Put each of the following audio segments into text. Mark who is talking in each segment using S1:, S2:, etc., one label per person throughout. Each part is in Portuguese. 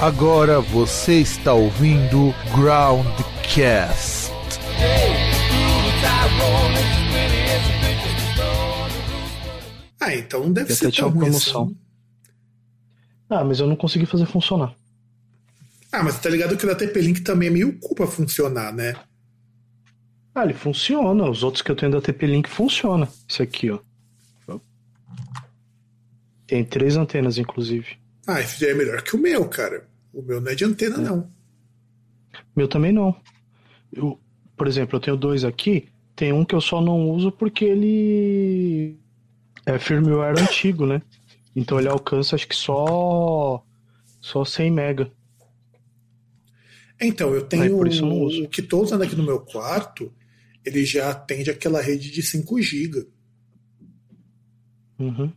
S1: Agora você está ouvindo Groundcast.
S2: Ah, então deve
S3: Eu
S2: ser ruim
S3: promoção.
S2: assim.
S3: Ah, mas eu não consegui fazer funcionar.
S2: Ah, mas tá ligado que o da TP-Link também é meio culpa funcionar, né?
S3: Ah, ele funciona. Os outros que eu tenho da TP-Link funciona. Esse aqui, ó. Tem três antenas, inclusive.
S2: Ah, esse é melhor que o meu, cara. O meu não é de antena, não.
S3: Meu também não. Eu, por exemplo, eu tenho dois aqui. Tem um que eu só não uso porque ele é firmware antigo, né? Então ele alcança acho que só só 100 mega.
S2: Então, eu tenho
S3: Aí, por isso eu não uso.
S2: o que tô usando aqui no meu quarto, ele já atende aquela rede de 5 GB.
S3: Uhum.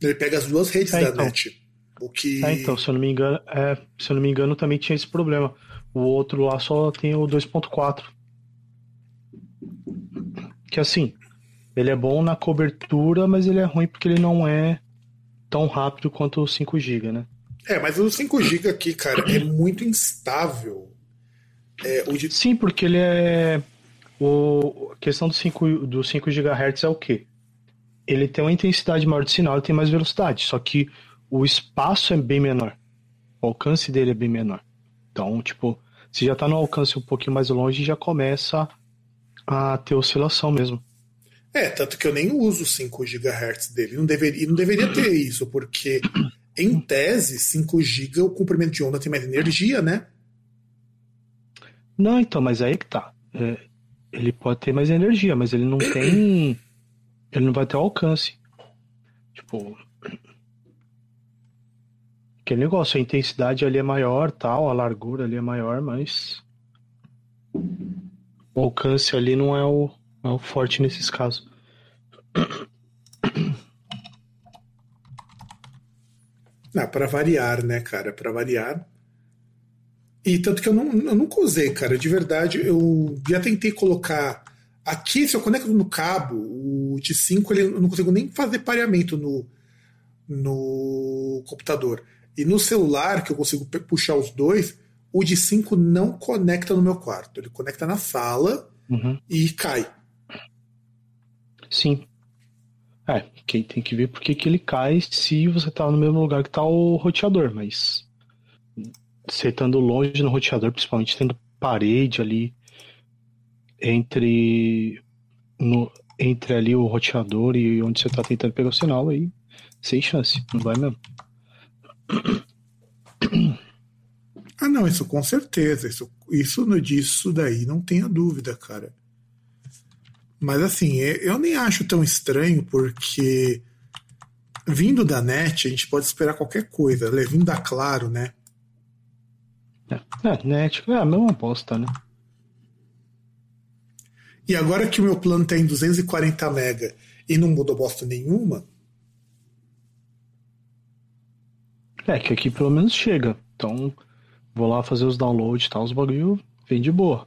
S2: Ele pega as duas redes
S3: É,
S2: da
S3: então.
S2: net. O que.
S3: É, então, se eu não me engano, é, se eu não me engano, também tinha esse problema. O outro lá só tem o 2.4. Que assim, ele é bom na cobertura, mas ele é ruim porque ele não é tão rápido quanto o 5 GB, né?
S2: É, mas o 5 GB aqui, cara, é muito instável. É, de...
S3: Sim, porque ele é. O... A questão do 5, do 5 GHz é o quê? Ele tem uma intensidade maior de sinal e tem mais velocidade, só que o espaço é bem menor. O alcance dele é bem menor. Então, tipo, se já tá no alcance um pouquinho mais longe, já começa a ter oscilação mesmo.
S2: É, tanto que eu nem uso 5 GHz dele. Não deveria, não deveria ter isso, porque, em tese, 5 GB o comprimento de onda tem mais energia, né?
S3: Não, então, mas aí que tá. É, ele pode ter mais energia, mas ele não tem. Ele não vai ter alcance. Tipo. Aquele negócio, a intensidade ali é maior, tal, a largura ali é maior, mas. O alcance ali não é o, é o forte nesses casos.
S2: Ah, para variar, né, cara? Para variar. E tanto que eu, não, eu nunca usei, cara. De verdade, eu já tentei colocar. Aqui, se eu conecto no cabo, o de 5 ele, eu não consigo nem fazer pareamento no, no computador. E no celular, que eu consigo puxar os dois, o de 5 não conecta no meu quarto. Ele conecta na sala
S3: Uhum.
S2: e cai.
S3: Sim. É, quem tem que ver por que que ele cai se você tá no mesmo lugar que tá o roteador, mas você estando longe no roteador, principalmente tendo parede ali entre no, entre ali o roteador e onde você tá tentando pegar o sinal aí, sem chance, não vai mesmo.
S2: Ah, não, isso com certeza. Isso, isso no disso daí não tenha dúvida, cara. Mas assim, é- eu nem acho tão estranho, porque vindo da net, a gente pode esperar qualquer coisa. Né? Vindo da Claro, né?
S3: É, é, net, é a mesma bosta, né?
S2: E agora que o meu plano tem 240 mega e não mudou bosta nenhuma,
S3: É, que aqui pelo menos chega. Então, vou lá fazer os downloads e tal, os bagulho vem de boa.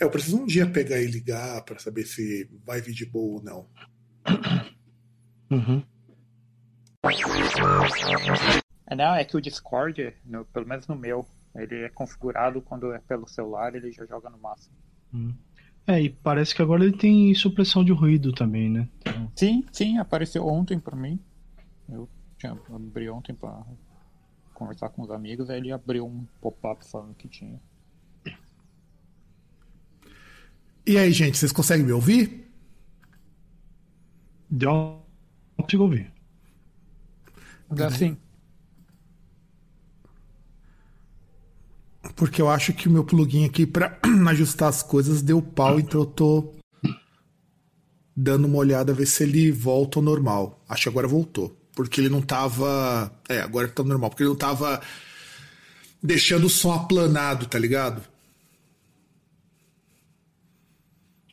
S2: é, eu preciso um dia pegar e ligar pra saber se vai vir de boa ou não.
S3: Uhum.
S4: É, não, é que o Discord, no- pelo menos no meu, ele é configurado quando é pelo celular, ele já joga no máximo.
S3: É, e parece que agora ele tem supressão de ruído também, né? Então,
S4: Sim, sim, apareceu ontem pra mim. Eu tinha, abri ontem pra conversar com os amigos, aí ele abriu um pop-up falando que tinha.
S2: E aí, gente, vocês conseguem me ouvir?
S3: Não consigo ouvir.
S4: Assim,
S2: Porque eu acho que o meu plugin aqui pra ajustar as coisas deu pau, então eu tô dando uma olhada a ver se ele volta ao normal. Acho que agora voltou. Porque ele não tava. É, agora tá normal. Porque ele não tava deixando o som aplanado, tá ligado?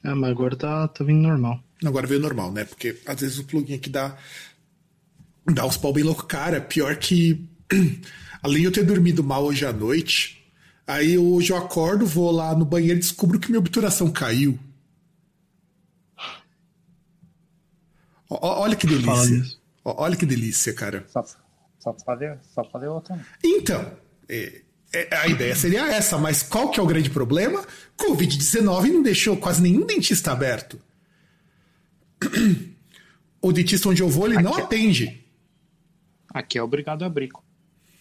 S3: É, mas agora tá, tá vindo normal.
S2: Agora veio normal, né? Porque às vezes o plugin aqui dá. dá uns pau bem louco. Cara, pior que. Além de eu ter dormido mal hoje à noite, aí hoje eu acordo, vou lá no banheiro e descubro que minha obturação caiu. Olha que
S3: Fala
S2: delícia. Olha que delícia, cara.
S4: só, só, fazer, só fazer outra. né?
S2: Então, É, é, a ideia seria essa, mas qual que é o grande problema? Covid-19 não deixou quase nenhum dentista aberto. O dentista onde eu vou, ele não
S4: Aqui-
S2: atende.
S4: Aqui é obrigado a abrir.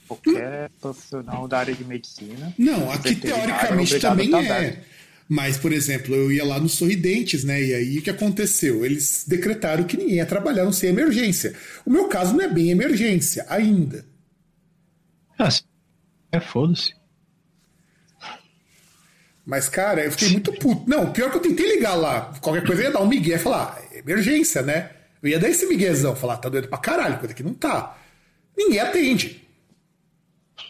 S4: Qualquer profissional da área de medicina.
S2: Não, aqui
S4: veterinário,
S2: teoricamente também
S4: tá
S2: é.
S4: aberto.
S2: Mas, por exemplo, eu ia lá no Sorridentes, né? E aí o que aconteceu? Eles decretaram que ninguém ia trabalhar, não ser emergência. O meu caso não é bem emergência, ainda.
S3: Ah, é, foda-se.
S2: Mas, cara, eu fiquei muito puto. Não, pior que eu tentei ligar lá. Qualquer coisa eu ia dar um migué e falar, ah, é emergência, né? Eu ia dar esse miguezão, falar, tá doendo pra caralho, coisa que não tá. Ninguém atende.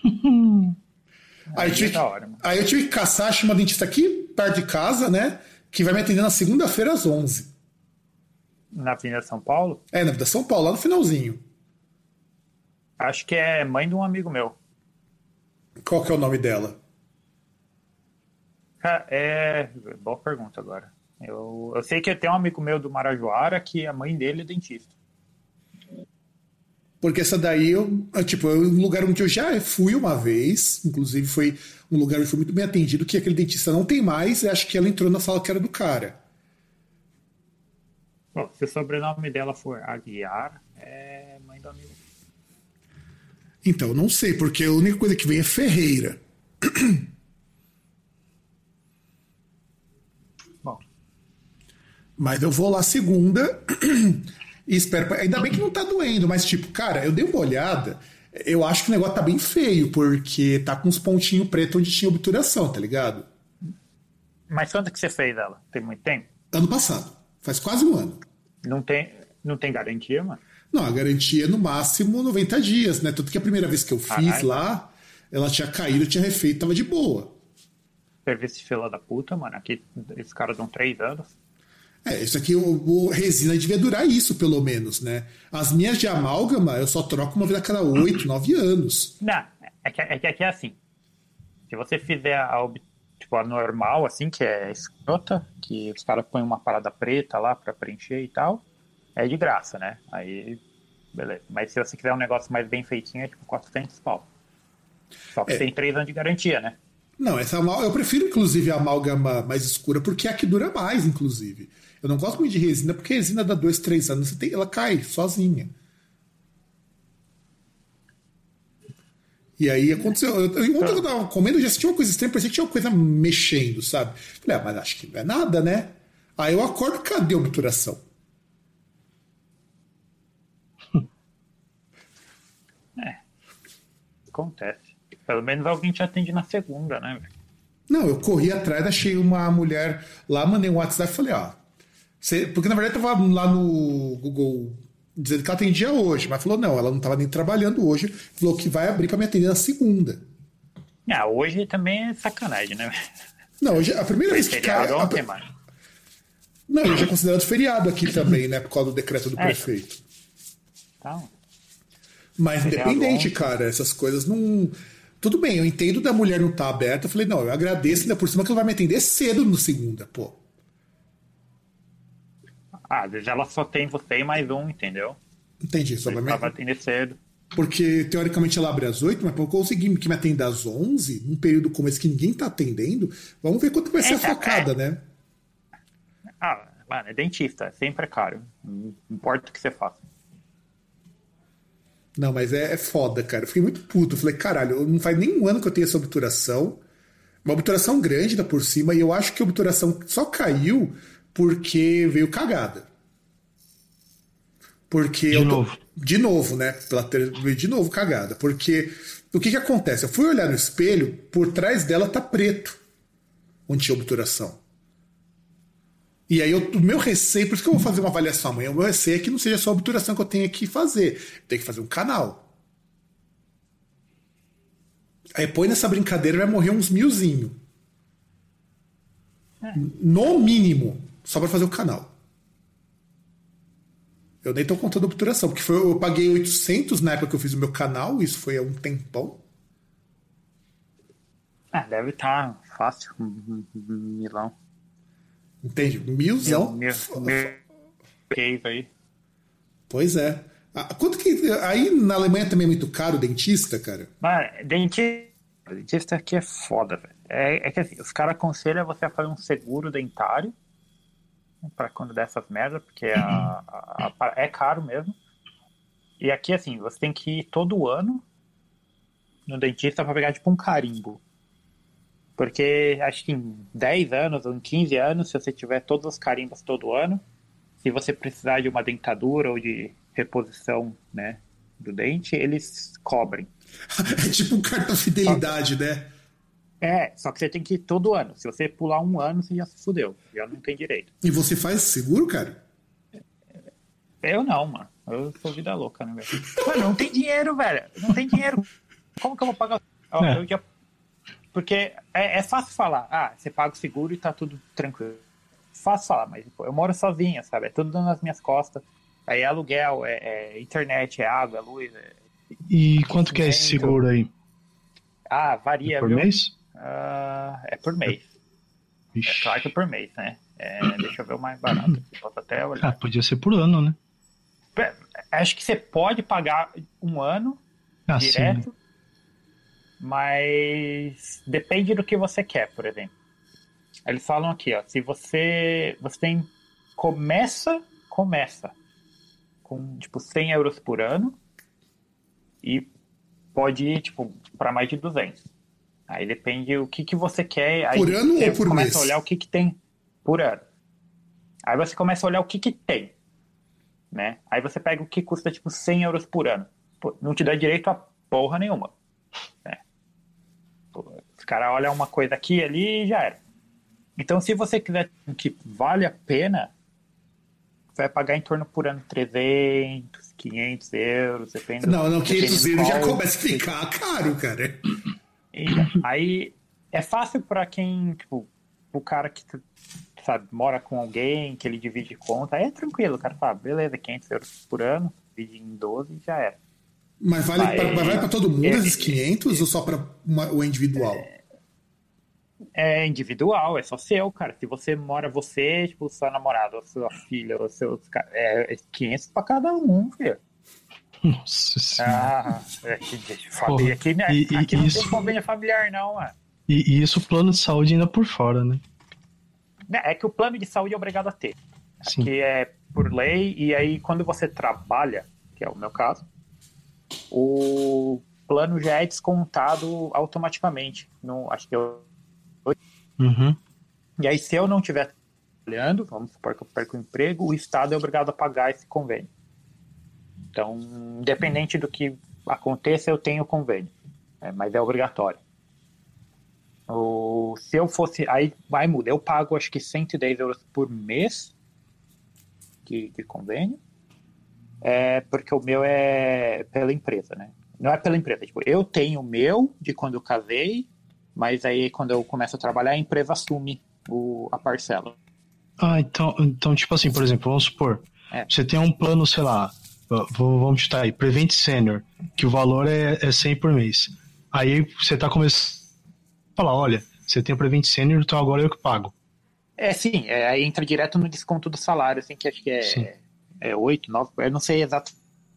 S2: aí, eu tive
S4: é
S2: que,
S4: da hora,
S2: aí eu tive que caçar, achei uma dentista aqui, perto de casa, né? Que vai me atender na segunda-feira às 11.
S4: Na Avenida São Paulo,
S2: É, na Vida São Paulo, lá no finalzinho.
S4: acho que é mãe de um amigo meu.
S2: Qual que é o nome dela?
S4: É. Boa pergunta agora. Eu, eu sei que tem um amigo meu do Marajoara que a mãe dele é dentista.
S2: Porque essa daí, eu, tipo, é um lugar onde eu já fui uma vez, inclusive foi um lugar onde foi muito bem atendido, que aquele dentista não tem mais, e acho que ela entrou na sala que era do cara.
S4: Bom, se o sobrenome dela for Aguiar, é mãe do amigo.
S2: Então, não sei, porque a única coisa que vem é Ferreira.
S4: Bom,
S2: Mas eu vou lá segunda e espero. Ainda bem que não tá doendo, mas, tipo, cara, eu dei uma olhada. Eu acho que o negócio tá bem feio, porque tá com uns pontinhos pretos onde tinha obturação, tá ligado?
S4: mas quando que você fez ela? Tem muito tempo?
S2: Ano passado. Faz quase um ano.
S4: Não tem, não tem garantia, mano?
S2: Não, a garantia é no máximo 90 dias, né? Tanto que a primeira vez que eu fiz
S4: Caralho.
S2: lá, ela tinha caído, tinha refeito, tava de boa.
S4: Serviço fila da puta, mano. Aqui esses caras dão três anos.
S2: É, isso aqui, o, resina devia durar isso, pelo menos, né? As minhas de amálgama, eu só troco uma vez a cada 8, 9 anos.
S4: Não, é que, é que aqui é assim. Se você fizer a, tipo, a normal, assim, que é escrota, que os caras põem uma parada preta lá pra preencher e tal, é de graça, né? Aí, beleza. Mas se você quiser um negócio mais bem feitinho, é tipo 400 pau. Só que
S2: É.
S4: tem três anos de garantia, né?
S2: Não, essa eu prefiro, inclusive, a amálgama mais escura, porque é a que dura mais, inclusive. Eu não gosto muito de resina, porque resina dá 2, 3 anos, tem- ela cai sozinha. E aí aconteceu. Eu, eu, ontem eu tava comendo, eu já senti uma coisa estranha, parecia que tinha uma coisa mexendo, sabe? Falei, ah, mas acho que não é nada, né? Aí eu acordo, cadê a obturação?
S4: Acontece. Pelo menos alguém te atende na segunda, né?
S2: Não, eu corri atrás, achei uma mulher lá, mandei um WhatsApp e falei, ó. Você, porque na verdade tava lá no Google dizendo que ela atendia hoje, mas falou, não, ela não tava nem trabalhando hoje, falou que vai abrir para me atender na segunda.
S4: Ah, hoje também é sacanagem, né?
S2: Não, hoje, a primeira
S4: Foi
S2: vez que cai.
S4: feriado
S2: a-
S4: ontem, mano.
S2: não, hoje é considerado feriado aqui também, né? Por causa do decreto do
S4: É.
S2: prefeito.
S4: Então,
S2: Mas
S4: Feriado
S2: independente,
S4: ontem.
S2: cara, essas coisas não. Tudo bem, eu entendo da mulher não estar aberta. Eu falei, não, eu agradeço ainda por cima que ela vai me atender cedo no segunda, pô.
S4: Ah, às vezes ela só tem você e mais um, entendeu?
S2: Entendi, só vai me...
S4: Atender cedo.
S2: Porque teoricamente ela abre às 8, mas pra eu conseguir que me atenda às 11, num período como esse que ninguém tá atendendo, vamos ver quanto vai ser a
S4: É, tá,
S2: facada, né?
S4: Ah, mano, é dentista, é sempre é caro. Não importa o que você faça.
S2: Não, mas é, é foda, cara. Eu fiquei muito puto. Eu falei, caralho, não faz nem um ano que eu tenho essa obturação. Uma obturação grande da por cima, e eu acho que a obturação só caiu porque veio cagada. Porque
S3: De
S2: eu tô-
S3: novo.
S2: De novo, né? Pela ter... veio De novo cagada. Porque o que que acontece? Eu fui olhar no espelho, por trás dela tá preto. Onde tinha obturação. E aí, eu- o meu receio, por isso que eu vou fazer uma avaliação amanhã, o meu receio é que não seja só a obturação que eu tenho que fazer. Tem que fazer um canal. Aí põe nessa brincadeira vai morrer uns milzinho. No mínimo, só para fazer o canal. Eu nem tô contando a obturação, porque foi, eu paguei 800 na época que eu fiz o meu canal, isso foi há um tempão.
S4: Ah, deve estar fácil. um- um Milão.
S2: Entende? Milzão.
S4: Mil, mil case aí.
S2: Pois é. Ah, Quanto que. Aí na Alemanha também é muito caro o dentista, cara?
S4: Mas dentista dentista aqui é foda, velho. É, é que assim, os caras aconselham você a fazer um seguro dentário para quando dessas merdas, porque a, a, a, é caro mesmo. E aqui, assim, você tem que ir todo ano no dentista para pegar tipo um carimbo. Porque acho que em 10 anos ou em 15 anos, se você tiver todos os carimbos todo ano, se você precisar de uma dentadura ou de reposição, né, do dente, eles cobrem.
S2: é tipo um cartão fidelidade, né?
S4: É, só que você tem que ir todo ano. Se você pular um ano, você já se fudeu. Já não tem direito.
S2: E você faz seguro, cara?
S4: Eu não, mano. Eu sou vida louca, né, velho? Mano, não tem dinheiro, velho. Não tem dinheiro. Como que eu vou pagar? É. Eu já... Porque é, é, fácil falar. Ah, você paga o seguro e tá tudo tranquilo. Fácil falar, mas pô, eu moro sozinha, sabe? É tudo nas minhas costas. Aí é aluguel, é, é internet, é água, é luz. É...
S3: E quanto que é esse seguro aí?
S4: Ah, varia.
S3: Por viu? mês?
S4: Uh, é por mês. Ixi. É claro que é por mês, né? É, deixa eu ver o mais barato aqui. Posso até olhar.
S3: Ah, podia ser por ano, né?
S4: Acho que você pode pagar um ano ah, direto, sim. mas depende do que você quer, por exemplo. Eles falam aqui, ó, se você você tem começa começa com tipo 100 euros por ano e pode ir tipo para mais de 200. Aí depende o que, que você quer. Aí
S2: por ano
S4: ou
S2: por
S4: começa
S2: mês?
S4: a olhar o que, que tem por ano. Aí você começa a olhar o que, que tem. Né? Aí você pega o que custa tipo 100 euros por ano. Pô, não te dá direito a porra nenhuma. Né? Pô, os caras olham uma coisa aqui ali e já era. Então, se você quiser que vale a pena, você vai pagar em torno por ano 300, 500 euros, depende.
S2: Não, não, 500 euros já começa a ficar caro, cara.
S4: Aí é fácil para quem, tipo, o cara que sabe, mora com alguém, que ele divide conta, aí é tranquilo, o cara fala, beleza, 500 euros por ano, divide em 12 já era.
S2: Mas vale mas, pra, para todo mundo é, esses 500 é, ou só para o individual?
S4: É, é, individual, é só seu, cara. Se você mora você, tipo, sua namorada, ou sua filha, ou seus é 500 para cada um, filho.
S3: Nossa
S4: senhora. Ah, é que, família, aqui, né, e, aqui e não isso... tem convênio familiar, não, mano.
S3: E, e isso o plano de saúde ainda por fora, né?
S4: É que o plano de saúde é obrigado a ter. Sim. Que é por lei, e aí quando você trabalha, que é o meu caso, o plano já é descontado automaticamente. No, acho que eu.
S3: Uhum.
S4: E aí, se eu não estiver trabalhando, vamos supor que eu perco o emprego, o Estado é obrigado a pagar esse convênio. Então, independente do que aconteça, eu tenho convênio. É, mas é obrigatório. O, se eu fosse. Aí vai mudar. Eu pago acho que 110 euros por mês de, de convênio. É, porque o meu é pela empresa, né? Não é pela empresa. Tipo, eu tenho o meu de quando eu casei, mas aí quando eu começo a trabalhar, a empresa assume o, a parcela.
S3: Ah, então, então, tipo assim, por exemplo, vamos supor, é. você tem um plano, sei lá, vamos chutar aí, Prevent Senior, que o valor é, é 100 por mês. Aí você está começando a falar, olha, você tem o Prevent Senior, então agora eu que pago.
S4: É, sim, é, aí entra direto no desconto do salário, assim, que acho que é, é 8, 9, eu não sei exato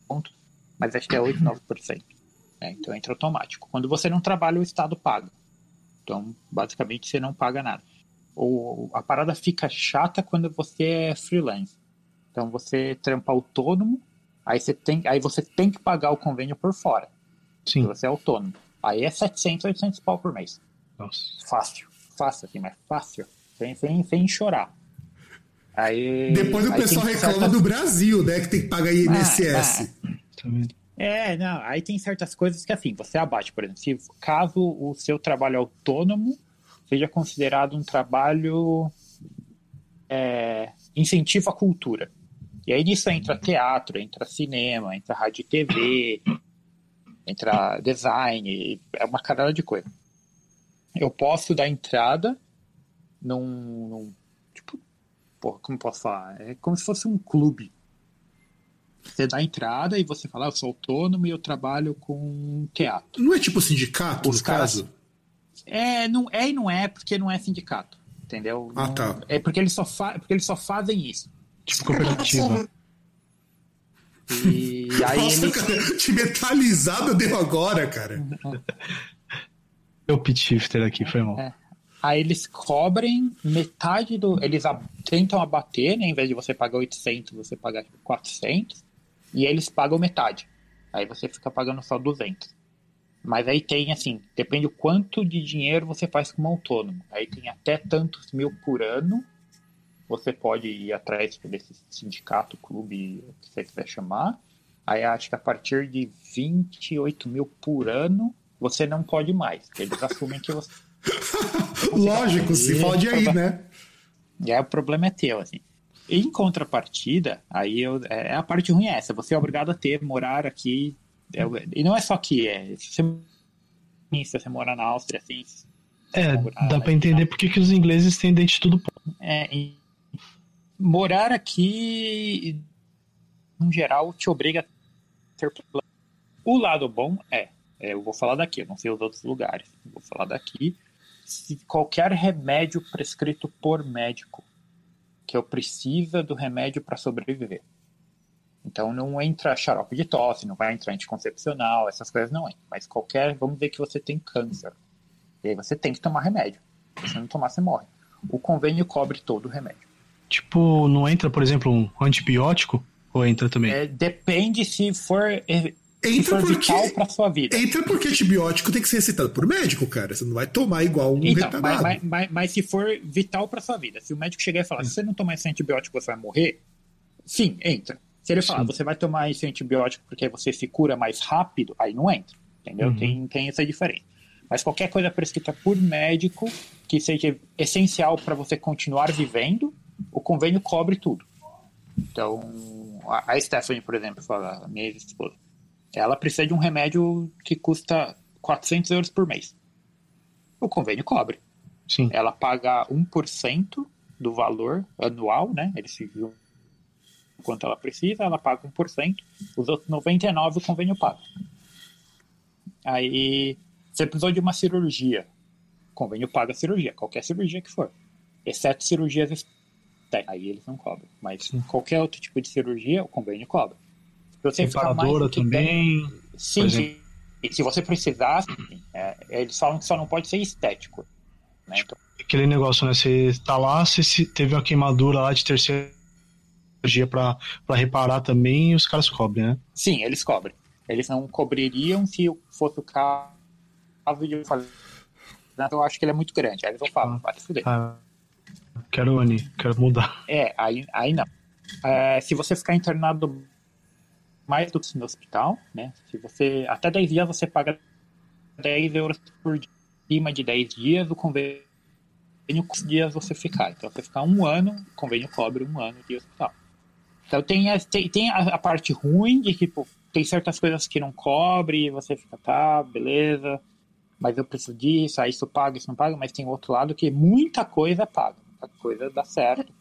S4: ponto, mas acho que é 8, 9%. É, então entra automático. Quando você não trabalha, o Estado paga. Então, basicamente, você não paga nada. Ou a parada fica chata quando você é freelance. Então, você trampa autônomo Aí você tem, aí você tem que pagar o convênio por fora.
S3: Sim.
S4: Se você é autônomo. Aí é 700, 800 pau por mês.
S3: Nossa.
S4: Fácil. Fácil, assim, mas fácil. Sem, sem, sem chorar. Aí,
S2: Depois o
S4: aí
S2: pessoal reclama certas... do Brasil, né? Que tem que pagar INSS.
S4: Ah, ah. É, não, aí tem certas coisas que assim, você abate, por exemplo, se caso o seu trabalho autônomo seja considerado um trabalho é, incentivo à cultura. E aí nisso entra teatro, entra cinema, entra rádio e TV, entra design, é uma caralho de coisa. Eu posso dar entrada num, num tipo, porra, como posso falar? É como se fosse um clube. Você dá entrada e você fala, ah, eu sou autônomo e eu trabalho com teatro.
S2: Não é tipo sindicato, Os no caras... caso?
S4: É, não é e não é porque não é sindicato, entendeu?
S2: Ah,
S4: não,
S2: tá.
S4: É porque eles só, fa... porque eles só fazem isso.
S3: Tipo cooperativa.
S4: E aí
S2: Nossa,
S4: ele...
S2: cara, que metalizada deu agora, cara.
S3: o pitch shifter aqui, foi mal.
S4: É. Aí eles cobrem metade do. Eles a, tentam abater, né? Em vez de você pagar 800, você paga 400. E eles pagam metade. Aí você fica pagando só 200. Mas aí tem, assim, depende o quanto de dinheiro você faz como autônomo. Aí tem até tantos mil por ano. Você pode ir atrás desse sindicato, clube, o que você quiser chamar. Aí acho que a partir de 28 mil por ano, você não pode mais. Eles assumem que você.
S2: Lógico, se pode aí, né?
S4: E aí o problema é teu, assim. Em contrapartida, aí eu, é a parte ruim é essa. Você é obrigado a ter, morar aqui. É, e não é só aqui, é. Se você, se você morar na Áustria, assim.
S3: É, dá para entender porque que os ingleses têm dente tudo.
S4: É, morar aqui, no geral, te obriga a ter problema. O lado bom é, é, eu vou falar daqui, eu não sei os outros lugares, vou falar daqui. Se qualquer remédio prescrito por médico que eu precisa do remédio para sobreviver. Então não entra xarope de tosse, não vai entrar anticoncepcional, essas coisas não entram. Mas qualquer, vamos dizer que você tem câncer. E aí você tem que tomar remédio. Se você não tomar, você morre. O convênio cobre todo o remédio.
S3: Tipo, não entra, por exemplo, um antibiótico? Ou entra também?
S4: É, depende se for, se for porque, vital para sua vida.
S2: Entra porque antibiótico tem que ser receitado por médico, cara. Você não vai tomar igual um
S4: então,
S2: retardado.
S4: Mas, mas, mas, se for vital para sua vida, se o médico chegar e falar, se você não tomar esse antibiótico você vai morrer, sim, entra. Se ele falar, sim. você vai tomar esse antibiótico porque você se cura mais rápido, aí não entra. Entendeu? Uhum. Tem, tem essa diferença. Mas qualquer coisa prescrita por médico que seja essencial para você continuar vivendo, o convênio cobre tudo. Então, a Stephanie, por exemplo, fala, a minha esposa, ela precisa de um remédio que custa 400 euros por mês. O convênio cobre.
S3: Sim.
S4: Ela paga 1% do valor anual, né? Eles se viu quanto ela precisa, ela paga 1%, os outros 99% o convênio paga. Aí, você precisou de uma cirurgia, o convênio paga a cirurgia, qualquer cirurgia que for, exceto cirurgias aí eles não cobram. Mas Sim. qualquer outro tipo de cirurgia, o convênio cobra.
S3: Se você Reparadora também.
S4: Sim, sim. E se você precisar, é, eles falam que só não pode ser estético. Né?
S3: Então... Aquele negócio, né? Você tá lá, você teve uma queimadura lá de terceira cirurgia para reparar também e os caras cobrem, né?
S4: Sim, eles cobrem. Eles não cobririam se fosse o caso de eu fazer. Eu acho que ele é muito grande. Aí eles vão falar, ah, vai se fuder. Ah.
S3: Quero Ani, quero mudar.
S4: É, aí, aí não. É, se você ficar internado mais do que no hospital, né? Se você. Até 10 dias você paga 10 euros por dia. Acima de 10 dias, o convênio dias você ficar. Então, você ficar um ano, o convênio cobre um ano de hospital. Então, tem a, tem, tem a, a parte ruim de tipo, tem certas coisas que não cobre, você fica, tá, beleza, mas eu preciso disso, aí isso paga, isso não paga, mas tem outro lado que muita coisa paga a coisa dá certo.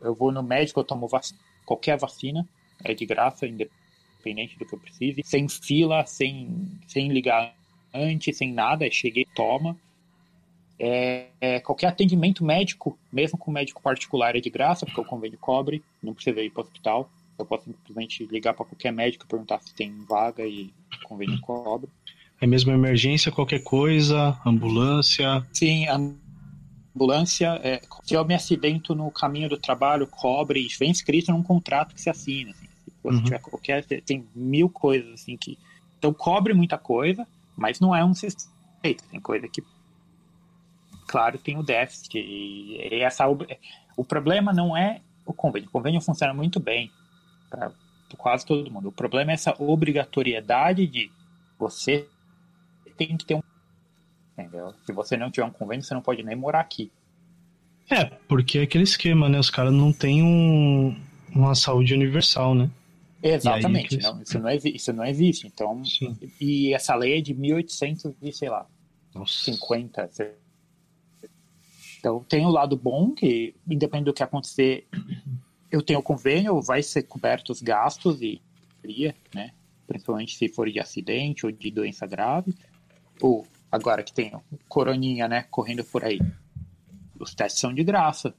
S4: Eu vou no médico, eu tomo vac... qualquer vacina, é de graça, independente do que eu precise, sem fila, sem, sem ligar antes, sem nada, cheguei, toma. É, é, qualquer atendimento médico, mesmo com médico particular, é de graça, porque o convênio cobre, não precisa ir para o hospital. Eu posso simplesmente ligar para qualquer médico e perguntar se tem vaga e o convênio cobre.
S3: É mesmo emergência, qualquer coisa, ambulância?
S4: Sim, ambulância, é, se eu me acidento no caminho do trabalho, cobre, vem escrito num contrato que se assina. Assim, se você uhum. tiver qualquer, tem mil coisas assim que. Então cobre muita coisa, mas não é um sistema. Tem coisa que, claro, tem o déficit. E essa, o problema não é o convênio. O convênio funciona muito bem para quase todo mundo. O problema é essa obrigatoriedade de você tem que ter um entendeu? Se você não tiver um convênio, você não pode nem morar aqui.
S3: É, porque é aquele esquema, né? Os caras não têm um, uma saúde universal, né?
S4: Exatamente, eles... não, isso, não existe, isso não existe. Então, Sim. e essa lei é de 1800 e sei lá, Nossa. 50. Então tem o lado bom que, independente do que acontecer, eu tenho o convênio, vai ser coberto os gastos e né? Principalmente se for de acidente ou de doença grave. Ou agora que tem coroninha, né, correndo por aí. Os testes são de graça.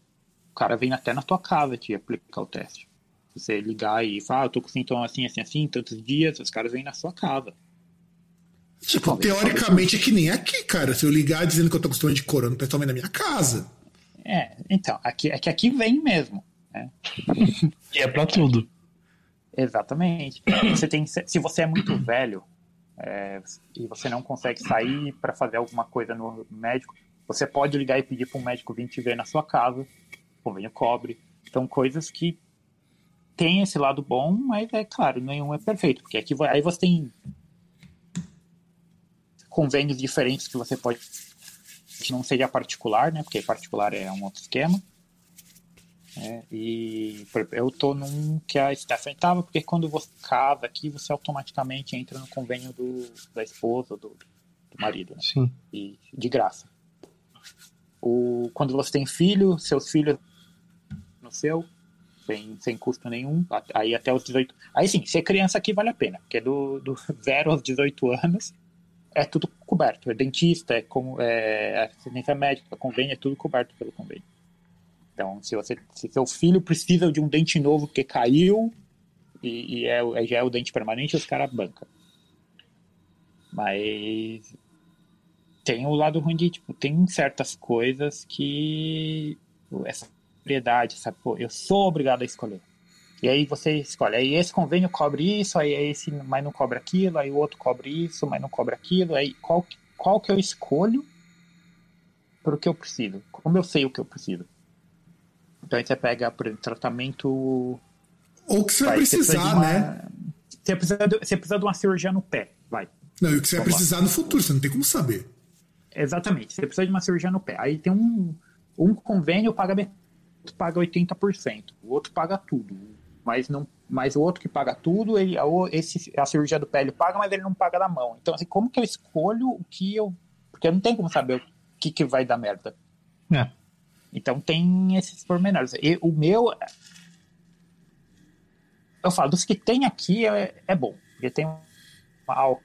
S4: O cara vem até na tua casa te aplicar o teste. Você ligar e falar, ah, eu tô com sintoma assim, assim, assim, tantos dias, os caras vêm na sua casa.
S2: Tipo, teoricamente é que nem aqui, cara. Se eu ligar dizendo que eu tô com sistema de corona, o pessoal vem na minha casa.
S4: É, então, aqui, é que aqui vem mesmo. Né?
S3: E é pra tudo.
S4: Exatamente. Você tem, se você é muito velho é, e você não consegue sair para fazer alguma coisa no médico, você pode ligar e pedir para um médico vir te ver na sua casa, convênio cobre. Então, coisas que tem esse lado bom, mas é claro, nenhum é perfeito, porque aqui aí você tem convênios diferentes que você pode não seja particular, né? Porque particular é um outro esquema. É, e eu tô num que a Stephanie tava, porque quando você casa aqui, você automaticamente entra no convênio do, da esposa, do, do marido, né?
S3: Sim.
S4: E de graça. O, quando você tem filho, seus filhos no seu, sem, sem custo nenhum, aí até os 18. Aí sim, ser criança aqui vale a pena, porque do, do 0 aos 18 anos é tudo coberto. É dentista, é, com, é assistência médica, convênio, é tudo coberto pelo convênio. Então, se, você, se seu filho precisa de um dente novo porque caiu e, e é, é já é o dente permanente, os caras bancam. Mas tem o lado ruim de, tipo, tem certas coisas que essa propriedade, sabe? Pô, eu sou obrigado a escolher. E aí você escolhe, aí esse convênio cobre isso, aí esse mas não cobre aquilo, aí o outro cobre isso, mas não cobre aquilo, aí qual, qual que eu escolho para o que eu preciso? Como eu sei o que eu preciso? Então aí você pega, por exemplo, tratamento...
S2: Ou que você vai, precisar, você uma, né?
S4: Você precisa, de, você precisa de uma cirurgia no pé, vai.
S2: Não, e o que você vai precisar lá. no futuro, você não tem como saber.
S4: Exatamente, você precisa de uma cirurgia no pé. Aí tem um, um convênio paga paga 80%, o outro paga tudo mas não mas o outro que paga tudo, ele, esse, a cirurgia do pé ele paga, mas ele não paga na mão. Então, assim, como que eu escolho o que eu. Porque eu não tenho como saber o que, que vai dar merda.
S3: É.
S4: Então tem esses pormenores. E o meu. Eu falo, dos que tem aqui é, é bom. Porque tem uma AOK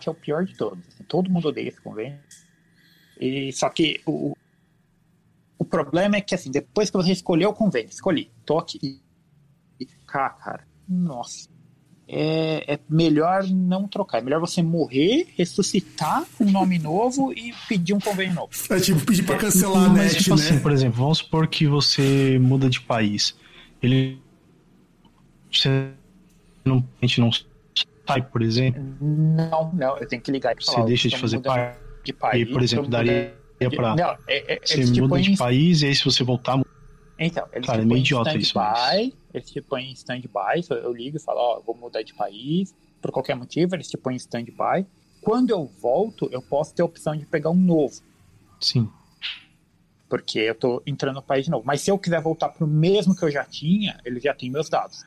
S4: que é o pior de todos. Assim, todo mundo odeia esse convênio. E, só que o, o problema é que, assim, depois que você escolheu o convênio, escolhi, tô aqui trocar, cara, nossa. É, é, melhor não trocar. É melhor você morrer, ressuscitar um nome novo e pedir um convênio novo.
S2: É tipo pedir pra cancelar a net, tipo
S3: né? Assim, por exemplo, vamos supor que você muda de país. Ele. Você não, a gente não sai, por exemplo?
S4: Não, não, eu tenho que ligar e
S3: falar. Você deixa de fazer parte.
S4: De país,
S3: e, por exemplo, daria pra. Não, é, é, você muda de país e aí se você voltar.
S4: Então, eles
S3: Cara, é meio idiota isso.
S4: Mas eles te põem em stand-by, eu ligo e falo, ó, oh, vou mudar de país, por qualquer motivo, eles te põem em stand-by. Quando eu volto, eu posso ter a opção de pegar um novo.
S3: Sim.
S4: Porque eu tô entrando no país de novo. Mas se eu quiser voltar pro mesmo que eu já tinha, ele já tem meus dados.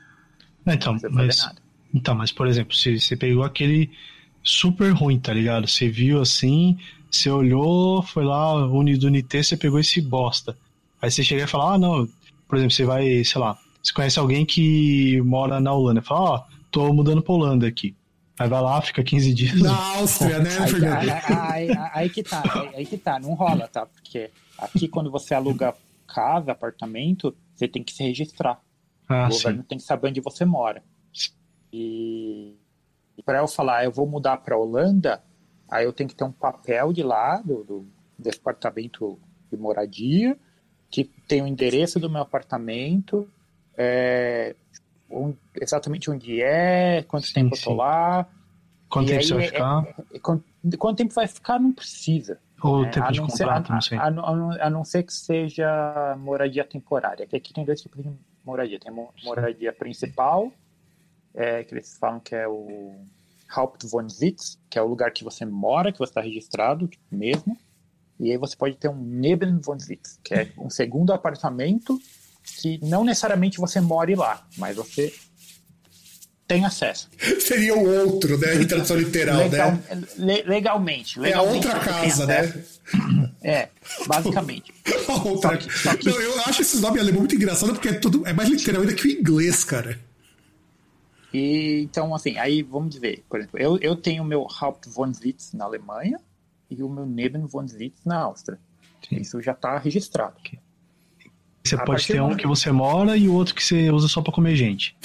S3: Então, não mas, então, mas por exemplo, se você pegou aquele super ruim, tá ligado? Você viu assim, você olhou, foi lá, Unidunité, você pegou esse bosta. Aí você chega e fala, ah, não, por exemplo, você vai, sei lá, você conhece alguém que mora na Holanda, fala, ó, oh, tô mudando pra Holanda aqui. Aí vai lá, fica 15 dias.
S2: Na Áustria, né,
S4: aí, aí, aí, aí, que tá, aí, que tá, não rola, tá? Porque aqui quando você aluga casa, apartamento, você tem que se registrar. Ah, o governo sim. tem que saber onde você mora. E, e para eu falar, eu vou mudar para Holanda, aí eu tenho que ter um papel de lá, do, do departamento de moradia, que tem o endereço do meu apartamento, é, exatamente onde é, quanto sim, tempo sim. eu tô lá.
S3: Quanto tempo você vai é, ficar?
S4: É, é, quanto, quanto, tempo vai ficar, não precisa.
S3: Ou né? tempo de contrato,
S4: ser,
S3: não sei.
S4: A, a, a, não ser que seja moradia temporária. Que aqui tem dois tipos de moradia. Tem moradia principal, é, que eles falam que é o Hauptwohnsitz, que é o lugar que você mora, que você está registrado mesmo. E aí você pode ter um Nebenwohnsitz, que é um segundo apartamento que não necessariamente você more lá, mas você tem acesso.
S2: Seria o outro, né? Em tradução literal, Legal, né?
S4: Le, legalmente, legalmente.
S2: É a outra casa, né?
S4: É, basicamente.
S2: outra... Só que, só que... Não, eu acho esses nomes alemão muito engraçado porque é, tudo, é mais literal ainda que o inglês, cara.
S4: E, então, assim, aí vamos dizer, por exemplo, eu, eu tenho o meu Hauptwohnsitz na Alemanha e o meu Nebenwohnsitz na Áustria. Sim. Isso já está registrado.
S3: Você a pode ter um que você mora e o outro que você usa só pra comer gente.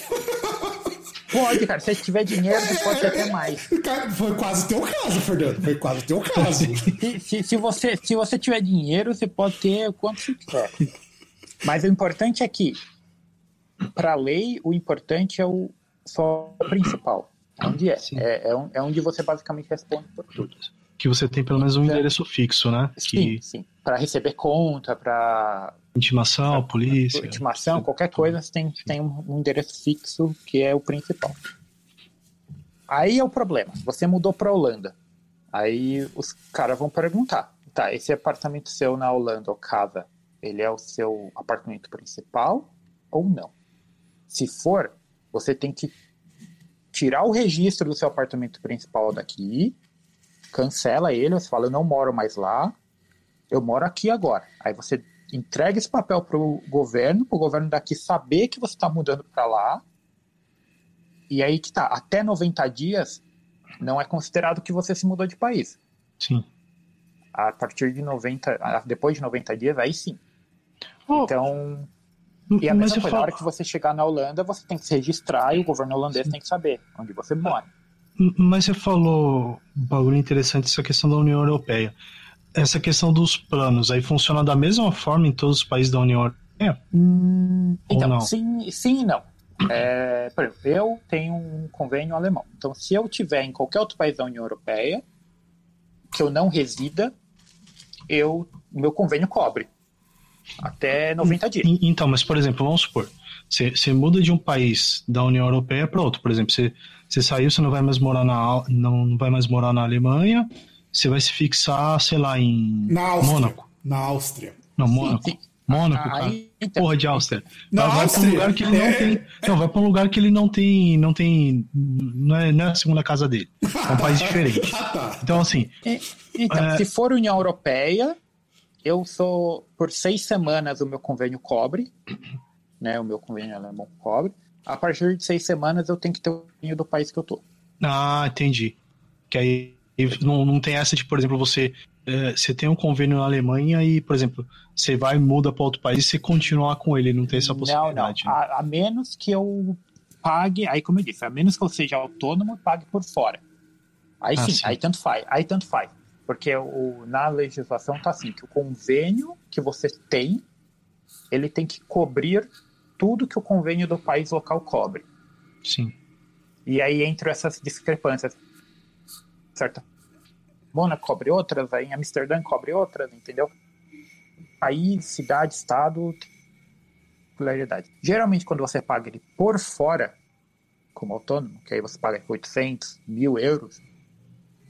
S4: Pode, cara. Se tiver dinheiro, você pode ter até mais.
S2: Cara, Foi quase teu caso, Fernando. Foi quase teu caso.
S4: Se, se, se você, se você tiver dinheiro, você pode ter quanto você quiser. Mas o importante é que, para a lei, o importante é o só o principal. Onde é?
S3: Sim.
S4: É, é, on- é onde você basicamente responde por tudo.
S3: Que você tem pelo menos um endereço fixo, né?
S4: Sim,
S3: Que
S4: sim. Para receber conta, para
S3: intimação, polícia.
S4: intimação, qualquer coisa, você tem, tem um endereço fixo que é o principal. Aí é o problema. Você mudou para Holanda. Aí os caras vão perguntar: tá, esse apartamento seu na Holanda ou casa, ele é o seu apartamento principal ou não? Se for, você tem que tirar o registro do seu apartamento principal daqui, cancela ele, você fala: eu não moro mais lá, eu moro aqui agora. Aí você entrega esse papel pro governo, pro governo daqui saber que você está mudando para lá. E aí que tá, até 90 dias não é considerado que você se mudou de país.
S3: Sim.
S4: A partir de 90, ah, depois de 90 dias, aí sim.
S3: Oh,
S4: Então, e a mesma coisa, na
S3: falo-
S4: hora que você chegar na Holanda, você tem que se registrar e o governo holandês tem que saber onde você mora.
S3: Mas você falou um bagulho interessante, essa questão da União Europeia. Essa questão dos planos aí funciona da mesma forma em todos os países da União Europeia? Ou
S4: Então, sim, sim e não. É, por exemplo, eu tenho um convênio alemão. Então, se eu tiver em qualquer outro país da União Europeia que eu não resida, eu meu convênio cobre até 90 dias.
S3: En- Então, mas por exemplo, vamos supor, você, você muda de um país da União Europeia para outro. Por exemplo, você, você saiu, você não vai mais morar na não, não vai mais morar na Alemanha, você vai se fixar, sei lá, em
S2: Na Áustria.
S3: Mônaco.
S2: Na Áustria.
S3: Não, Mônaco.
S4: sim.
S3: Mônaco, cara.
S4: Aí, então,
S3: Porra de Áustria.
S2: Na
S3: vai, pra um lugar que ele não
S2: é.
S3: tem. Não, vai pra um lugar que ele não tem. Não tem. Não é, não é a segunda casa dele. É um país diferente.
S2: Ah, tá.
S3: Então, assim,
S4: Então,
S3: É.
S4: se for União Europeia, eu sou por seis semanas o meu convênio cobre, né? O meu convênio alemão cobre. A partir de seis semanas eu tenho que ter o convênio do país que eu tô.
S3: ah, entendi. Que aí não, não tem essa de, por exemplo, você. é, você tem um convênio na Alemanha e, por exemplo, você vai e muda para outro país e você continuar com ele, não tem essa
S4: Não, não.
S3: possibilidade. né?
S4: A, a menos que eu pague, aí como eu disse, a menos que eu seja autônomo, pague por fora. Aí
S3: Ah,
S4: sim,
S3: sim.
S4: aí tanto faz, aí tanto faz. Porque o, na legislação tá assim, que o convênio que você tem, ele tem que cobrir tudo que o convênio do país local cobre.
S3: Sim.
S4: E aí entram essas discrepâncias. Certo? Mônaco cobre outras, aí em Amsterdã cobre outras, entendeu? Aí, cidade, estado, peculiaridade. Geralmente, quando você paga ele por fora, como autônomo, que aí você paga 800, mil euros,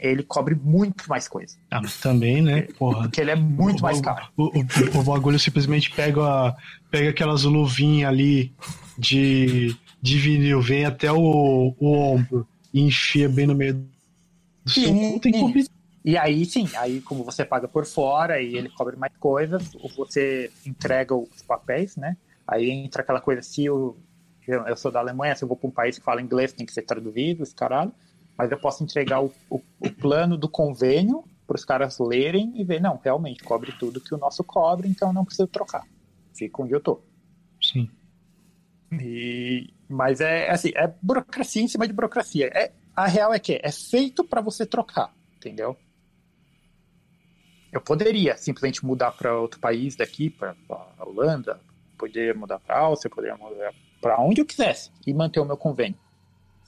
S4: ele cobre muito mais coisa.
S3: Ah, mas também, né? Porra.
S4: Porque ele é muito mais
S3: o,
S4: caro.
S3: O, o, o bagulho simplesmente pega, pega aquelas luvinhas ali de, de vinil, vem até o, o ombro e enfia bem no meio do seu cu, tem que.
S4: E aí sim, aí como você paga por fora e ele cobre mais coisas, ou você entrega os papéis, né? Aí entra aquela coisa, se eu, eu sou da Alemanha, se eu vou para um país que fala inglês, tem que ser traduzido, esse caralho. Mas eu posso entregar o, o, o plano do convênio para os caras lerem e ver, não, realmente cobre tudo que o nosso cobre, então não preciso trocar. Fica onde eu tô.
S3: Sim.
S4: E, mas é assim, é burocracia em cima de burocracia. É, a real é que é feito para você trocar, entendeu? Eu poderia simplesmente mudar para outro país daqui, para a Holanda, poderia mudar para a Áustria, poderia mudar para onde eu quisesse e manter o meu convênio.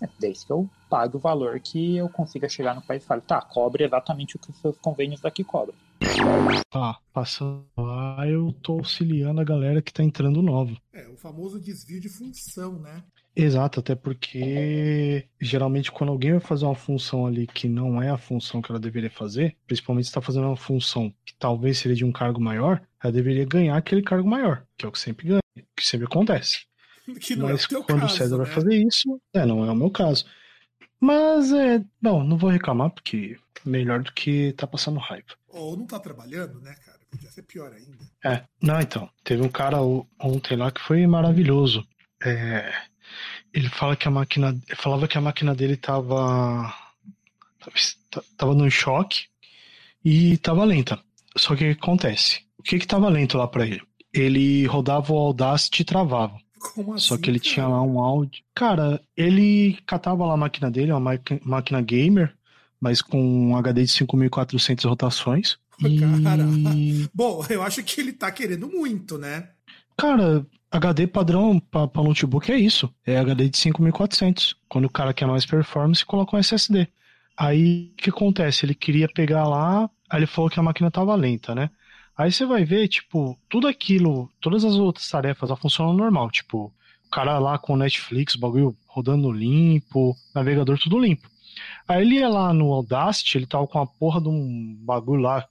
S4: É, Desde que eu pague o valor que eu consiga chegar no país e fale, tá, cobre exatamente o que os seus convênios daqui cobram.
S3: Tá, passando lá, eu tô auxiliando a galera que tá entrando nova.
S2: É, o famoso desvio de função, né?
S3: Exato, até porque geralmente quando alguém vai fazer uma função ali que não é a função que ela deveria fazer, principalmente se está fazendo uma função que talvez seria de um cargo maior, ela deveria ganhar aquele cargo maior, que é o que sempre ganha, que sempre acontece.
S2: Não
S3: Mas
S2: é
S3: quando
S2: caso,
S3: o César
S2: né?
S3: vai fazer isso, é, não é o meu caso. Mas é, bom, não vou reclamar porque melhor do que tá passando raiva.
S2: Ou não tá trabalhando, né, cara? Podia ser pior ainda.
S3: É, não, então, teve um cara ontem lá que foi maravilhoso. É, ele fala que a máquina, falava que a máquina dele tava tava, tava no choque e tava lenta. Só que o que acontece? O que que tava lento lá pra ele? Ele rodava o Audacity e travava.
S2: Como
S3: Só
S2: assim,
S3: que ele
S2: cara?
S3: tinha lá um áudio. Cara, ele catava lá a máquina dele, uma máquina, gamer, mas com um HD de 5400 rotações. E.
S2: Cara. Bom, eu acho que ele tá querendo muito, né?
S3: Cara, HD padrão pra, pra notebook é isso. É HD de 5400. Quando o cara quer mais performance, coloca um SSD. Aí o que acontece? Ele queria pegar lá, aí ele falou que a máquina tava lenta, né? Aí você vai ver, tipo, tudo aquilo, todas as outras tarefas lá funcionam normal. Tipo, o cara lá com o Netflix, o bagulho rodando limpo, navegador tudo limpo. Aí ele ia lá no Audacity, ele tava com a porra de um bagulho lá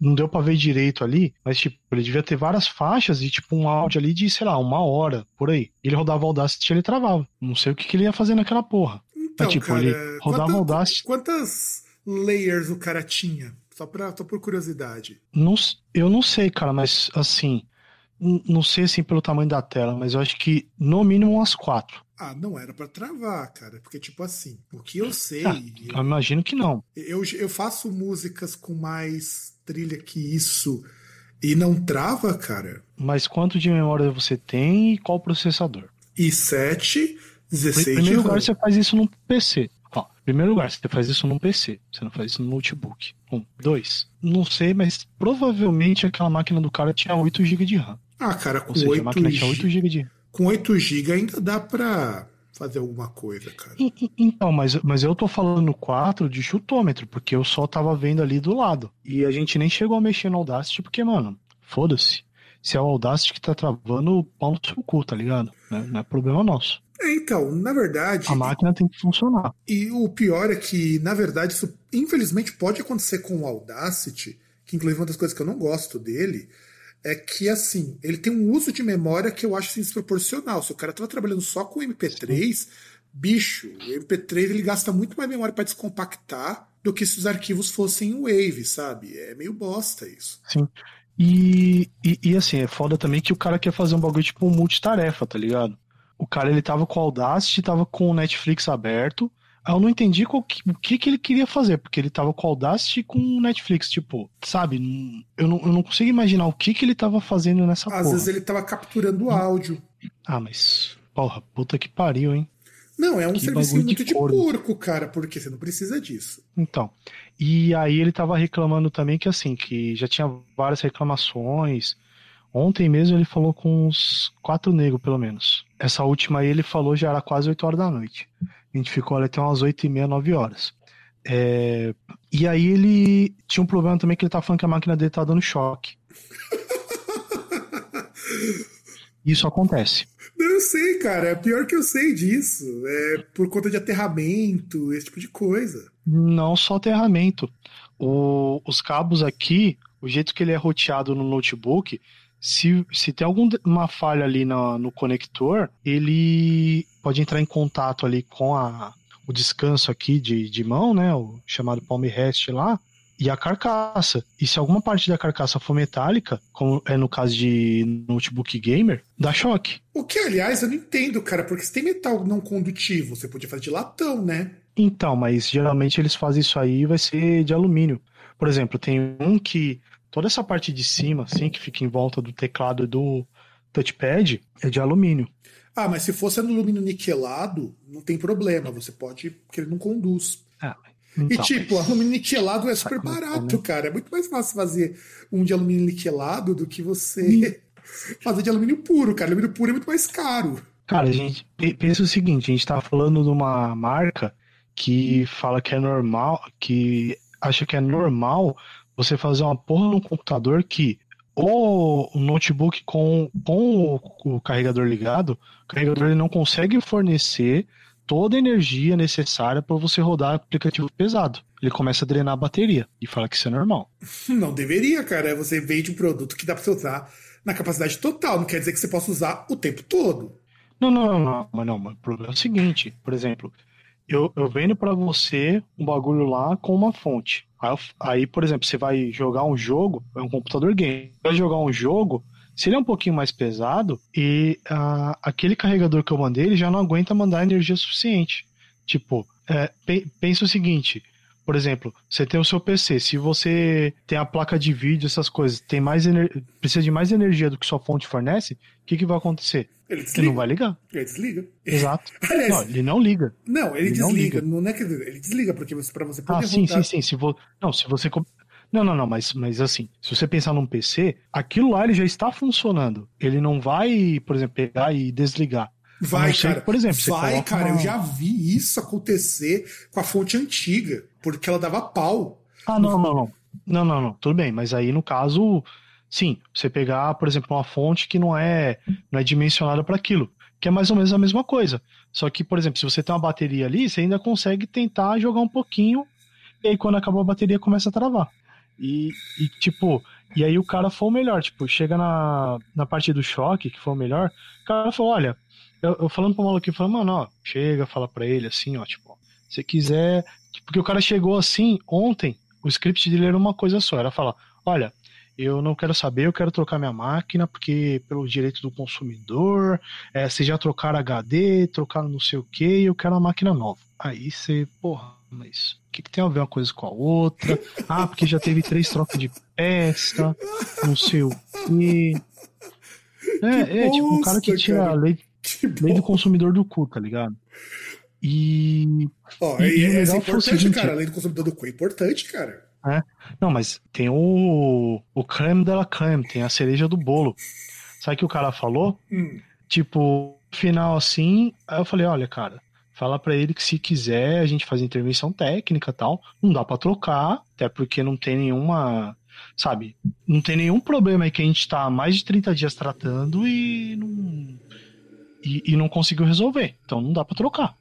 S3: não deu pra ver direito ali, mas tipo, ele devia ter várias faixas e tipo um áudio ali de, sei lá, uma hora, por aí. Ele rodava o Audacity e ele travava. Não sei o que, que ele ia fazer naquela porra.
S2: Então,
S3: tipo,
S2: cara,
S3: ele rodava
S2: quanta-
S3: o Audacity.
S2: Quantas layers o cara tinha? Só, pra, só por curiosidade.
S3: Não, eu não sei, cara, mas assim, não sei assim pelo tamanho da tela, mas eu acho que no mínimo umas quatro.
S2: Ah, não era pra travar, cara. Porque, tipo assim, o que eu sei.
S3: Ah, Eu imagino que não.
S2: eu, eu faço músicas com mais trilha que isso e não trava, cara.
S3: Mas quanto de memória você tem e qual processador?
S2: i7,
S3: Em
S2: 16 de
S3: primeiro lugar, você faz isso num PC. Primeiro lugar, você faz isso num PC. Você não faz isso no notebook. Um. Dois. Não sei, mas provavelmente aquela máquina do cara tinha 8 GB de RAM.
S2: Ah, cara, com
S3: Ou seja, a
S2: 8
S3: máquina tinha 8
S2: GB
S3: de RAM.
S2: com 8 GB ainda dá pra fazer alguma coisa, cara.
S3: Então, mas, mas eu tô falando 4 de chutômetro, porque eu só tava vendo ali do lado. E a gente nem chegou a mexer no Audacity, porque, mano, foda-se. Se é o Audacity que tá travando, pau no seu cu, tá ligado? Não é, não é problema nosso.
S2: É, então, na verdade,
S3: A máquina tem que funcionar.
S2: E o pior é que, na verdade, isso infelizmente pode acontecer com o Audacity, que inclusive uma das coisas que eu não gosto dele é que, assim, ele tem um uso de memória que eu acho assim, desproporcional. Se o cara tá trabalhando só com MP3, bicho, o MP3 ele gasta muito mais memória para descompactar do que se os arquivos fossem Wave, sabe? É meio bosta isso.
S3: Sim. E, e, e, assim, é foda também que o cara quer fazer um bagulho tipo um multitarefa, tá ligado? O cara ele tava com o Audacity, tava com o Netflix aberto. Aí eu não entendi qual que- o que, que ele queria fazer, porque ele tava com o Audacity e com o Netflix, tipo, sabe? Eu não, eu não consigo imaginar o que, que ele tava fazendo nessa
S2: Às
S3: porra.
S2: vezes ele tava capturando áudio.
S3: Ah, mas, porra, puta que pariu, hein?
S2: Não, é um
S3: Que
S2: serviço
S3: de
S2: muito de
S3: corno.
S2: porco, cara, porque você não precisa disso.
S3: Então, e aí ele tava reclamando também que assim, que já tinha várias reclamações. Ontem mesmo ele falou com uns quatro negros, pelo menos. Essa última aí ele falou já era quase 8 horas da noite. A gente ficou ali até umas 8 e meia, 9 horas. É, E aí ele tinha um problema também que ele tava falando que a máquina dele tá dando choque. Isso acontece.
S2: Eu sei, cara. É pior que eu sei disso. É por conta de aterramento, esse tipo de coisa.
S3: Não só aterramento. O- os cabos aqui, o jeito que ele é roteado no notebook, se, se tem alguma falha ali na- no conector, ele pode entrar em contato ali com a, o descanso aqui de, de mão, né? O chamado palm rest lá, e a carcaça. E se alguma parte da carcaça for metálica, como é no caso de notebook gamer, dá choque.
S2: O que, aliás, eu não entendo, cara, porque se tem metal não condutivo, você podia fazer de latão, né?
S3: Então, mas geralmente eles fazem isso aí vai ser de alumínio. Por exemplo, tem um que toda essa parte de cima, assim, que fica em volta do teclado do touchpad, é de alumínio.
S2: Ah, mas se fosse alumínio niquelado, não tem problema. Você pode, porque ele não conduz.
S3: Ah,
S2: e
S3: então,
S2: tipo,
S3: mas-
S2: alumínio niquelado é super barato, cara. É muito mais fácil fazer um de alumínio niquelado do que você fazer de alumínio puro, cara. Alumínio puro é muito mais caro.
S3: Cara, a gente pe- pensa o seguinte, a gente tá falando de uma marca que fala que é normal, que acha que é normal você fazer uma porra num computador que o o notebook com, com o, o carregador ligado, o carregador ele não consegue fornecer toda a energia necessária para você rodar aplicativo pesado. Ele começa a drenar a bateria e fala que isso é normal.
S2: Não deveria, cara. Você vende um produto que dá pra você usar na capacidade total. Não quer dizer que você possa usar o tempo todo.
S3: Não, não, não, não, mas não, mas o problema é o seguinte, por exemplo, eu, eu vendo pra você um bagulho lá com uma fonte. Aí, por exemplo, você vai jogar um jogo, é um computador game, vai jogar um jogo, se ele é um pouquinho mais pesado, e ah, aquele carregador que eu mandei, ele já não aguenta mandar energia suficiente. Tipo, é, pe- pensa o seguinte, por exemplo, você tem o seu PC, se você tem a placa de vídeo, essas coisas, tem mais ener... precisa de mais energia do que sua fonte fornece, o que, que vai acontecer?
S2: Ele
S3: Ele não vai ligar.
S2: Ele desliga.
S3: Exato.
S2: Aliás,
S3: Não, ele não liga.
S2: não, ele,
S3: ele não
S2: desliga.
S3: liga.
S2: Não, é que ele desliga, porque você, pra você poder
S3: Ah, sim,
S2: rodar-
S3: sim, sim. Se vo... Não, se você. Não, não, não, mas, mas assim, se você pensar num PC, aquilo lá ele já está funcionando. Ele não vai, por exemplo, pegar e desligar.
S2: Vai, cara.
S3: por exemplo, você
S2: vai, cara.
S3: uma-
S2: Eu já vi isso acontecer com a fonte antiga, porque ela dava pau.
S3: Ah, não, não, não. Não, não, não. Tudo bem, mas aí no caso, sim, você pegar, por exemplo, uma fonte que não é, não é dimensionada para aquilo, que é mais ou menos a mesma coisa. Só que, por exemplo, se você tem uma bateria ali, você ainda consegue tentar jogar um pouquinho, e aí quando acabou a bateria começa a travar. E, e tipo, e aí o cara foi o melhor, tipo, chega na, na parte do choque, que foi o melhor, o cara falou, olha, eu, eu falando pro maluco, falando, mano, ó, chega, fala pra ele assim, ó, tipo, se quiser, porque o cara chegou assim ontem, o script dele era uma coisa só, era falar, olha, eu não quero saber, eu quero trocar minha máquina, porque pelo direito do consumidor, é, vocês já trocaram HD, trocaram não sei o que, eu quero uma máquina nova. Aí você, porra, mas o que, que tem a ver uma coisa com a outra? Ah, porque já teve três trocas de peça, não sei o quê. É,
S2: Que
S3: é tipo um cara que tira
S2: cara.
S3: a lei do consumidor do cu, tá ligado? E
S2: Ó,
S3: E-
S2: e,
S3: e
S2: é, é
S3: foi o
S2: importante,
S3: seguinte-
S2: cara. Além do consumidor do cu, é importante, cara.
S3: Não, mas tem o, o creme de la creme, tem a cereja do bolo. Sabe o que o cara falou?
S2: Hum.
S3: Tipo, final assim, aí eu falei, olha, cara, fala pra ele que se quiser a gente faz intervenção técnica e tal, não dá pra trocar, até porque não tem nenhuma, sabe, não tem nenhum problema aí que a gente tá há mais de 30 dias tratando e não e, e não conseguiu resolver. Então não dá pra trocar.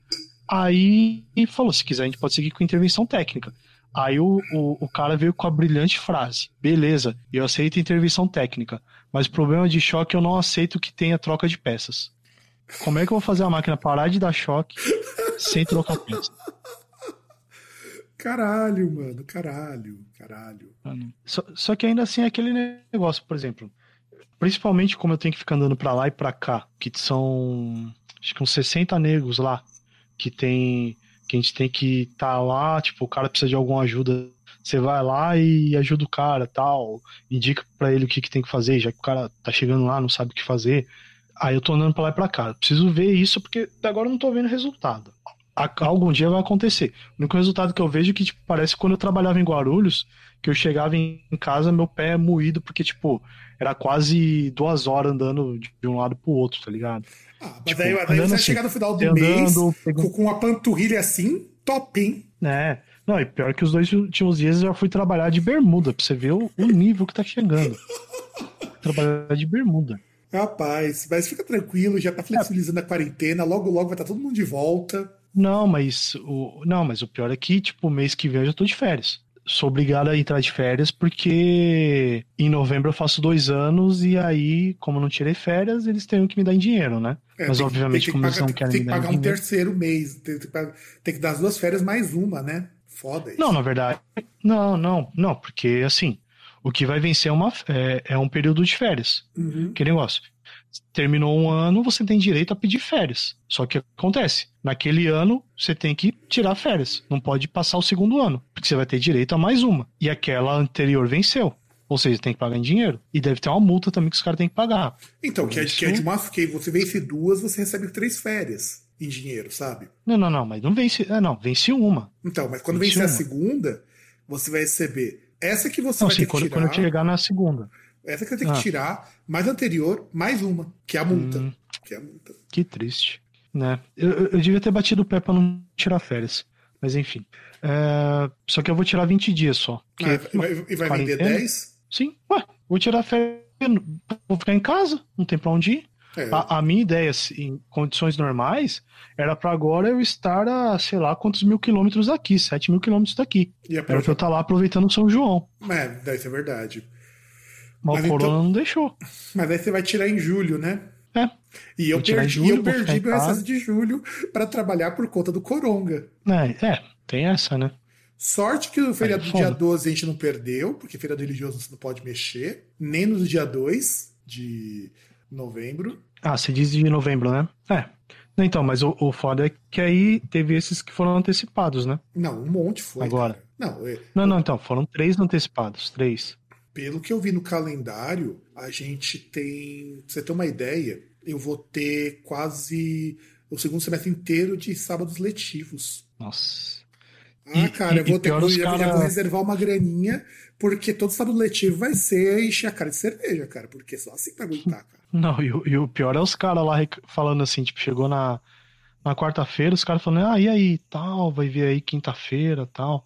S3: Aí falou, se quiser a gente pode seguir com intervenção técnica. Aí o, o, o cara veio com a brilhante frase: beleza, eu aceito intervenção técnica, mas problema de choque eu não aceito que tenha troca de peças. Como é que eu vou fazer a máquina parar de dar choque sem trocar peça?
S2: Caralho, mano. Caralho. Caralho.
S3: Só, só que ainda assim é aquele negócio, por exemplo, principalmente como eu tenho que ficar andando pra lá e pra cá, que são acho que uns 60 negros lá, que tem que a gente tem que estar tá lá, tipo, o cara precisa de alguma ajuda, você vai lá e ajuda o cara, tal, indica pra ele o que, que tem que fazer, já que o cara tá chegando lá, não sabe o que fazer. Aí eu tô andando pra lá e pra cá. Preciso ver isso porque até agora eu não tô vendo resultado. Algum dia vai acontecer. O único resultado que eu vejo é que, tipo, parece quando eu trabalhava em Guarulhos, que eu chegava em casa, meu pé é moído, porque, tipo, era quase duas horas andando de um lado pro outro, tá ligado?
S2: Ah, mas
S3: Tipo,
S2: daí, daí
S3: andando
S2: você vai
S3: assim,
S2: chegar no final do
S3: Você
S2: mês
S3: andando, pegando...
S2: com, uma panturrilha assim, top, hein?
S3: É. Não, e pior que os dois últimos dias eu já fui trabalhar de bermuda, pra você ver o, o nível que tá chegando. Trabalhar de bermuda.
S2: Rapaz, mas fica tranquilo, já tá flexibilizando a quarentena, logo logo vai estar todo mundo de volta.
S3: Não, mas o, não, mas o pior é que, tipo, mês que vem eu já tô de férias. Sou obrigado a entrar de férias porque em novembro eu faço dois anos e aí, como eu não tirei férias, eles têm que me dar em dinheiro, né?
S2: É,
S3: Mas
S2: tem-
S3: obviamente,
S2: tem,
S3: como
S2: que
S3: eles
S2: pagar,
S3: não querem
S2: tem
S3: me
S2: que
S3: dar
S2: pagar
S3: em
S2: um
S3: dinheiro.
S2: terceiro mês, tem, tem que pagar- tem que dar as duas férias mais uma, né? Foda isso.
S3: Não, na verdade, não, não, não, porque assim, o que vai vencer é, uma, é, é um período de férias.
S2: Uhum.
S3: Que negócio. Terminou um ano, você tem direito a pedir férias. Só que acontece, naquele ano você tem que tirar férias. Não pode passar o segundo ano, porque você vai ter direito a mais uma. E aquela anterior venceu. Ou seja, tem que pagar em dinheiro. E deve ter uma multa também que os caras têm que pagar.
S2: Então, que é, que é de uma. Que você vence duas, você recebe três férias em dinheiro, sabe?
S3: Não, não, não, mas não vence. É, não, vence uma.
S2: Então, mas quando
S3: Vence
S2: vencer a segunda, você vai receber essa que você
S3: Não,
S2: vai
S3: sim,
S2: ter que
S3: quando,
S2: tirar.
S3: quando eu chegar na segunda.
S2: Essa que eu tenho que
S3: Ah.
S2: tirar, mais anterior, mais uma, que é a multa.
S3: Hum.
S2: Que é a multa.
S3: Que triste, né? Eu, eu- eu devia ter batido o pé pra não tirar férias. Mas enfim. É, Só que eu vou tirar 20 dias só. Que-
S2: Ah, e vai, e vai vender
S3: quarentena?
S2: 10?
S3: Sim, ué, vou tirar férias. Vou ficar em casa, não tem pra onde ir.
S2: É.
S3: A, a minha ideia, assim, em condições normais, era pra agora eu estar a, sei lá, quantos mil quilômetros daqui, 7 mil quilômetros daqui.
S2: E
S3: Era pra eu estar lá aproveitando o São João.
S2: É, deve ser verdade.
S3: Mas,
S2: Mas
S3: o Corona
S2: então-
S3: não deixou.
S2: Mas aí você vai tirar em julho, né?
S3: É.
S2: E eu perdi,
S3: julho,
S2: eu perdi meu excesso de julho pra trabalhar por conta do Coronga.
S3: É, é, tem essa, né?
S2: Sorte que o feriado do dia 12 a gente não perdeu, porque feriado religioso você não pode mexer, nem no dia 2 de novembro.
S3: Ah, você diz de novembro, né? É. Então, mas o, o foda é que aí teve esses que foram antecipados, né?
S2: Não, um monte foi.
S3: Agora.
S2: cara. Não, é,
S3: Não, não, então, foram três antecipados, três.
S2: Pelo que eu vi no calendário, a gente tem. Pra você ter uma ideia, eu vou ter quase o segundo semestre inteiro de sábados letivos.
S3: Nossa.
S2: Ah,
S3: E-
S2: cara,
S3: e-
S2: eu vou, ter, já
S3: cara-
S2: vou reservar uma graninha, porque todo sábado letivo vai ser encher a cara de cerveja, cara, porque só assim pra aguentar, cara.
S3: Não, e, o- e o pior é os caras lá falando assim, tipo, chegou na, na quarta-feira, os caras falando, ah, e aí, tal, vai vir aí quinta-feira, tal.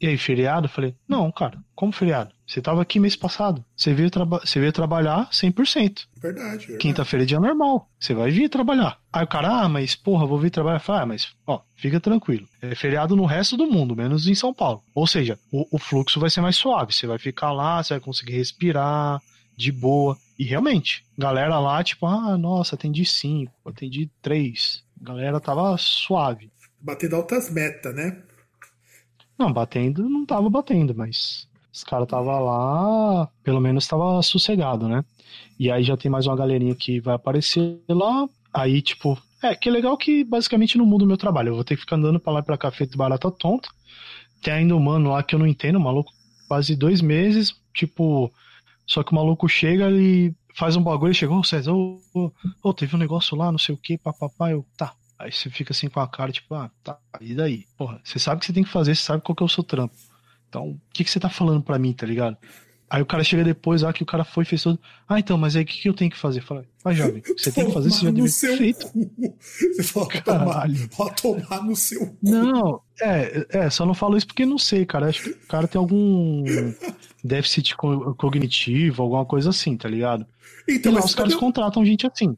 S3: E aí, feriado? Eu falei, não, cara, como feriado? Você tava aqui mês passado, você veio, traba você veio trabalhar 100%.
S2: Verdade, verdade.
S3: Quinta-feira é dia normal, você vai vir trabalhar. Aí o cara, ah, mas porra, vou vir trabalhar. Falei, ah, mas, ó, fica tranquilo. É feriado no resto do mundo, menos em São Paulo. Ou seja, o, o fluxo vai ser mais suave. Você vai ficar lá, você vai conseguir respirar de boa. E realmente, galera lá, tipo, ah, nossa, atendi cinco, atendi três. Galera tava suave.
S2: Batendo altas metas, né?
S3: Não, batendo, não tava batendo, mas os caras tava lá, pelo menos tava sossegado, né? E aí já tem mais uma galerinha que vai aparecer lá. Aí, tipo, é, que legal que basicamente não muda o meu trabalho. Eu vou ter que ficar andando pra lá e pra cá feito barata tonta. Tem ainda um mano lá que eu não entendo, maluco, quase dois meses, tipo, só que o maluco chega e faz um bagulho chegou, ô César, ô, ô, ô, teve um negócio lá, não sei o que, papapá, eu, tá. Aí você fica assim com a cara, tipo, ah, tá, e daí? Porra, você sabe o que você tem que fazer, você sabe qual que é o seu trampo. Então, o que, que você tá falando pra mim, tá ligado? Aí o cara chega depois lá que o cara foi e fez tudo. Ah, então, mas aí o que, que eu tenho que fazer? Fala, vai, jovem, você tem que fazer, você já
S2: seu
S3: ter feito.
S2: cu. Você fala, tomar,
S3: Caralho.
S2: ó, tomar no seu cu.
S3: Não, é, é, só não falo isso porque não sei, cara. Acho que o cara tem algum déficit co- cognitivo, alguma coisa assim, tá ligado?
S2: Então,
S3: e lá os caras contratam gente assim.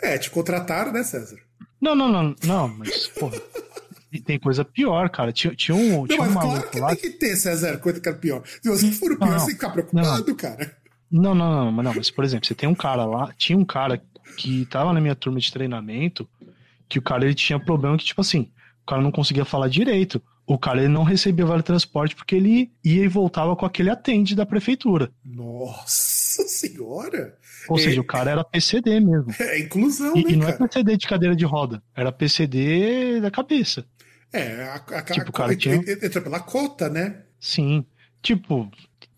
S2: É, te contrataram, né, César?
S3: Não, não, não, não, mas, porra, tem coisa pior, cara. Tinha, tinha um,
S2: Não,
S3: tinha um
S2: mas
S3: maluco
S2: claro que
S3: lá.
S2: tem que ter, César, coisa que é pior. Se você for o pior,
S3: Não,
S2: você fica preocupado, cara.
S3: Não, não, não, mas não, mas por exemplo, você tem um cara lá, tinha um cara que tava na minha turma de treinamento, que o cara ele tinha problema que, tipo assim, o cara não conseguia falar direito. O cara ele não recebia vale transporte porque ele ia e voltava com aquele atende da prefeitura.
S2: Nossa senhora!
S3: Ou
S2: É.
S3: seja, o cara era PCD mesmo.
S2: É inclusão,
S3: E,
S2: né,
S3: e não é
S2: cara?
S3: PCD de cadeira de roda, era PCD da cabeça.
S2: É, a, a,
S3: Tipo,
S2: a,
S3: o cara tinha-
S2: entra pela cota, né?
S3: Sim. Tipo,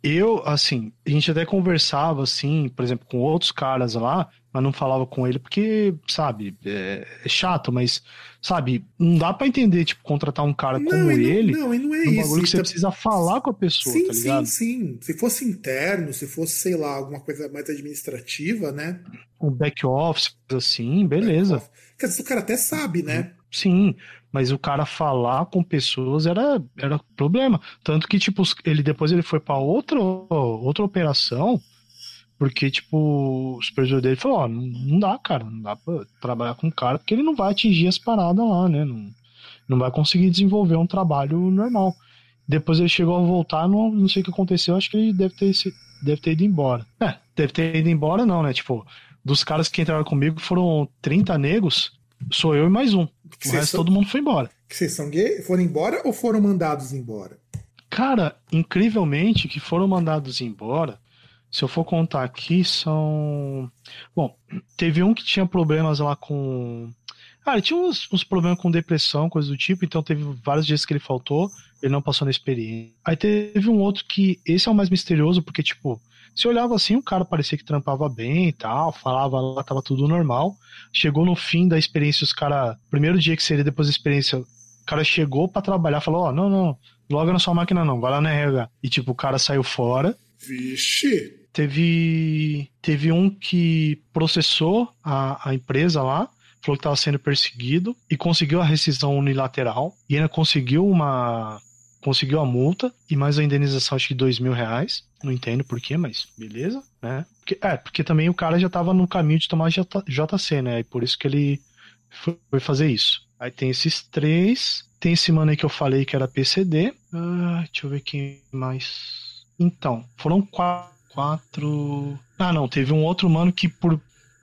S3: eu, assim, a gente até conversava, assim, por exemplo, com outros caras lá, mas não falava com ele porque, sabe, é, é chato, mas, sabe, não dá pra entender, tipo, contratar um cara como
S2: e não,
S3: ele
S2: Não, e não é isso.
S3: bagulho que você
S2: Então-
S3: precisa falar com a pessoa,
S2: Sim,
S3: tá
S2: sim,
S3: ligado?
S2: sim. Se fosse interno, se fosse, sei lá, alguma coisa mais administrativa, né?
S3: Um back office, assim, beleza.
S2: Quer dizer, o cara até sabe, né?
S3: Sim, mas o cara falar com pessoas era, era problema. Tanto que, tipo, ele depois ele foi pra outra, outra operação, porque, tipo, o supervisor dele falou, ó, não, não dá, cara, não dá pra trabalhar com o cara, porque ele não vai atingir as paradas lá, né? Não, não vai conseguir desenvolver um trabalho normal. Depois ele chegou a voltar, não, não sei o que aconteceu, acho que ele deve ter, deve ter ido embora. É, deve ter ido embora não, né? Tipo, dos caras que entraram comigo foram 30 negros, sou eu e mais um. O
S2: Vocês
S3: resto
S2: são-
S3: todo mundo foi embora.
S2: Que vocês são gay? Foram embora ou foram mandados embora?
S3: Cara, incrivelmente que foram mandados embora. Se eu for contar aqui, são. Bom, teve um que tinha problemas lá com. Ah, ele tinha uns, uns problemas com depressão, coisa do tipo, então teve vários dias que ele faltou, ele não passou na experiência. Aí teve um outro que, esse é o mais misterioso, porque, tipo, se olhava assim, o cara parecia que trampava bem e tal, falava lá, tava tudo normal. Chegou no fim da experiência, os cara, primeiro dia que seria depois da experiência, o cara chegou pra trabalhar, falou: Ó, não, não, loga na sua máquina não, vai lá na RH. E, tipo, o cara saiu fora.
S2: Vixe!
S3: Teve, teve um que processou a, a empresa lá, falou que estava sendo perseguido e conseguiu a rescisão unilateral e ainda conseguiu uma conseguiu a multa e mais a indenização acho que dois mil reais. Não entendo porquê, mas beleza, né? Porque, é, porque também o cara já estava no caminho de tomar JC, né? E por isso que ele foi, foi fazer isso. Aí tem esses três. Tem esse mano aí que eu falei que era PCD. Ah, deixa eu ver quem mais. Então, foram quatro, quatro. Ah, não, teve um outro mano que por.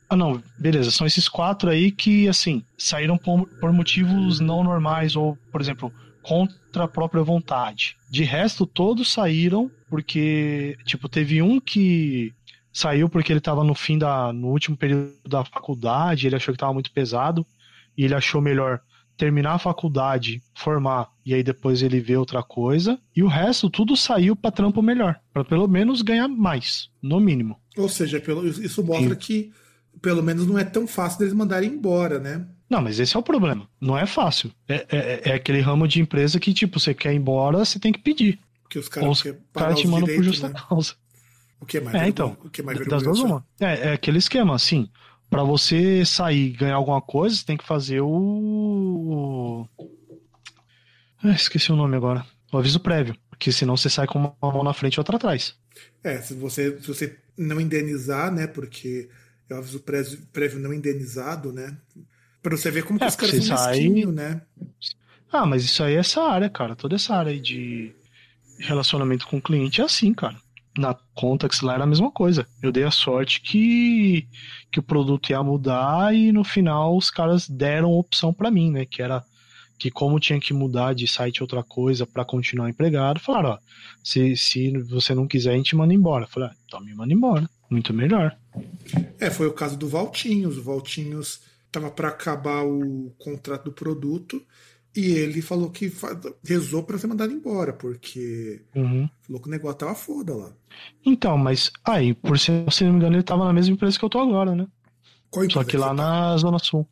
S3: Ah, não, beleza, são esses quatro aí que, assim, saíram por, por motivos não normais, ou, por exemplo, contra a própria vontade. De resto, todos saíram porque, tipo, teve um que saiu porque ele tava no fim da. no último período da faculdade, ele achou que tava muito pesado, e ele achou melhor terminar a faculdade, formar e aí depois ele vê outra coisa. E o resto tudo saiu para trampo melhor, para pelo menos ganhar mais, no mínimo.
S2: Ou seja, pelo, isso mostra Sim. que pelo menos não é tão fácil deles mandarem embora, né?
S3: Não, mas esse é o problema. Não é fácil. É, é, é aquele ramo de empresa que, tipo, você quer ir embora, você tem que pedir.
S2: Que os caras
S3: cara te mandam por justa né? causa.
S2: O que é mais
S3: É, então. O que é mais das duas uma. É, é aquele esquema, assim. Para você sair e ganhar alguma coisa, você tem que fazer o. Ah, esqueci o nome agora. O aviso prévio. Porque senão você sai com uma mão na frente e outra atrás.
S2: É, se você, se você não indenizar, né? Porque é o aviso prévio, prévio não indenizado, né? Pra você ver como é, que os caras são sai... né?
S3: Ah, mas isso aí é essa área, cara. Toda essa área aí de relacionamento com o cliente é assim, cara na Contax lá era a mesma coisa. Eu dei a sorte que, que o produto ia mudar e no final os caras deram opção para mim, né? Que era que como tinha que mudar de site outra coisa para continuar empregado, falaram, ó, se, se você não quiser, a gente manda embora. Eu falei, ah, então me manda embora. Muito melhor.
S2: É, foi o caso do Valtinhos. O Valtinhos tava para acabar o contrato do produto e ele falou que rezou para ser mandado embora, porque
S3: uhum.
S2: falou que o negócio tava foda lá.
S3: Então, mas aí, por ser, se não me engano, ele tava na mesma empresa que eu tô agora, né? Qual Só que lá na Zona Sul.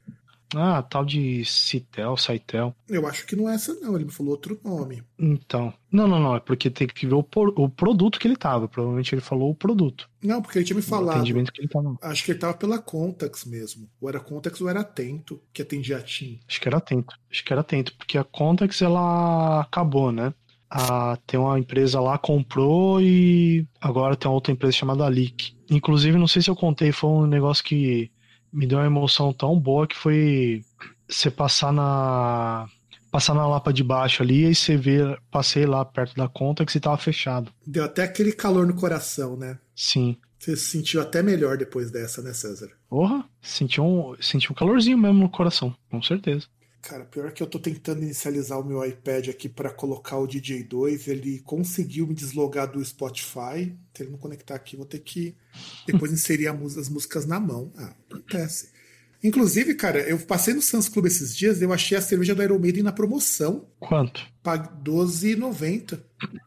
S3: Ah, tal de Citel, Saitel.
S2: Eu acho que não é essa, não. Ele me falou outro nome.
S3: Então. Não, não, não. É porque tem que ver o, por, o produto que ele tava. Provavelmente ele falou o produto.
S2: Não, porque ele tinha me falado.
S3: O atendimento que ele tava.
S2: Acho que ele tava pela Contax mesmo. Ou era Contax ou era Atento, que atendia a TIM.
S3: Acho que era Atento. Acho que era Atento. Porque a Contax, ela acabou, né? A, tem uma empresa lá, comprou e agora tem uma outra empresa chamada Leak. Inclusive, não sei se eu contei, foi um negócio que me deu uma emoção tão boa que foi você passar na passar na lapa de baixo ali e você vê, passei lá perto da conta que você tava fechado.
S2: Deu até aquele calor no coração, né?
S3: Sim.
S2: Você se sentiu até melhor depois dessa, né, César?
S3: Porra, sentiu um, sentiu um calorzinho mesmo no coração, com certeza.
S2: Cara, pior que eu tô tentando inicializar o meu iPad aqui para colocar o DJ2, ele conseguiu me deslogar do Spotify. Se ele não conectar aqui, vou ter que depois inserir as músicas na mão. Ah, acontece. Inclusive, cara, eu passei no Sans Club esses dias, eu achei a cerveja do Iron Maiden na promoção.
S3: Quanto?
S2: Pague 12,90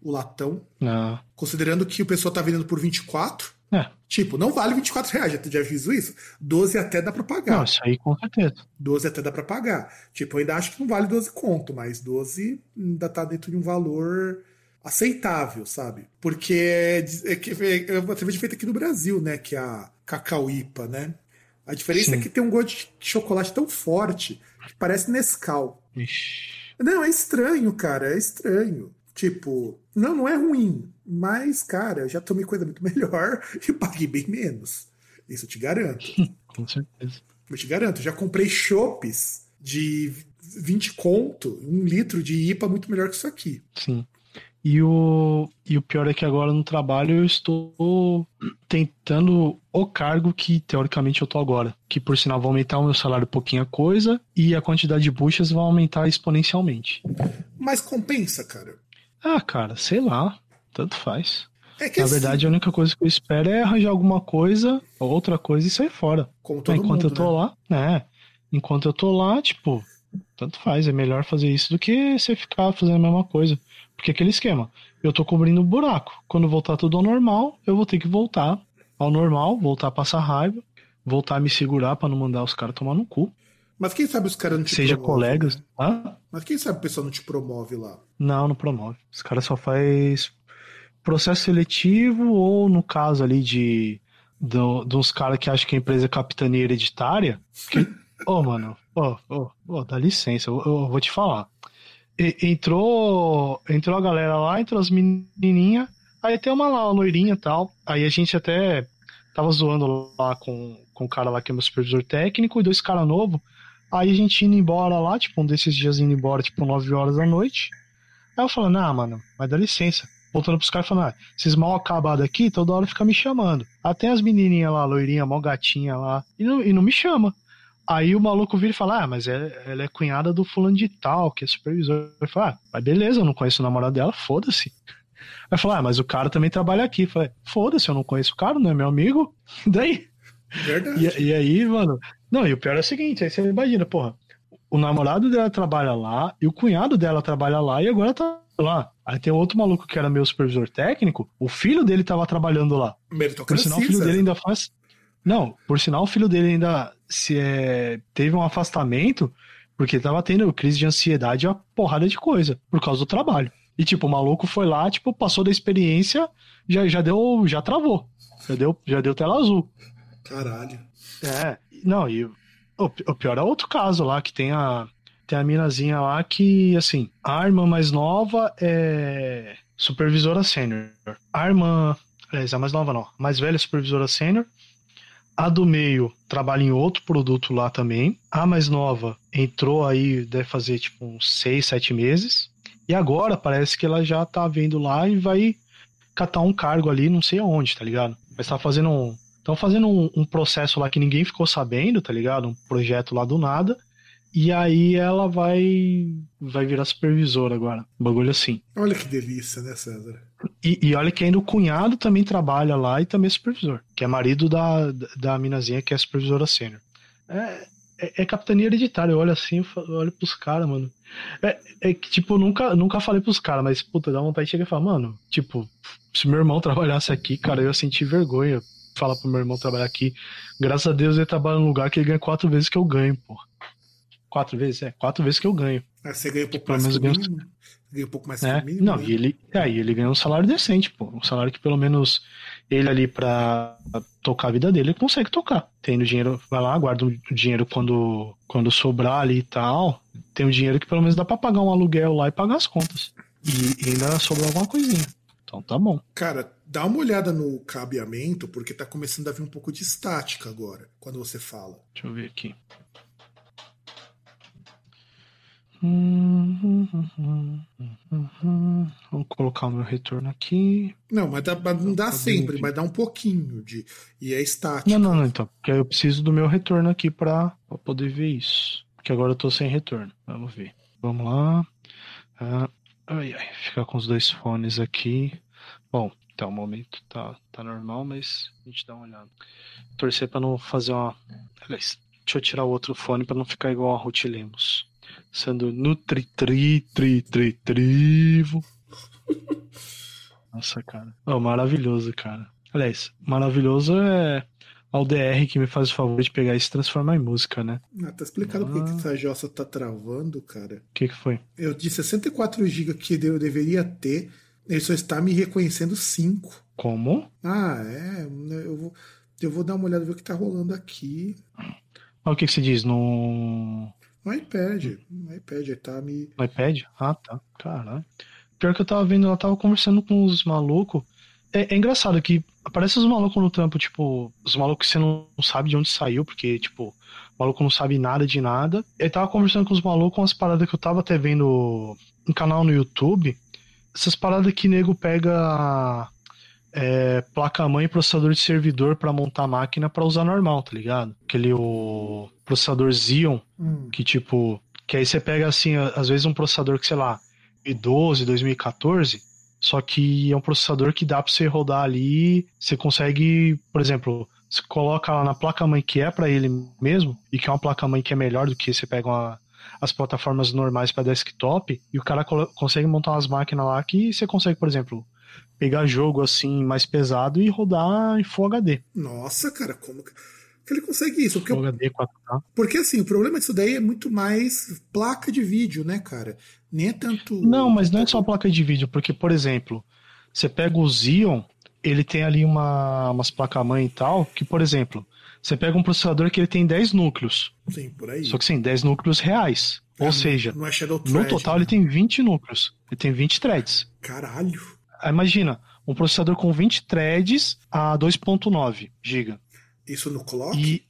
S2: o latão.
S3: Ah.
S2: Considerando que o pessoal tá vendendo por 24.
S3: É.
S2: Tipo, não vale 24 reais, já, já fiz isso. 12 até dá pra pagar.
S3: Não, isso aí com certeza.
S2: 12 até dá pra pagar. Tipo, eu ainda acho que não vale 12 conto, mas 12 ainda tá dentro de um valor aceitável, sabe? Porque é, é, é uma cerveja feita aqui no Brasil, né? Que é a Cacauípa, né? A diferença é Sim. é que tem um gosto de chocolate tão forte que parece Nescau.
S3: Ixi.
S2: Não, é estranho, cara, é estranho. Tipo, não, não é ruim, mas, cara, eu já tomei coisa muito melhor e paguei bem menos. Isso eu te garanto.
S3: Com certeza.
S2: Eu te garanto, já comprei chopes de 20 conto, um litro de IPA muito melhor que isso aqui.
S3: Sim. E o, e o pior é que agora no trabalho eu estou tentando o cargo que teoricamente eu tô agora. Que por sinal vai aumentar o meu salário pouquinha coisa e a quantidade de buchas vai aumentar exponencialmente.
S2: Mas compensa, cara.
S3: Ah, cara, sei lá. Tanto faz.
S2: É que
S3: Na
S2: assim,
S3: verdade, a única coisa que eu espero é arranjar alguma coisa, outra coisa e sair fora.
S2: Como todo
S3: Enquanto
S2: mundo,
S3: eu tô
S2: né?
S3: lá, né? Enquanto eu tô lá, tipo, tanto faz. É melhor fazer isso do que você ficar fazendo a mesma coisa. Porque aquele esquema, eu tô cobrindo o buraco. Quando voltar tudo ao normal, eu vou ter que voltar ao normal, voltar a passar raiva, voltar a me segurar para não mandar os caras tomar no cu.
S2: Mas quem sabe os caras não te
S3: Seja colegas,
S2: né?
S3: tá?
S2: Mas quem sabe o pessoal não te promove lá?
S3: Não, não promove. Os caras só faz processo seletivo ou no caso ali de do, de uns caras que acham que a empresa é capitania hereditária. Que, ô, mano, ô, ô, ô, dá licença, eu, eu vou te falar. E- entrou, entrou a galera lá, entrou as menininhas, aí tem uma lá, uma loirinha e tal. Aí a gente até tava zoando lá com, com o cara lá que é meu supervisor técnico e dois caras novos. Aí a gente indo embora lá, tipo, um desses dias indo embora, tipo, 9 horas da noite. Aí eu falando, ah, mano, mas dá licença. Voltando pros caras falando, ah, esses mal acabados aqui, toda hora fica me chamando. Até as menininhas lá, loirinha, mó gatinha lá, e não, e não me chama. Aí o maluco vira e fala, ah, mas é- ela é cunhada do fulano de tal, que é supervisor. Eu falo, ah, mas beleza, eu não conheço o namorado dela, foda-se. Aí fala, ah, mas o cara também trabalha aqui. Eu falei, foda-se, eu não conheço o cara, não é meu amigo. E daí?
S2: Verdade.
S3: E, e aí, mano. Não, e o pior é o seguinte, aí você imagina, porra, o namorado dela trabalha lá e o cunhado dela trabalha lá e agora tá lá. Aí tem outro maluco que era meu supervisor técnico, o filho dele tava trabalhando lá. Por sinal, o filho dele ainda faz. Não, por sinal, o filho dele ainda se é... teve um afastamento porque tava tendo crise de ansiedade e uma porrada de coisa por causa do trabalho. E tipo, o maluco foi lá, tipo, passou da experiência, já, já deu, já travou. Já deu, já deu tela azul.
S2: Caralho.
S3: É, não, e o, o pior é outro caso lá, que tem a, tem a minazinha lá que, assim, a irmã mais nova é supervisora sênior. A irmã, aliás, a mais nova não, a mais velha é supervisora sênior. A do meio trabalha em outro produto lá também. A mais nova entrou aí, deve fazer tipo uns seis, sete meses. E agora parece que ela já tá vendo lá e vai catar um cargo ali, não sei aonde, tá ligado? Mas tá fazendo um. Estão fazendo um, um, processo lá que ninguém ficou sabendo, tá ligado? Um projeto lá do nada. E aí ela vai vai virar supervisora agora. Um bagulho assim.
S2: Olha que delícia, né, César?
S3: E, e, olha que ainda o cunhado também trabalha lá e também é supervisor. Que é marido da, da minazinha que é supervisora sênior. É, é, é, capitania hereditária. Eu olho assim, eu olho pros caras, mano. É, é que, tipo, eu nunca, nunca falei pros caras, mas, puta, dá vontade de chegar e falar, mano, tipo, se meu irmão trabalhasse aqui, cara, eu ia sentir vergonha falar pro meu irmão trabalhar aqui. Graças a Deus ele trabalha num lugar que ele ganha quatro vezes que eu ganho, pô. Quatro vezes? É, quatro vezes que eu ganho.
S2: Ah, você ganha um pouco mais que o mínimo? Ganha um pouco mais
S3: é, o Não, né? e ele, é, ele ganha um salário decente, pô. Um salário que pelo menos ele ali pra tocar a vida dele, ele consegue tocar. Tendo dinheiro, vai lá, guarda o dinheiro quando, quando sobrar ali e tal. Tem o dinheiro que pelo menos dá pra pagar um aluguel lá e pagar as contas. E, e ainda sobra alguma coisinha. Então tá bom.
S2: Cara, dá uma olhada no cabeamento, porque tá começando a vir um pouco de estática agora, quando você fala.
S3: Deixa eu ver aqui. Vou colocar o meu retorno aqui.
S2: Não, mas dá, não dá sempre, mas dá um pouquinho de. E é estático.
S3: Não, não, não, então. Porque eu preciso do meu retorno aqui para poder ver isso. Porque agora eu tô sem retorno. Vamos ver. Vamos lá. Ah, ai, ai, ficar com os dois fones aqui. Bom, até o momento tá, tá normal, mas a gente dá uma olhada. Torcer para não fazer uma. Aliás, deixa eu tirar o outro fone para não ficar igual a Ruth Lemos sendo nutri tri tri tri trivo. Nossa, cara. Oh, maravilhoso, cara. Aliás, maravilhoso é ao DR que me faz o favor de pegar isso e transformar em música, né?
S2: Ah, tá explicado ah. por que essa jossa tá travando, cara. O
S3: que que foi?
S2: Eu de 64 GB que eu deveria ter, ele só está me reconhecendo 5.
S3: Como?
S2: Ah, é. Eu vou, eu vou dar uma olhada ver o que tá rolando aqui.
S3: O que, que você diz? No.
S2: No iPad. No iPad, tá me.
S3: No iPad? Ah, tá. Caralho. Pior que eu tava vendo, ela tava conversando com os malucos. É, é, engraçado que aparece os malucos no trampo, tipo, os malucos que você não sabe de onde saiu, porque, tipo, o maluco não sabe nada de nada. Ele tava conversando com os malucos umas paradas que eu tava até vendo um canal no YouTube. Essas paradas que nego pega é, placa-mãe e processador de servidor para montar a máquina para usar normal, tá ligado? Aquele o processador Xeon, hum. que tipo, que aí você pega assim, às vezes um processador que, sei lá, 2012, 2014, só que é um processador que dá para você rodar ali, você consegue, por exemplo, você coloca lá na placa-mãe que é para ele mesmo, e que é uma placa-mãe que é melhor do que você pega uma, as plataformas normais para desktop, e o cara consegue montar umas máquinas lá que você consegue, por exemplo, pegar jogo assim mais pesado e rodar em Full HD.
S2: Nossa, cara, como que ele consegue isso? Porque,
S3: Full HD 4K.
S2: porque assim, o problema disso daí é muito mais placa de vídeo, né, cara? Nem é tanto.
S3: Não, mas não é só placa de vídeo, porque, por exemplo, você pega o Xeon, ele tem ali uma, umas placas-mãe e tal, que, por exemplo, você pega um processador que ele tem 10 núcleos.
S2: Sim, por aí.
S3: Só que sim, 10 núcleos reais. É, Ou seja,
S2: é
S3: no total ele tem 20 núcleos. Ele tem 20 threads.
S2: Caralho.
S3: Imagina, um processador com 20 threads a 2.9 GB.
S2: Isso no clock?
S3: E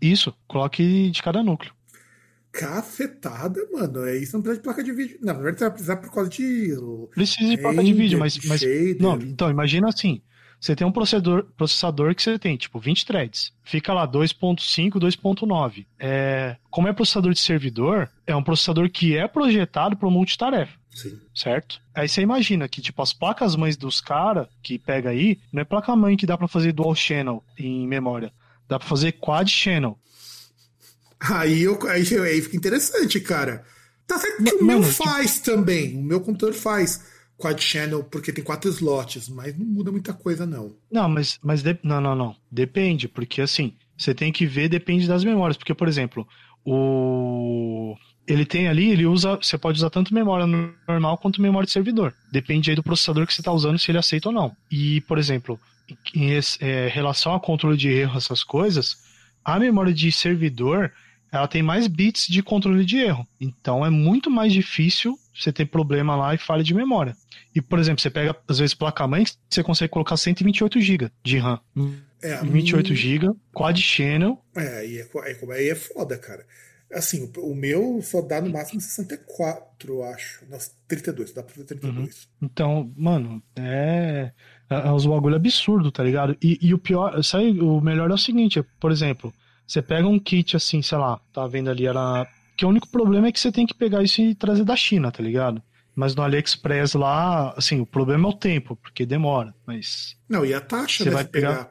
S3: isso, clock de cada núcleo.
S2: Cacetada, mano. É isso não precisa de placa de vídeo. Não, na verdade você vai precisar por causa de.
S3: Precisa de placa de vídeo, mas. mas não, então, imagina assim. Você tem um processador, processador que você tem, tipo, 20 threads. Fica lá 2.5, 2.9. É, como é processador de servidor, é um processador que é projetado para multitarefa.
S2: Sim.
S3: Certo? Aí você imagina que, tipo, as placas mães dos caras que pega aí, não é placa mãe que dá para fazer dual channel em memória. Dá para fazer quad channel.
S2: Aí, eu, aí, aí fica interessante, cara. Tá certo que o meu
S3: tipo-
S2: faz também. O meu computador faz quad channel porque tem quatro slots, mas não muda muita coisa, não.
S3: Não, mas, mas de- não, não, não. Depende, porque assim, você tem que ver, depende das memórias. Porque, por exemplo, o. Ele tem ali, ele usa. Você pode usar tanto memória no- normal quanto memória de servidor. Depende aí do processador que você está usando, se ele aceita ou não. E, por exemplo, em é, relação a controle de erro, essas coisas, a memória de servidor ela tem mais bits de controle de erro. Então é muito mais difícil você ter problema lá e falha de memória. E, por exemplo, você pega, às vezes, placa-mãe, você consegue colocar 128 GB de RAM.
S2: É,
S3: 28
S2: hum,
S3: GB, quad channel.
S2: É, aí é, aí, é foda, cara. Assim, o, meu só dá no máximo 64, eu acho. Não, 32, dá pra fazer 32.
S3: Então, mano, é. É é uns bagulho absurdo, tá ligado? E, e o pior, sabe, o melhor é o seguinte, é, por exemplo, você pega um kit assim, sei lá, tá vendo ali, era. Que o único problema é que você tem que pegar isso e trazer da China, tá ligado? Mas no AliExpress lá, assim, o problema é o tempo, porque demora. Mas
S2: Não, e a taxa,
S3: Você
S2: né?
S3: vai
S2: pegar.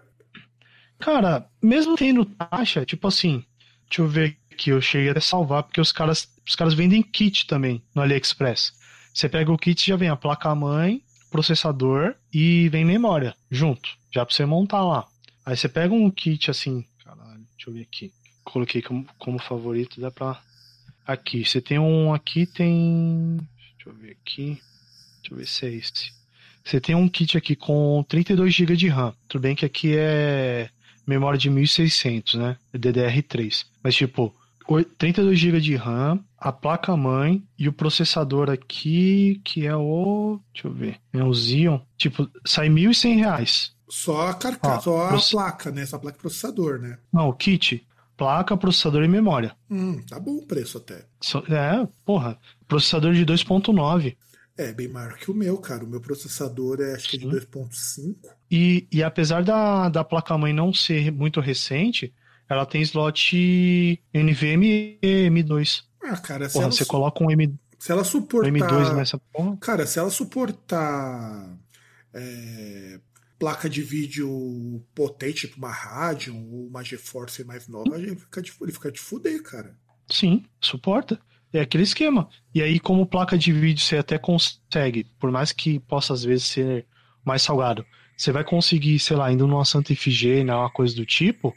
S3: Cara, mesmo tendo taxa, tipo assim, deixa eu ver aqui, eu cheguei até a salvar, porque os caras, os caras vendem kit também no AliExpress. Você pega o kit já vem a placa-mãe, processador e vem memória junto, já pra você montar lá. Aí você pega um kit assim, caralho, deixa eu ver aqui. Coloquei como, como favorito, dá pra. Aqui, você tem um aqui, tem. Deixa eu ver aqui. Deixa eu ver se é esse. Você tem um kit aqui com 32 GB de RAM. Tudo bem que aqui é memória de 1600, né? DDR3. Mas tipo, oi- 32 GB de RAM, a placa-mãe e o processador aqui, que é o. Deixa eu ver. É o Xeon. Tipo, sai 1.100 reais.
S2: Só a carcaça,
S3: Ó,
S2: só a placa, né? Só a placa processador, né?
S3: Não, o kit. Placa, processador e memória.
S2: Hum, tá bom o preço até.
S3: Só- É, porra. Processador de 2.9.
S2: É, bem maior que o meu, cara. O meu processador é acho que é de
S3: Sim.
S2: 2.5.
S3: E, e apesar da, da placa-mãe não ser muito recente, ela tem slot NVMe M2.
S2: Ah, cara, se
S3: Porra,
S2: ela,
S3: você
S2: su-
S3: coloca um, M,
S2: se ela suportar.
S3: M2 nessa porra.
S2: Cara, se ela suportar é, placa de vídeo potente, tipo uma Radeon ou uma GeForce mais nova, ele fica de, ele fica de fuder, cara.
S3: Sim, suporta. É aquele esquema. E aí, como placa de vídeo você até consegue, por mais que possa às vezes ser mais salgado, você vai conseguir, sei lá, indo numa Santa Ifigênia, uma coisa do tipo,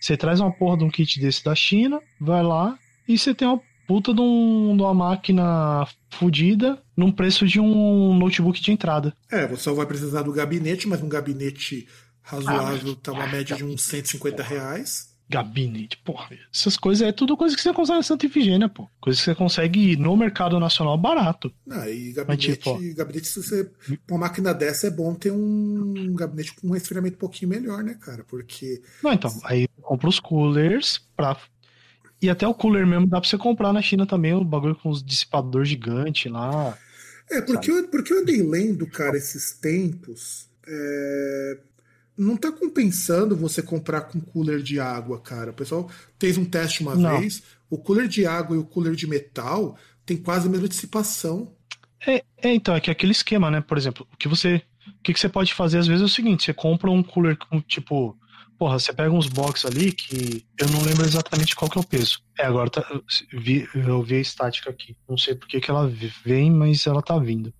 S3: você traz uma porra de um kit desse da China, vai lá e você tem uma puta de, um- de uma máquina fodida num preço de um notebook de entrada.
S2: É, você só vai precisar do gabinete, mas um gabinete razoável
S3: Ah,
S2: tá uma média de uns 150 reais.
S3: Gabinete, porra. Essas coisas é tudo coisa que você consegue na Santa Ifigênia, pô. Coisa que você consegue no mercado nacional barato.
S2: Não, e gabinete,
S3: tipo, ó.
S2: gabinete, se você. Uma máquina dessa é bom ter um gabinete com um resfriamento um pouquinho melhor, né, cara? Porque.
S3: Não, então, aí compra os coolers pra. E até o cooler mesmo dá pra você comprar na China também, o bagulho com os dissipador gigante lá.
S2: É, porque eu, porque eu andei lendo, cara, esses tempos. é, Não tá compensando você comprar com cooler de água, cara. O pessoal fez um teste uma
S3: Não.
S2: vez. O cooler de água e o cooler de metal tem quase a mesma dissipação.
S3: É, é, então, é que aquele esquema, né? Por exemplo, o que você. O que, que você pode fazer às vezes é o seguinte: você compra um cooler com tipo. Porra, você pega uns box ali que eu não lembro exatamente qual que é o peso. É, agora tá, eu vi, eu vi a estática aqui. Não sei por que que ela vem, mas ela tá vindo.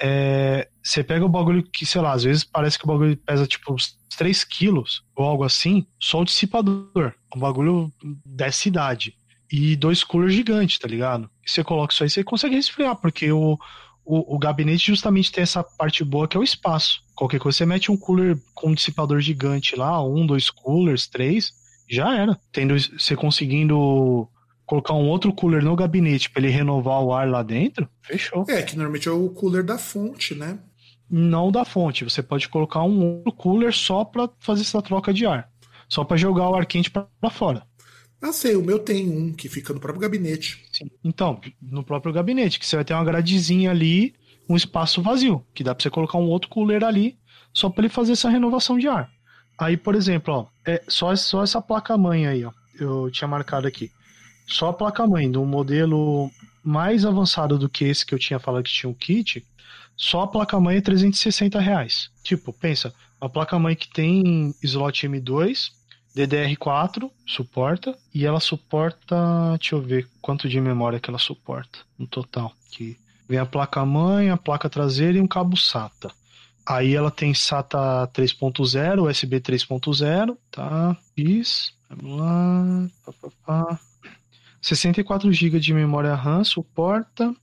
S3: É, você pega o bagulho que, sei lá, às vezes parece que o bagulho pesa tipo uns 3 quilos ou algo assim, só o dissipador. Um bagulho dessa idade. E dois coolers gigantes, tá ligado? Você coloca isso aí, você consegue resfriar, porque o, o, o gabinete justamente tem essa parte boa que é o espaço. Qualquer coisa, você mete um cooler com um dissipador gigante lá, um, dois coolers, três, já era. Tendo, você conseguindo colocar um outro cooler no gabinete para ele renovar o ar lá dentro, fechou.
S2: É, que normalmente é o cooler da fonte, né?
S3: Não da fonte, você pode colocar um outro cooler só para fazer essa troca de ar. Só para jogar o ar quente para fora.
S2: Ah, sei, o meu tem um que fica no próprio gabinete.
S3: Sim. Então, no próprio gabinete, que você vai ter uma gradezinha ali, um espaço vazio, que dá pra você colocar um outro cooler ali, só pra ele fazer essa renovação de ar. Aí, por exemplo, ó, é só, só essa placa-mãe aí, ó. Eu tinha marcado aqui. Só a placa-mãe de um modelo mais avançado do que esse que eu tinha falado que tinha um kit, só a placa-mãe é 360 reais. Tipo, pensa, uma placa-mãe que tem slot M2, DDR4 suporta e ela suporta, deixa eu ver quanto de memória que ela suporta no total. Que vem a placa mãe, a placa traseira e um cabo SATA. Aí ela tem SATA 3.0, USB 3.0, tá? Isso. Vamos lá. Pá, pá, pá. 64 GB de memória RAM suporta.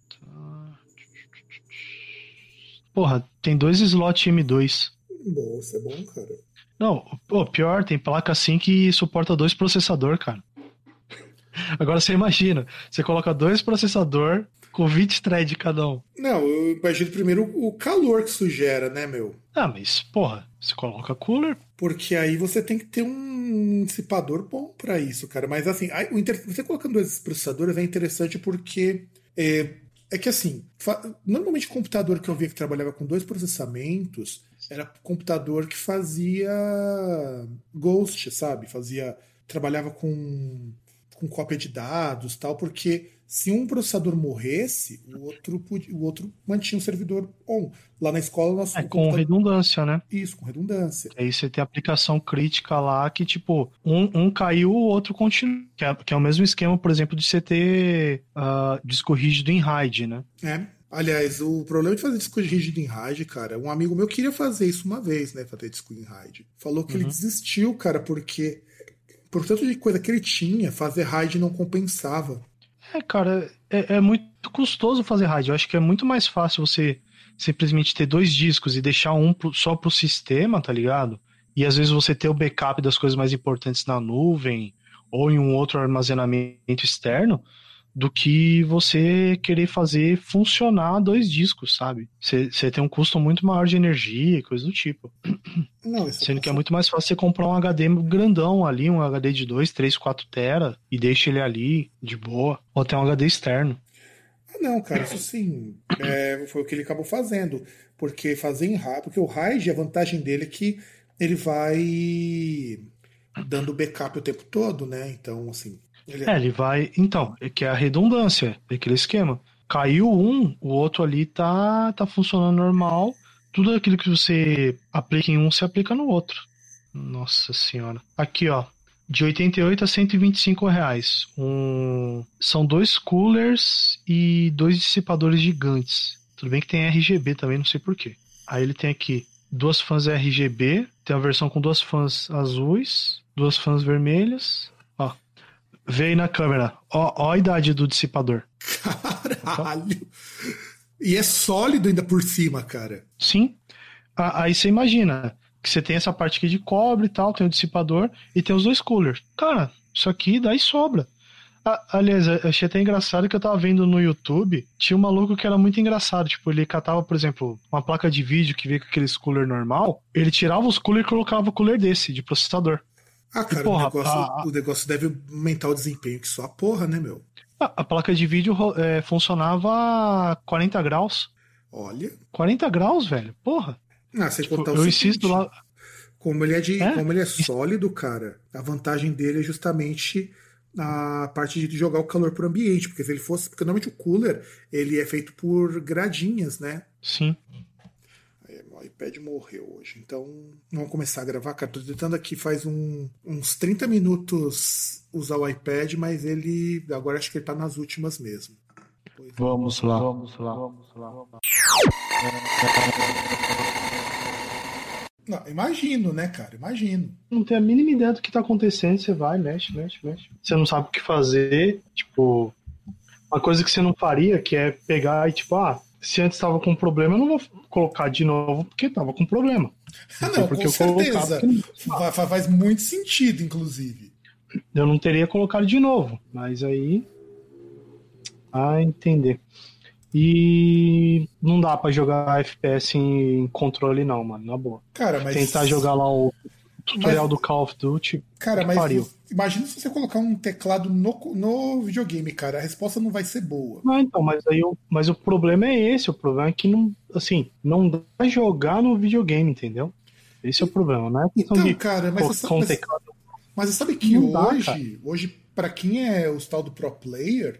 S3: Porra, tem dois slots M2.
S2: Bom, isso é bom, cara.
S3: Não, pô, pior, tem placa assim que suporta dois processador, cara. Agora você imagina, você coloca dois processador com 20 threads cada um.
S2: Não, eu imagino primeiro o calor que isso gera, né, meu?
S3: Ah, mas, porra, você coloca cooler.
S2: Porque aí você tem que ter um dissipador bom para isso, cara. Mas assim, aí, inter... você colocando dois processadores é interessante porque é, é que assim, fa... normalmente o computador que eu via que trabalhava com dois processamentos era computador que fazia ghost, sabe? Fazia trabalhava com com cópia de dados, tal, porque se um processador morresse, o outro, podia, o outro mantinha o servidor on. Lá na escola nós
S3: É, com redundância, né?
S2: Isso, com redundância.
S3: Aí você tem aplicação crítica lá que, tipo, um, um caiu, o outro continua. Que é, que é o mesmo esquema, por exemplo, de você ter uh, disco rígido em RAID, né?
S2: É. Aliás, o problema de fazer disco rígido em RAID, cara, um amigo meu queria fazer isso uma vez, né? Fazer disco em RAID. Falou que
S3: Uhum.
S2: ele desistiu, cara, porque por tanto de coisa que ele tinha, fazer RAID não compensava.
S3: É, cara, é, é muito custoso fazer RAID. Eu acho que é muito mais fácil você simplesmente ter dois discos e deixar um pro- só pro sistema, tá ligado? E às vezes você ter o backup das coisas mais importantes na nuvem ou em um outro armazenamento externo, do que você querer fazer funcionar dois discos, sabe? Você tem um custo muito maior de energia e coisa do tipo.
S2: Não, isso
S3: Sendo que é muito mais fácil você comprar um HD grandão ali, um HD de 2, 3, 4 tera e deixa ele ali de boa. Ou até um HD externo.
S2: Ah, não, cara, isso sim. é, foi o que ele acabou fazendo. Porque fazer em RAID, porque o RAID, a vantagem dele é que ele vai dando backup o tempo todo, né? Então, assim. Ele
S3: É, ele vai. Então, é que é a redundância, é aquele esquema. Caiu um, o outro ali tá, tá funcionando normal. Tudo aquilo que você aplica em um, você aplica no outro. Nossa senhora. Aqui, ó. De 88 a 125 reais. Um... São dois coolers e dois dissipadores gigantes. Tudo bem que tem RGB também, não sei porquê. Aí ele tem aqui duas fãs RGB, tem a versão com duas fãs azuis, duas fãs vermelhas. Vê aí na câmera. Ó, ó a idade do dissipador.
S2: Caralho! E é sólido ainda por cima, cara.
S3: Sim. Aí você imagina que você tem essa parte aqui de cobre e tal, tem o dissipador e tem os dois coolers. Cara, isso aqui daí sobra. A- aliás, eu achei até engraçado que eu tava vendo no YouTube, tinha um maluco que era muito engraçado. Tipo, ele catava, por exemplo, uma placa de vídeo que veio com aqueles cooler normal, ele tirava os cooler e colocava o cooler desse, de processador.
S2: Ah, cara,
S3: porra,
S2: o, negócio,
S3: a-
S2: o negócio deve aumentar o desempenho que só a porra, né, meu?
S3: A, a placa de vídeo é, funcionava a 40 graus.
S2: Olha.
S3: 40 graus, velho. Porra.
S2: Ah, sem
S3: Tipo,
S2: contar o
S3: eu
S2: seguinte,
S3: insisto lá.
S2: Como ele é, de,
S3: É?
S2: como ele é sólido, cara, a vantagem dele é justamente a parte de jogar o calor pro ambiente, porque se ele fosse, porque normalmente o cooler ele é feito por gradinhas, né?
S3: Sim.
S2: Meu iPad morreu hoje, então vamos começar a gravar, cara. Tô tentando aqui faz um- uns 30 minutos usar o iPad, mas ele agora acho que ele tá nas últimas mesmo. Pois é.
S3: Vamos lá. Vamos lá. Vamos lá.
S2: Não, imagino, né, cara? Imagino.
S3: Não tem a mínima ideia do que tá acontecendo, você vai, mexe, mexe, mexe. Você não sabe o que fazer, tipo, uma coisa que você não faria, que é pegar e tipo, ah, se antes tava com problema, eu não vou colocar de novo porque tava com problema.
S2: Ah, não,
S3: porque
S2: com certeza. Faz muito sentido, inclusive.
S3: Eu não teria colocado de novo, mas aí. A entender. E não dá pra jogar FPS em controle, não, mano, na boa.
S2: Cara, mas.
S3: Tentar jogar lá o tutorial do Call of Duty.
S2: Cara, mas
S3: pariu.
S2: imagina se você colocar um teclado no, no videogame, cara. A resposta não vai ser boa.
S3: Não, então, mas aí o, mas o problema é esse, o problema é que não, assim, não dá pra jogar no videogame, entendeu? Esse é o problema, não é questão
S2: Então,
S3: de
S2: cara, mas você,
S3: colocar um
S2: mas,
S3: teclado.
S2: mas você sabe que
S3: Não dá,
S2: hoje,
S3: cara.
S2: hoje para quem é o tal do pro player,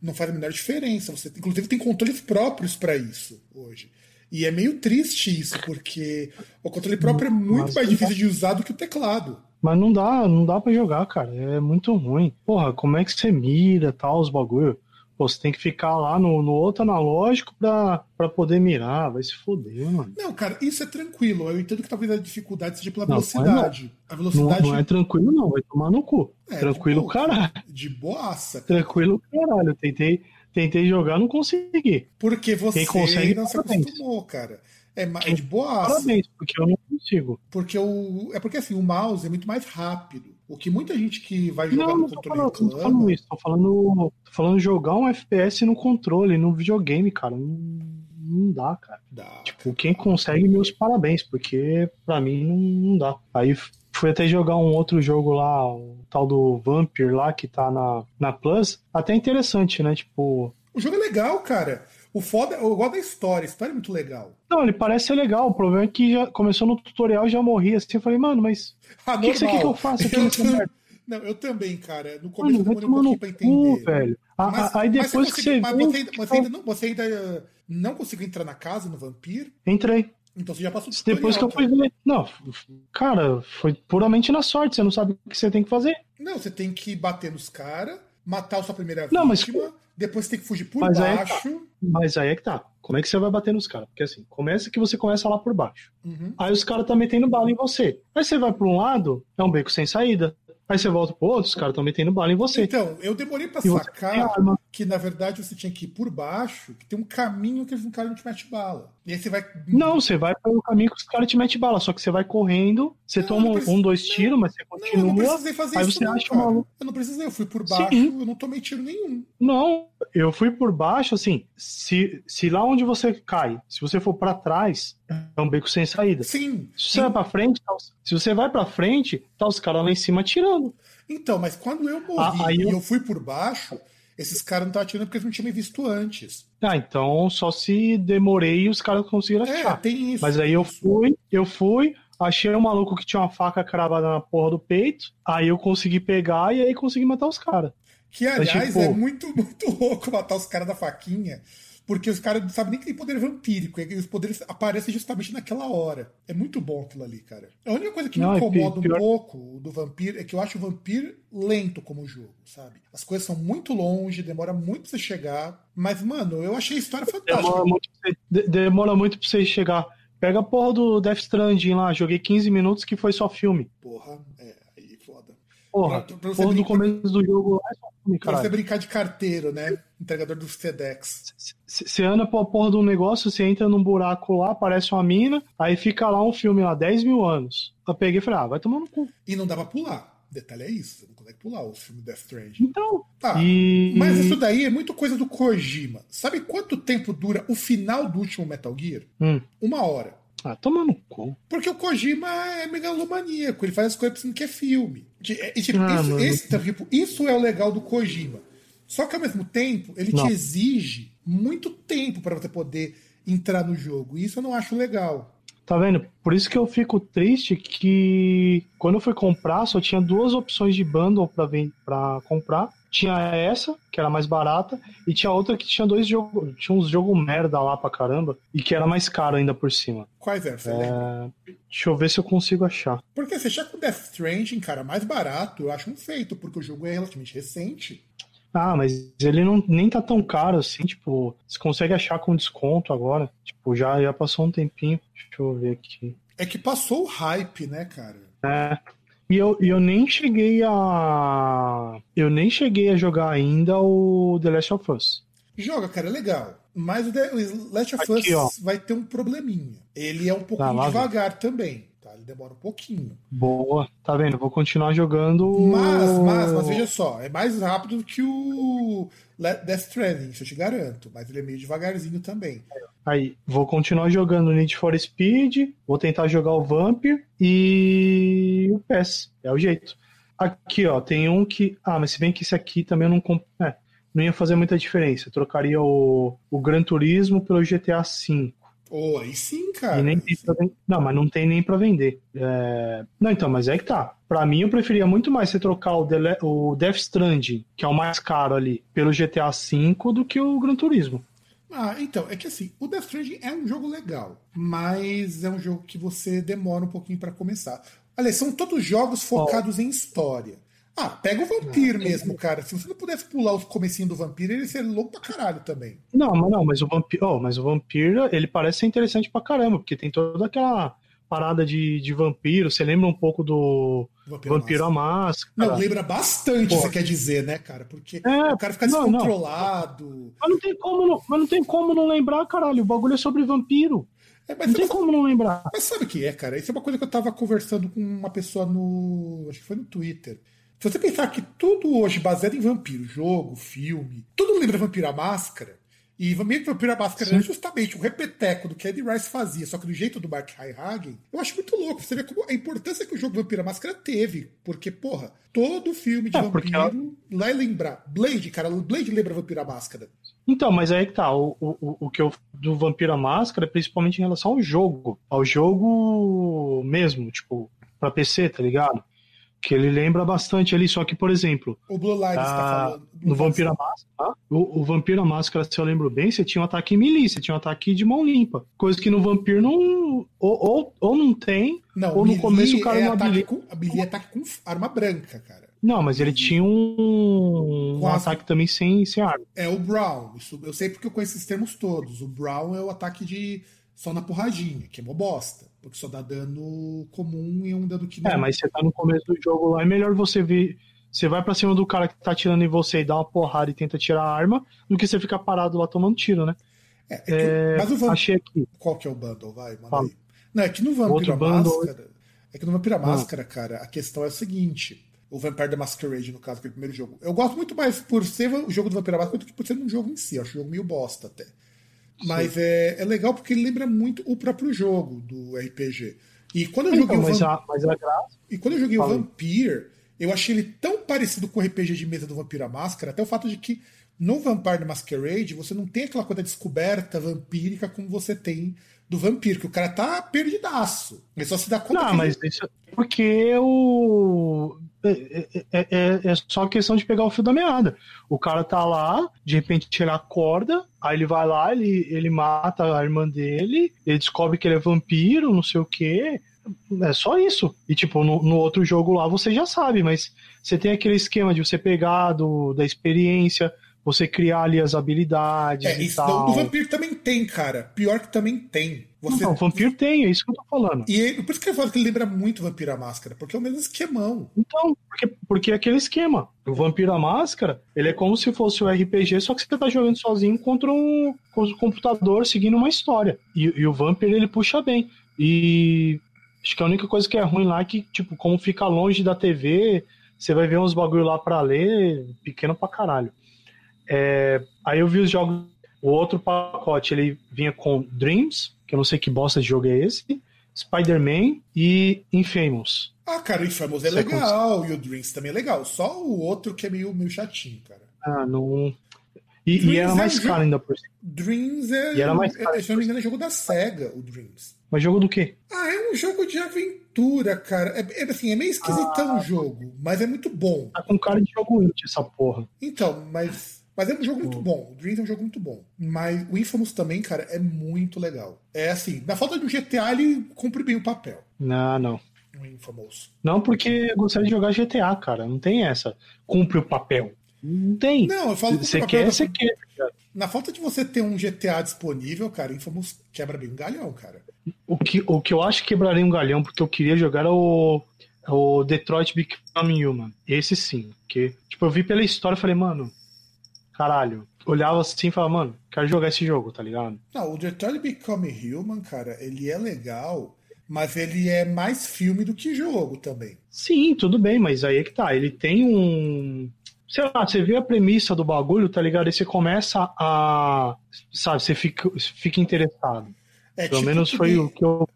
S2: não faz a menor diferença. Você, inclusive, tem controles próprios para isso hoje. E é meio triste isso, porque o controle próprio é muito
S3: Mas-
S2: mais difícil de usar do que o teclado.
S3: Mas não dá, não dá para jogar, cara. É muito ruim. Porra, como é que você mira tal, os bagulho? Pô, você tem que ficar lá no, no outro analógico pra, pra poder mirar. Vai se foder, mano.
S2: Não, cara, isso é tranquilo. Eu entendo que talvez a dificuldade seja pela
S3: Não,
S2: velocidade. A
S3: Não,
S2: velocidade
S3: não é tranquilo, não. Vai tomar no cu.
S2: É,
S3: tranquilo,
S2: de boa,
S3: caralho.
S2: de boaça.
S3: Tranquilo, caralho. Eu tentei, tentei jogar, não consegui.
S2: Porque você
S3: Quem consegue,
S2: não se acostumou, cara. É, ma- é de boaça.
S3: Parabéns, porque eu não consigo.
S2: Porque o. É porque assim, o mouse é muito mais rápido. O que muita gente que vai jogar
S3: Não,
S2: no controle
S3: falando, não tô
S2: reclama.
S3: falando isso. Tô falando, tô falando jogar um FPS no controle, no videogame, cara. Não, não dá, cara.
S2: Dá.
S3: Tipo, quem consegue, meus parabéns, porque pra mim não, não dá. Aí fui até jogar um outro jogo lá, o tal do Vampire lá, que tá na, na Plus. Até interessante, né? Tipo.
S2: O jogo é legal, cara. O foda, eu gosto da história, a história é muito legal.
S3: Não, ele parece ser legal. O problema é que já começou no tutorial e já morri assim. Eu falei, mano, mas
S2: Ah,
S3: o que, que você quer que eu faça aqui nessa merda?
S2: Não, eu também, cara. No começo
S3: Mano,
S2: eu demorei um pouquinho pra
S3: cu,
S2: entender.
S3: velho. A-
S2: Mas-
S3: aí
S2: mas
S3: depois
S2: você
S3: que você
S2: mas você ainda, você ainda não, você ainda não conseguiu entrar na casa no Vampir,
S3: entrei.
S2: Então você já passou do
S3: Depois que eu
S2: tutorial,
S3: fui ver. Não, cara, foi puramente na sorte. Você não sabe o que você tem que fazer.
S2: Não, você tem que bater nos caras, matar a sua primeira
S3: Não, mas-
S2: depois você tem que fugir por
S3: Mas aí é
S2: baixo.
S3: Mas aí é que tá. Como é que você vai bater nos caras? Porque assim, começa que você começa lá por baixo.
S2: Uhum.
S3: Aí os caras tá metendo bala em você. Aí você vai pra um lado, é um beco sem saída. Aí você volta pro outro, os caras estão metendo bala em você.
S2: Então, eu demorei pra
S3: E
S2: sacar que na verdade você tinha que ir por baixo, que tem um caminho que eles não caras não te mete bala. E aí você vai.
S3: Não, você vai pelo caminho que os caras te metem bala. Só que você vai correndo, você
S2: Não,
S3: toma
S2: não
S3: um, um, dois tiros, mas você
S2: Não, eu não
S3: continua.
S2: precisei fazer
S3: aí
S2: isso.
S3: você
S2: não,
S3: acha
S2: cara.
S3: um maluco.
S2: Eu não precisei, eu fui por
S3: Sim.
S2: baixo, eu não tomei tiro nenhum.
S3: Não, eu fui por baixo, assim, se, se lá onde você cai, se você for pra trás, é um beco sem saída.
S2: Sim.
S3: Se você vai pra frente, tá se você vai pra frente, tá os caras lá em cima atirando.
S2: Então, mas quando eu morri
S3: Ah, aí
S2: e
S3: eu-
S2: eu fui por baixo, esses caras não estavam atirando porque eles não tinham me visto antes.
S3: Ah, então só se demorei e os caras conseguiram
S2: É,
S3: achar.
S2: tem isso.
S3: Mas aí eu fui, eu fui, achei um maluco que tinha uma faca cravada na porra do peito, aí eu consegui pegar e aí consegui matar os caras.
S2: Que, aliás,
S3: tipo-
S2: é muito, muito louco matar os caras da faquinha, porque os caras não sabem nem que tem poder vampírico, e os poderes aparecem justamente naquela hora. É muito bom aquilo ali, cara. A única coisa que
S3: Não,
S2: me
S3: é
S2: incomoda um
S3: pior-
S2: pouco do Vampir é que eu acho o Vampir lento como jogo, sabe? As coisas são muito longe, demora muito pra você chegar, mas, mano, eu achei a história fantástica.
S3: Demora muito, pra você- de- demora muito pra você chegar. Pega a porra do Death Stranding lá, joguei 15 minutos que foi só filme.
S2: Porra, é.
S3: Porra,
S2: Pra- pra você
S3: porra do
S2: brincar-
S3: começo do jogo é só filme,
S2: Pra você brincar de carteiro, né? Entregador do FedEx.
S3: Você anda pra porra do negócio, você entra num buraco lá, aparece uma mina, aí fica lá um filme lá, 10 mil anos. Eu peguei e falei, ah, vai tomar no cu.
S2: E não dá pra pular. Detalhe é isso, você não consegue pular o filme Death Stranding.
S3: Então,
S2: Tá,
S3: e...
S2: mas isso daí é muito coisa do Kojima. Sabe quanto tempo dura o final do último Metal Gear?
S3: Hum.
S2: Uma hora.
S3: Ah, toma no cu.
S2: Porque o Kojima é megalomaníaco, ele faz as coisas pensando que é filme. É- e, tipo,
S3: Ah,
S2: isso, esse, tipo, isso é o legal do Kojima. Só que ao mesmo tempo, ele
S3: Não.
S2: te exige muito tempo para você poder entrar no jogo. E isso eu não acho legal.
S3: Tá vendo? Por isso que eu fico triste que quando eu fui comprar, só tinha duas opções de bundle pra comprar. Tinha essa, que era mais barata, e tinha outra que tinha dois jogos. Tinha uns jogos merda lá pra caramba, e que era mais caro ainda por cima.
S2: Quais é? Lembra?
S3: É, Deixa eu ver se eu consigo achar.
S2: Porque você achar com Death Stranding, cara, mais barato, eu acho um feito, porque o jogo é relativamente recente.
S3: Ah, mas ele não, nem tá tão caro assim, tipo, você consegue achar com desconto agora. Tipo, já, já passou um tempinho. Deixa eu ver aqui.
S2: É que passou o hype, né, cara?
S3: É. E eu, eu nem cheguei a. Eu nem cheguei a jogar ainda o The Last of Us.
S2: Joga, cara, é legal. Mas o The- Last of
S3: Aqui, ó.
S2: Us vai ter um probleminha. Ele é um pouquinho
S3: lá vem.
S2: devagar também, tá? Ele demora um pouquinho.
S3: Boa. Tá vendo? Vou continuar jogando.
S2: Mas, mas, mas veja só, é mais rápido do que o Death Stranding, isso eu te garanto. Mas ele é meio devagarzinho também.
S3: Aí, vou continuar jogando Need for Speed, vou tentar jogar o Vampire e o PES. É o jeito. Aqui, ó, tem um que. Ah, mas se bem que esse aqui também não é, não ia fazer muita diferença. Eu trocaria o, o Gran Turismo pelo GTA V.
S2: Ô, aí sim, cara.
S3: E nem tem pra Não, mas não tem nem pra vender. É, Não, então, mas é que tá. Pra mim, eu preferia muito mais você trocar o, Dele- o Death Stranding, que é o mais caro ali, pelo GTA V do que o Gran Turismo.
S2: Ah, então, é que assim, o Death Stranding é um jogo legal, mas é um jogo que você demora um pouquinho pra começar. Aliás, são todos jogos focados em história. Ah, pega o Vampiro mesmo, cara. Se você não pudesse pular o comecinho do Vampiro, ele seria louco pra caralho também.
S3: Não, mas não, mas o Vampiro, oh, mas o Vampiro, ele parece ser interessante pra caramba, porque tem toda aquela parada de, de vampiro. Você lembra um pouco do Vampiro, Vampiro à Máscara?
S2: Não, lembra bastante, Pô. você quer dizer, né, cara? Porque é, o cara fica descontrolado. Não, não.
S3: Mas, não tem como não, mas não tem como não lembrar, caralho. O bagulho é sobre vampiro. É, não tem como não lembrar.
S2: Mas sabe o que é, cara? Isso é uma coisa que eu tava conversando com uma pessoa no. Acho que foi no Twitter. Se você pensar que tudo hoje baseado em vampiro, jogo, filme, tudo lembra Vampiro Máscara, e meio que Vampiro à Máscara Sim. era justamente o repeteco do que Eddie Rice fazia, só que do jeito do Mark Hagen, eu acho muito louco. Você vê como a importância que o jogo Vampiro Máscara teve. Porque, porra, todo filme de é, vampiro ela... lá é lembrar. Blade, cara, Blade lembra Vampiro Máscara.
S3: Então, mas aí que tá, o, o, o que eu do Vampiro à Máscara é principalmente em relação ao jogo. Ao jogo mesmo, tipo, pra PC, tá ligado? que ele lembra bastante ali, só que, por exemplo.
S2: O Blue Light tá falando.
S3: No Vampira Máscara, tá? o, o Vampira Máscara, se eu lembro bem, você tinha um ataque melee, você tinha um ataque de mão limpa. Coisa que no Vampiro não. Ou, ou, ou não tem, não, ou no começo o cara
S2: é
S3: não
S2: habilita. Com, melee é ataque com arma branca, cara.
S3: Não, mas ele tinha um, um ataque também sem, sem arma.
S2: É o Brown. Isso, eu sei porque eu conheço esses termos todos. O Brown é o ataque de só na porradinha, que é uma bosta. Porque só dá dano comum e um dano que
S3: não. É, mas você tá no começo do jogo lá, é melhor você ver. Você vai pra cima do cara que tá atirando em você e dá uma porrada e tenta tirar a arma, do que você ficar parado lá tomando tiro, né?
S2: É, é que, é, mas o. Achei aqui. Qual que é o bundle? Vai, manda Fala. aí. Não, é que no Vampira Máscara. É que no Vampira. Máscara, cara, a questão é a seguinte. O Vampire the Masquerade, no caso, que é o primeiro jogo. Eu gosto muito mais por ser o jogo do Vampira Máscara do que por ser um jogo em si. Eu acho o jogo meio bosta até. Mas é, é legal porque ele lembra muito o próprio jogo do RPG. E quando eu joguei então,
S3: o Vamp... mas a graça...
S2: E quando eu joguei Falei. o Vampire, eu achei ele tão parecido com o RPG de mesa do Vampiro à Máscara, até o fato de que no Vampire the Masquerade você não tem aquela coisa descoberta vampírica como você tem do vampiro, que o cara tá perdidaço. Ele só se dá conta.
S3: Não, mas ele... isso é porque o. É, é, é, é, é, só questão de pegar o fio da meada. O cara tá lá, de repente tira a corda, aí ele vai lá, ele, ele mata a irmã dele, ele descobre que ele é vampiro, não sei o quê. É só isso. E, tipo, no, no, outro jogo lá você já sabe, mas você tem aquele esquema de você pegar do, da experiência, você criar ali as habilidades é, e isso tal.
S2: O Vampiro também tem, cara. Pior que também tem. Você...
S3: Não, o Vampiro tem, é isso que eu tô falando.
S2: E por isso que eu falo que ele lembra muito Vampiro a Máscara, porque é o mesmo esquemão.
S3: Então, porque, porque é aquele esquema. O Vampiro a Máscara, ele é como se fosse o RPG, só que você tá jogando sozinho contra um, contra um computador seguindo uma história. E, e o Vampiro, ele puxa bem. E acho que a única coisa que é ruim lá é que, tipo, como fica longe da TV, você vai ver uns bagulho lá pra ler, pequeno pra caralho. É, aí eu vi os jogos. O outro pacote ele vinha com Dreams, que eu não sei que bosta de jogo é esse, Spider-Man e Infamous.
S2: Ah, cara, o Infamous é Você legal e o Dreams também é legal. Só o outro que é meio, meio chatinho, cara.
S3: Ah, não. E, e era mais é caro ainda por cima.
S2: Dreams é.
S3: E era mais caro.
S2: É, se não me engano, é jogo da SEGA, o Dreams.
S3: Mas jogo do quê?
S2: Ah, é um jogo de aventura, cara. É, é assim, é meio esquisitão ah, o jogo, mas é muito bom.
S3: Tá com cara de jogo indie essa porra.
S2: Então, mas mas é um jogo muito bom. O Dreams é um jogo muito bom. Mas o Infamous também, cara, é muito legal. É assim, na falta de um GTA, ele cumpre bem o papel.
S3: Não, não.
S2: O Infamous.
S3: Não, porque eu gostaria de jogar GTA, cara. Não tem essa. Cumpre o papel. Não tem.
S2: Não, eu falo
S3: Você quer, você quer.
S2: Na falta de você ter um GTA disponível, cara, Infamous quebra bem um galhão, cara.
S3: O que, o que eu acho que quebraria um galhão, porque eu queria jogar era o, o Detroit Become Human. Esse sim. Que, tipo, eu vi pela história e falei, mano, caralho, olhava assim e falava, mano, quero jogar esse jogo, tá ligado?
S2: Não, o Detroit Become Human, cara, ele é legal, mas ele é mais filme do que jogo também.
S3: Sim, tudo bem, mas aí é que tá, ele tem um. Sei lá, você vê a premissa do bagulho, tá ligado? E você começa a. Sabe, você fica, fica interessado. É Pelo tipo menos foi nem, o que eu.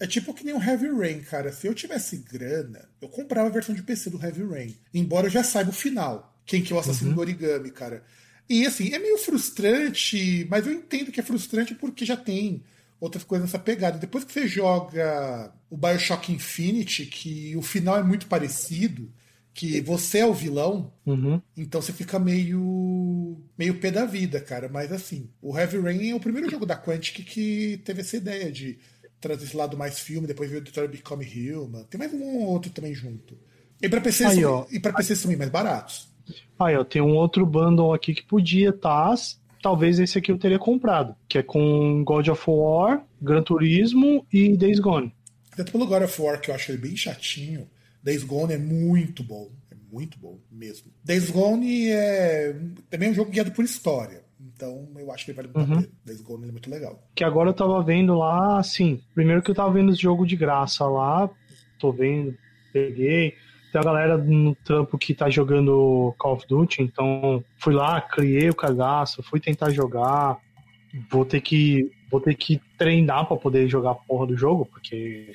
S2: É tipo que nem o Heavy Rain, cara. Se eu tivesse grana, eu comprava a versão de PC do Heavy Rain. Embora eu já saiba o final. Quem que é o assassino uhum. do origami, cara. E assim, é meio frustrante, mas eu entendo que é frustrante porque já tem outras coisas nessa pegada. Depois que você joga o Bioshock Infinity, que o final é muito parecido, que você é o vilão,
S3: uhum.
S2: então você fica meio meio pé da vida, cara. Mas assim, o Heavy Rain é o primeiro jogo da Quantic que teve essa ideia de trazer esse lado mais filme, depois veio o Detroit Become Human. Tem mais um ou outro também junto. E pra PC,
S3: Aí,
S2: são,
S3: ó.
S2: e pra PC são mais baratos.
S3: Aí, ó, tem um outro bundle aqui que podia estar. talvez esse aqui eu teria comprado. Que é com God of War, Gran Turismo e Days Gone.
S2: Tanto pelo God of War, que eu acho ele bem chatinho, Days Gone é muito bom. É muito bom mesmo. Days Gone é também é um jogo guiado por história. Então eu acho que ele vale muito
S3: Uhum.
S2: a pena. Days Gone é muito legal.
S3: Que agora eu tava vendo lá, assim. Primeiro que eu tava vendo esse jogo de graça lá. Tô vendo, peguei. Tem a galera no trampo que tá jogando Call of Duty, então fui lá, criei o cagaço, fui tentar jogar. Vou ter que, vou ter que treinar pra poder jogar a porra do jogo, porque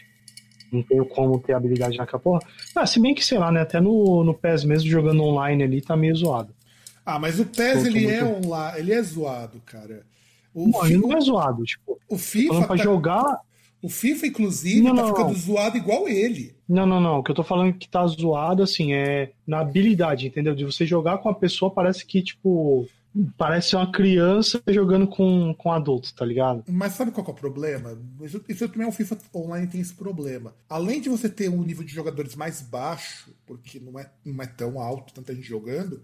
S3: não tenho como ter habilidade naquela porra. Ah, se bem que, sei lá, né? Até no, no PES mesmo, jogando online ali, tá meio zoado.
S2: Ah, mas o PES ele é
S3: muito-
S2: online, ele é zoado, cara. O,
S3: Não,
S2: fi-
S3: ele não é zoado, tipo,
S2: o FIFA
S3: falando pra
S2: tá-
S3: jogar,
S2: o FIFA inclusive
S3: Não,
S2: tá
S3: não,
S2: ficando
S3: não.
S2: zoado igual ele.
S3: Não, não, não. O que eu tô falando que tá zoado, assim, é na habilidade, entendeu? De você jogar com a pessoa, parece que, tipo, parece uma criança jogando com, com adulto, tá ligado?
S2: Mas sabe qual que é o problema? Isso, isso também é um FIFA online tem esse problema. Além de você ter um nível de jogadores mais baixo, porque não é, não é tão alto, tanta gente jogando,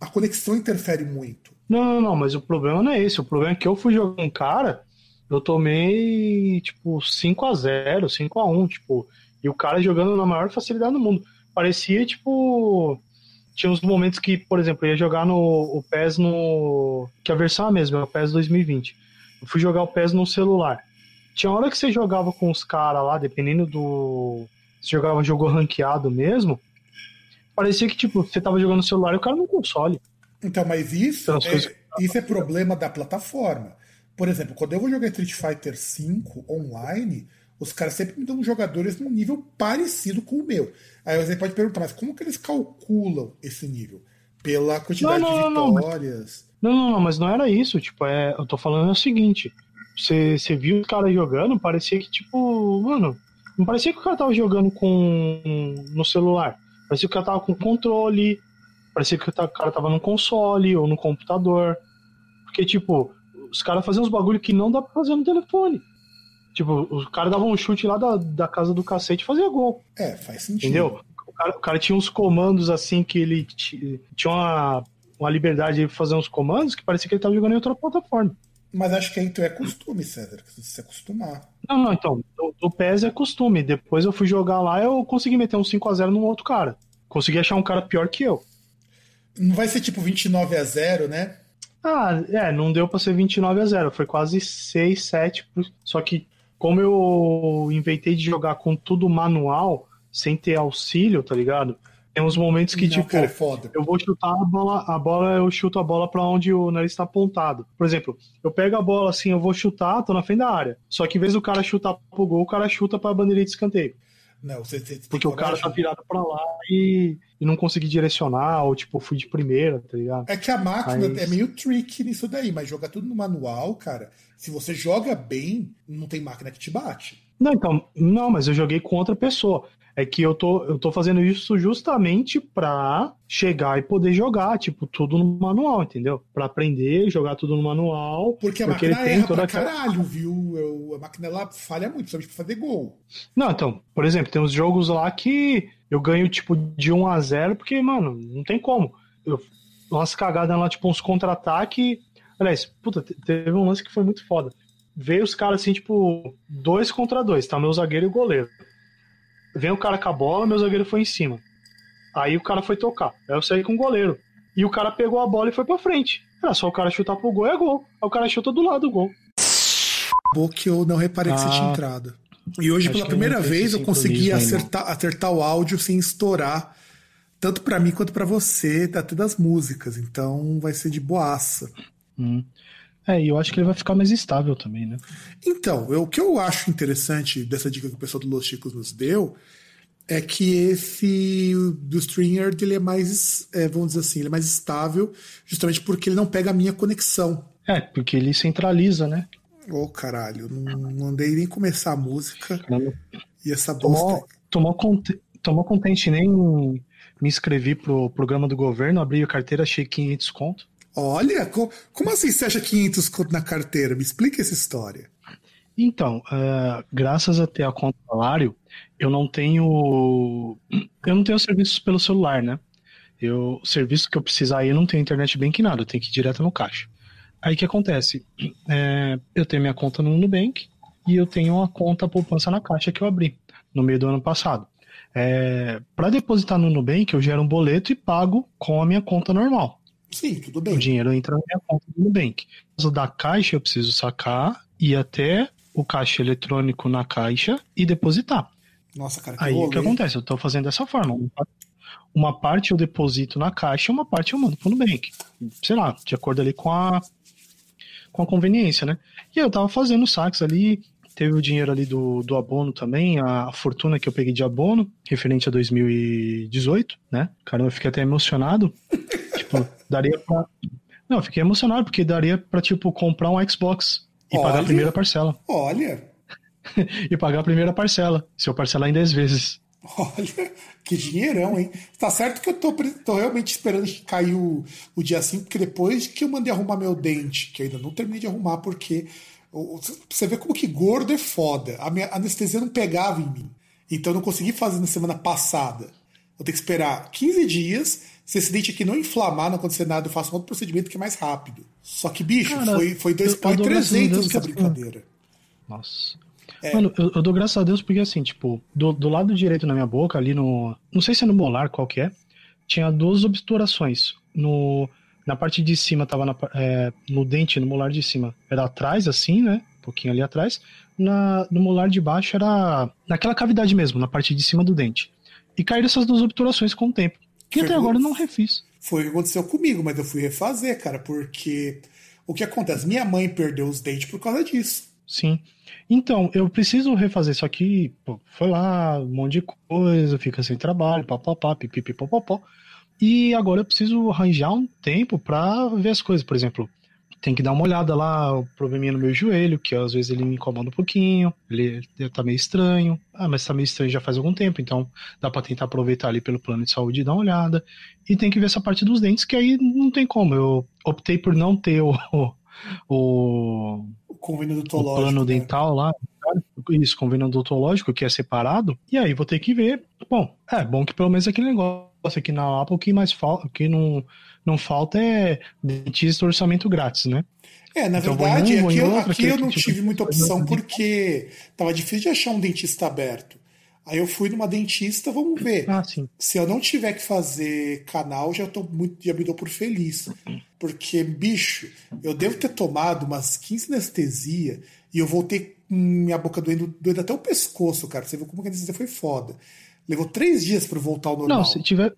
S2: a conexão interfere muito.
S3: Não, não, não, mas o problema não é esse. O problema é que eu fui jogar com um cara, eu tomei, tipo, 5 a 0 5 a 1 tipo, e o cara jogando na maior facilidade do mundo. Parecia, tipo. Tinha uns momentos que, por exemplo, eu ia jogar no o PES no. Que a versão é a mesma, é o PES 2020. Eu fui jogar o PES no celular. Tinha hora que você jogava com os caras lá, dependendo do. Se jogava jogo ranqueado mesmo. Parecia que, tipo, você tava jogando no celular e o cara no console.
S2: Então, mas isso é, isso é problema da plataforma. Por exemplo, quando eu vou jogar Street Fighter V online, os caras sempre me dão jogadores num nível parecido com o meu. Aí você pode perguntar, mas como que eles calculam esse nível? Pela quantidade
S3: Não, não,
S2: de vitórias.
S3: Não, não, não, mas não era isso. Tipo, é, eu tô falando o seguinte: você, você viu os caras jogando, parecia que, tipo, mano, não parecia que o cara tava jogando com no celular. Parecia que o cara tava com controle, parecia que o o cara tava no console ou no computador. Porque, tipo, os caras faziam uns bagulho que não dá pra fazer no telefone. Tipo, os caras davam um chute lá da, da casa do cacete e fazia gol.
S2: É, faz sentido.
S3: Entendeu? O cara, o cara tinha uns comandos assim que ele ti- tinha uma, uma liberdade de fazer uns comandos que parecia que ele tava jogando em outra plataforma.
S2: Mas acho que aí tu é costume, César, que você se acostumar.
S3: Não, não, então, o, PES é costume. Depois eu fui jogar lá eu consegui meter um 5x0 num outro cara. Consegui achar um cara pior que eu.
S2: Não vai ser tipo 29 a 0, né?
S3: Ah, é, não deu pra ser 29 a 0 foi quase 6, 7. Só que, como eu inventei de jogar com tudo manual, sem ter auxílio, tá ligado? Tem uns momentos que,
S2: Não,
S3: tipo,
S2: cara, é
S3: eu vou chutar a bola, a bola, eu chuto a bola pra onde o nariz tá apontado. Por exemplo, eu pego a bola assim, eu vou chutar, tô na frente da área. Só que em vez do cara chutar pro gol, o cara chuta pra bandeirinha de escanteio.
S2: Não, você, você
S3: Porque o cara tá virado pra lá e, e não consegui direcionar, ou tipo, fui de primeira, tá ligado?
S2: É que a máquina
S3: Mas-
S2: é meio tricky nisso daí, mas jogar tudo no manual, cara, se você joga bem, não tem máquina que te bate.
S3: Não, então, não, mas eu joguei com outra pessoa. É que eu tô, eu tô fazendo isso justamente pra chegar e poder jogar, tipo, tudo no manual, entendeu? Pra aprender, jogar tudo no manual.
S2: Porque a
S3: Porque
S2: máquina
S3: ele tem
S2: erra
S3: toda
S2: pra caralho, viu? Eu- a máquina ela falha muito, principalmente pra fazer gol.
S3: Não, então, por exemplo, tem uns jogos lá que eu ganho, tipo, de 1 a 0 porque, mano, não tem como. Eu, umas cagadas lá, tipo, uns contra-ataque. Aliás, puta, te- teve um lance que foi muito foda. Veio os caras assim, tipo, dois contra dois, tá? Meu zagueiro e o goleiro. Vem o cara com a bola, meu zagueiro foi em cima. Aí o cara foi tocar. Aí eu saí com o goleiro. E o cara pegou a bola e foi pra frente. Era só o cara chutar pro gol, é gol. Aí o cara chuta do lado do gol.
S2: Acabou que eu não reparei que você
S3: Ah.
S2: tinha entrado. E hoje,
S3: Acho
S2: pela primeira vez, eu consegui acertar, acertar o áudio sem estourar, tanto pra mim quanto pra você, até das músicas. Então vai ser de boaça.
S3: Hum. É, e eu acho que ele vai ficar mais estável também, né?
S2: Então, eu- o que eu acho interessante dessa dica que o pessoal do Los Chicos nos deu é que esse do Stringer ele é mais, é, vamos dizer assim, ele é mais estável, justamente porque ele não pega a minha conexão.
S3: É, porque ele centraliza, né?
S2: Ô caralho, não, não andei nem começar a música
S3: Caramba.
S2: e essa bosta.
S3: Tomou, tomou, conte- tomou contente, nem me inscrevi pro programa do governo, abri a carteira, achei 500 conto.
S2: Olha, co- como assim você acha 500 conto na carteira? Me explica essa história.
S3: Então, uh, graças a ter a conta salário, eu não tenho. Eu não tenho serviços pelo celular, né? Eu, o serviço que eu precisar eu não tenho internet que nada, eu tenho que ir direto no caixa. Aí o que acontece? É, eu tenho minha conta no Nubank e eu tenho uma conta poupança na caixa que eu abri no meio do ano passado. É, para depositar no Nubank, eu gero um boleto e pago com a minha conta normal.
S2: Sim, tudo bem.
S3: O dinheiro entra na minha conta do Nubank. No da caixa, eu preciso sacar, ir até o caixa eletrônico na caixa e depositar.
S2: Nossa, cara, que
S3: Aí o que acontece? Eu estou fazendo dessa forma. Uma parte eu deposito na caixa, uma parte eu mando pro Nubank. Sei lá, de acordo ali com a com a conveniência, né? E aí eu tava fazendo saques ali, teve o dinheiro ali do, do abono também, a fortuna que eu peguei de abono, referente a 2018, né? Caramba, eu fiquei até emocionado. tipo, daria pra. Não, eu fiquei emocionado, porque daria pra, tipo, comprar um Xbox e pagar
S2: Olha.
S3: a primeira parcela.
S2: Olha,
S3: E pagar a primeira parcela, se eu parcelar em 10 vezes.
S2: olha, que dinheirão, hein? Tá certo que eu tô, tô realmente esperando que caia o, o dia 5, porque depois que eu mandei arrumar meu dente, que eu ainda não terminei de arrumar, porque você vê como que gordo é foda. A minha anestesia não pegava em mim. Então eu não consegui fazer na semana passada. Vou ter que esperar 15 dias. Se esse dente aqui não inflamar, não acontecer nada, eu faço um outro procedimento que é mais rápido. Só que, bicho,
S3: Cara,
S2: foi, foi dois
S3: eu- eu
S2: pau e
S3: dou graças a
S2: 300
S3: Deus
S2: nessa
S3: que assim,
S2: brincadeira.
S3: Nossa. Mano, eu, eu dou graças a Deus porque assim, tipo, do, do lado direito na minha boca, ali no. Não sei se é no molar, qual que é, tinha duas obturações. No, na parte de cima tava na, é, no dente, no molar de cima. Era atrás, assim, né? Um pouquinho ali atrás. Na, no molar de baixo era naquela cavidade mesmo, na parte de cima do dente. E caíram essas duas obturações com o tempo. E
S2: Foi
S3: até agora eu não refiz.
S2: Foi o que aconteceu comigo, mas eu fui refazer, cara, porque o que acontece? Minha mãe perdeu os dentes por causa disso.
S3: Sim. Então, eu preciso refazer isso aqui. Pô, foi lá, um monte de coisa, fica sem trabalho, papapá, pipipi, popopó. E agora eu preciso arranjar um tempo pra ver as coisas. Por exemplo, tem que dar uma olhada lá, o probleminha no meu joelho, que às vezes ele me incomoda um pouquinho, ele, tá meio estranho. Ah, mas tá meio estranho já faz algum tempo, então dá pra tentar aproveitar ali pelo plano de saúde e dar uma olhada. E tem que ver essa parte dos dentes, que aí não tem como. Eu optei por não ter o, o,
S2: O convênio
S3: o
S2: odontológico.
S3: plano
S2: né?
S3: dental lá, isso, convênio odontológico, que é separado, e aí vou ter que ver. Bom, é bom que pelo menos aquele negócio aqui na Apple, o que mais falta, o que não, não falta é dentista orçamento grátis, né?
S2: É, na
S3: Então,
S2: verdade,
S3: um,
S2: aqui, eu,
S3: outro,
S2: aqui eu não
S3: tipo,
S2: tive muita opção
S3: assim.
S2: porque tava difícil de achar um dentista aberto. Aí eu fui numa dentista, vamos ver.
S3: Ah, sim.
S2: Se eu não tiver que fazer canal, já tô muito, já me dou por feliz. Porque, bicho, eu devo ter tomado umas 15 anestesia e eu voltei com minha boca doendo, doendo até o pescoço, cara. Você viu como que a anestesia foi foda. Levou três dias pra eu voltar ao normal.
S3: Não, se tiver,